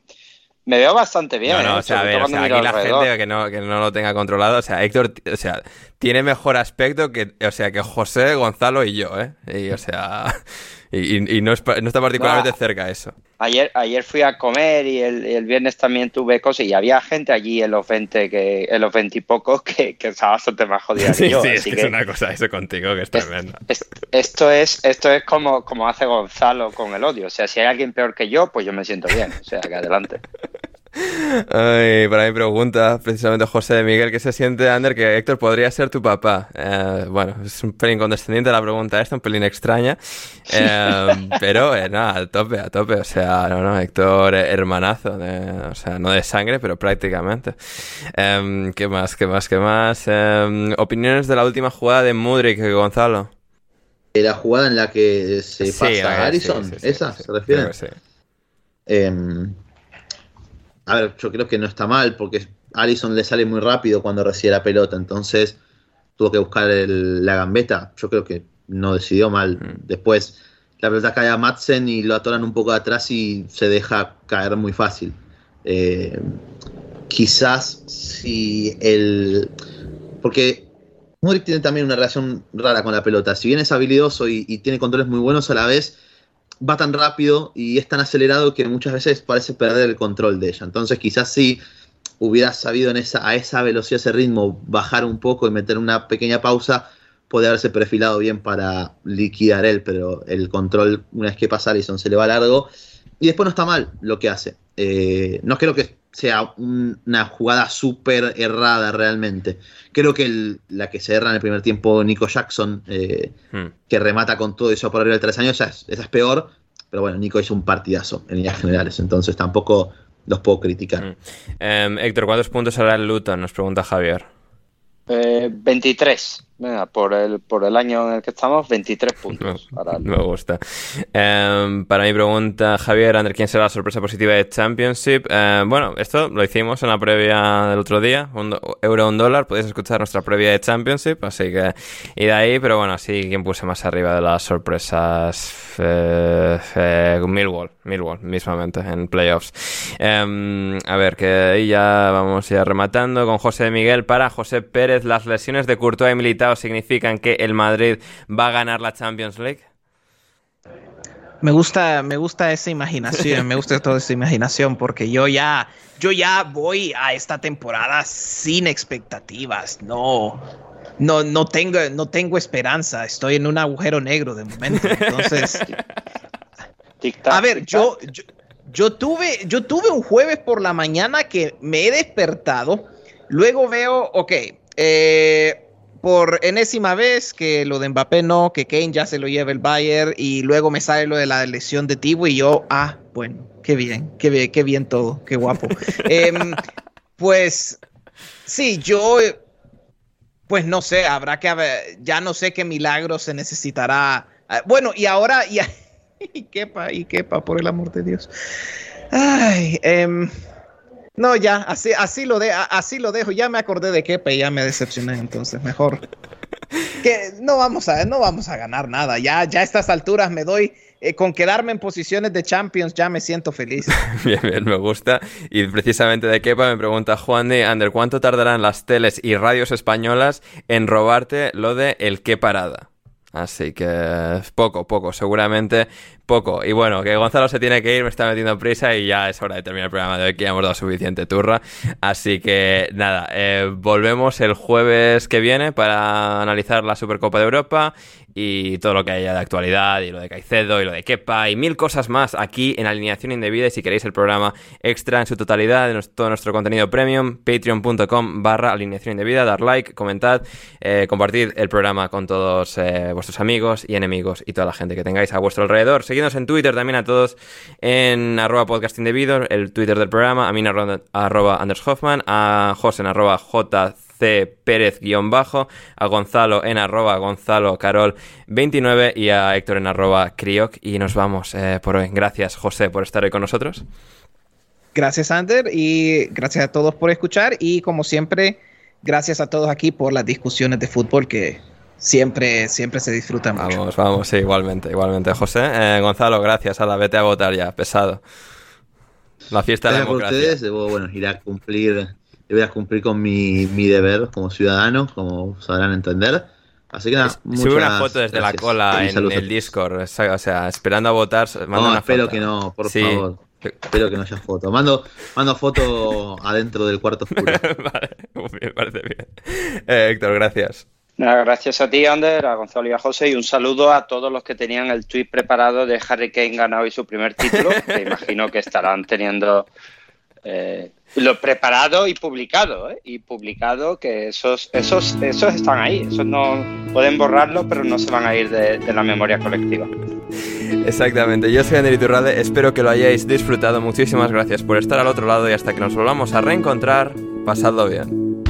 me veo bastante bien. No, no, ¿eh? o sea, a ver, aquí la gente que no, que no lo tenga controlado, o sea, Héctor, o sea, tiene mejor aspecto que, o sea, que José, Gonzalo y yo, ¿eh? Y, o sea, *laughs* y, no, no, está particularmente cerca eso. Ayer, ayer fui a comer y el, viernes también tuve cosas y había gente allí en los 20, que, en los 20 y pocos que, que estaba bastante más jodida sí, que yo. Sí, es, que es una cosa eso contigo que es, tremendo. esto es, esto es como, como hace Gonzalo con el odio. O sea, si hay alguien peor que yo, pues yo me siento bien. O sea, que adelante. *laughs* Ay, para mi pregunta, precisamente José de Miguel, ¿qué se siente, Ander, que Héctor podría ser tu papá? Eh, bueno, es un pelín condescendiente la pregunta esta, un pelín extraña, eh, pero eh, nada, a tope, a tope, o sea, no, no, Héctor hermanazo, o sea, no de sangre, pero prácticamente. ¿Qué más, qué más, qué más? ¿Opiniones de la última jugada de Mudrik, Gonzalo? La jugada en la que se pasa a Harrison, ¿esa se refiere? A ver, yo creo que no está mal porque Allison le sale muy rápido cuando recibe la pelota, entonces tuvo que buscar la gambeta. Yo creo que no decidió mal. Mm. Después la pelota cae a Madsen y lo atoran un poco atrás y se deja caer muy fácil. Eh, quizás si el porque Modric tiene también una relación rara con la pelota. Si bien es habilidoso y, y, tiene controles muy buenos, a la vez va tan rápido y es tan acelerado que muchas veces parece perder el control de ella. Entonces quizás si hubiera sabido en esa, a esa velocidad, ese ritmo, bajar un poco y meter una pequeña pausa, puede haberse perfilado bien para liquidar él, pero el control, una vez que pasa Alisson, se le va largo. Y después no está mal lo que hace. Eh, no creo que sea una jugada súper errada realmente. Creo que el, la que se erra en el primer tiempo Nico Jackson, eh, hmm. que remata con todo eso por arriba de tres años, esa es, esa es peor. Pero bueno, Nico hizo un partidazo en líneas generales, entonces tampoco los puedo criticar. Hmm. Eh, Héctor, ¿cuántos puntos hará el Luton? Nos pregunta Javier. Eh, 23. Venga, por el, por el año en el que estamos, 23 *laughs* puntos. Me, gusta. Em, para mi pregunta, Javier, Ander, ¿quién será la sorpresa positiva de Championship? Em, bueno, esto lo hicimos en la previa del otro día, un euro un dólar, podéis escuchar nuestra previa de Championship, así que y de ahí, pero bueno, sí, ¿quién puse más arriba de las sorpresas? Eh, eh, Millwall, Millwall, mismamente, en playoffs. Em, a ver, que ahí ya vamos ya rematando con José Miguel para José Pérez, las lesiones de Courtois y Militao significan que el Madrid va a ganar la Champions League? Me gusta, me gusta esa imaginación, me gusta toda esa imaginación porque yo ya, yo ya voy a esta temporada sin expectativas. No, no, no tengo, no tengo esperanza. Estoy en un agujero negro de momento. Entonces, a ver, yo, yo, yo, tuve, yo tuve un jueves por la mañana que me he despertado. Luego veo, ok, eh, por enésima vez que lo de Mbappé no, que Kane ya se lo lleva el Bayern y luego me sale lo de la lesión de Tibo y yo, ah, bueno, qué bien, qué bien, qué bien todo, qué guapo. *laughs* Em, pues sí, yo, pues no sé, habrá que haber, ya no sé qué milagro se necesitará. Ah, bueno, y ahora, y, *laughs* y quepa, y quepa, por el amor de Dios. Ay, eh, no, ya, así, así, lo de, así lo dejo. Ya me acordé de Kepe y ya me decepcioné, entonces mejor. *laughs* que no vamos a, no vamos a ganar nada. Ya, ya a estas alturas me doy. Eh, con quedarme en posiciones de Champions ya me siento feliz. *laughs* bien, bien, me gusta. Y precisamente de Kepa me pregunta Juan de Ander, ¿cuánto tardarán las teles y radios españolas en robarte lo de el qué parada? Así que poco, poco, seguramente poco. Y bueno, que Gonzalo se tiene que ir, me está metiendo prisa y ya es hora de terminar el programa de hoy, que ya hemos dado suficiente turra. Así que nada, eh, volvemos el jueves que viene para analizar la Supercopa de Europa y todo lo que haya de actualidad y lo de Caicedo y lo de Kepa y mil cosas más aquí en Alineación Indebida y si queréis el programa extra en su totalidad de todo nuestro contenido premium patreon.com barra alineación dar like, comentad eh, compartid el programa con todos eh, vuestros amigos y enemigos y toda la gente que tengáis a vuestro alrededor. Seguidnos en Twitter también a todos en arroba podcast indebido el Twitter del programa a mí arroba Anders Hoffman a José en arroba J C Pérez-bajo, a Gonzalo en arroba Gonzalo Carol 29 y a Héctor en arroba Crioc. Y nos vamos eh, por hoy. Gracias, José, por estar hoy con nosotros. Gracias, Ander, y gracias a todos por escuchar. Y como siempre, gracias a todos aquí por las discusiones de fútbol que siempre, siempre se disfrutan mucho. Vamos, vamos, sí, igualmente, igualmente, José. Eh, Gonzalo, gracias. A la vete a votar ya, pesado. La fiesta de la democracia. ustedes, debo, bueno, ir a cumplir voy a cumplir con mi, mi deber como ciudadano, como sabrán entender. Así que nada, Sube una foto desde la cola en el Discord, o sea, esperando a votar. No, espero que no, por favor. Espero que no haya foto. Mando, mando foto adentro del cuarto oscuro. *laughs* vale, me parece bien. Eh, Héctor, gracias. gracias a ti, Ander, a Gonzalo y a José, y un saludo a todos los que tenían el tweet preparado de Harry Kane ganado y su primer título, que *laughs* imagino que estarán teniendo eh, lo preparado y publicado, ¿eh? y publicado que esos, esos, esos están ahí, esos no pueden borrarlo, pero no se van a ir de, la memoria colectiva. Exactamente, yo soy Ander Iturralde, espero que lo hayáis disfrutado, muchísimas gracias por estar al otro lado y hasta que nos volvamos a reencontrar, pasadlo bien.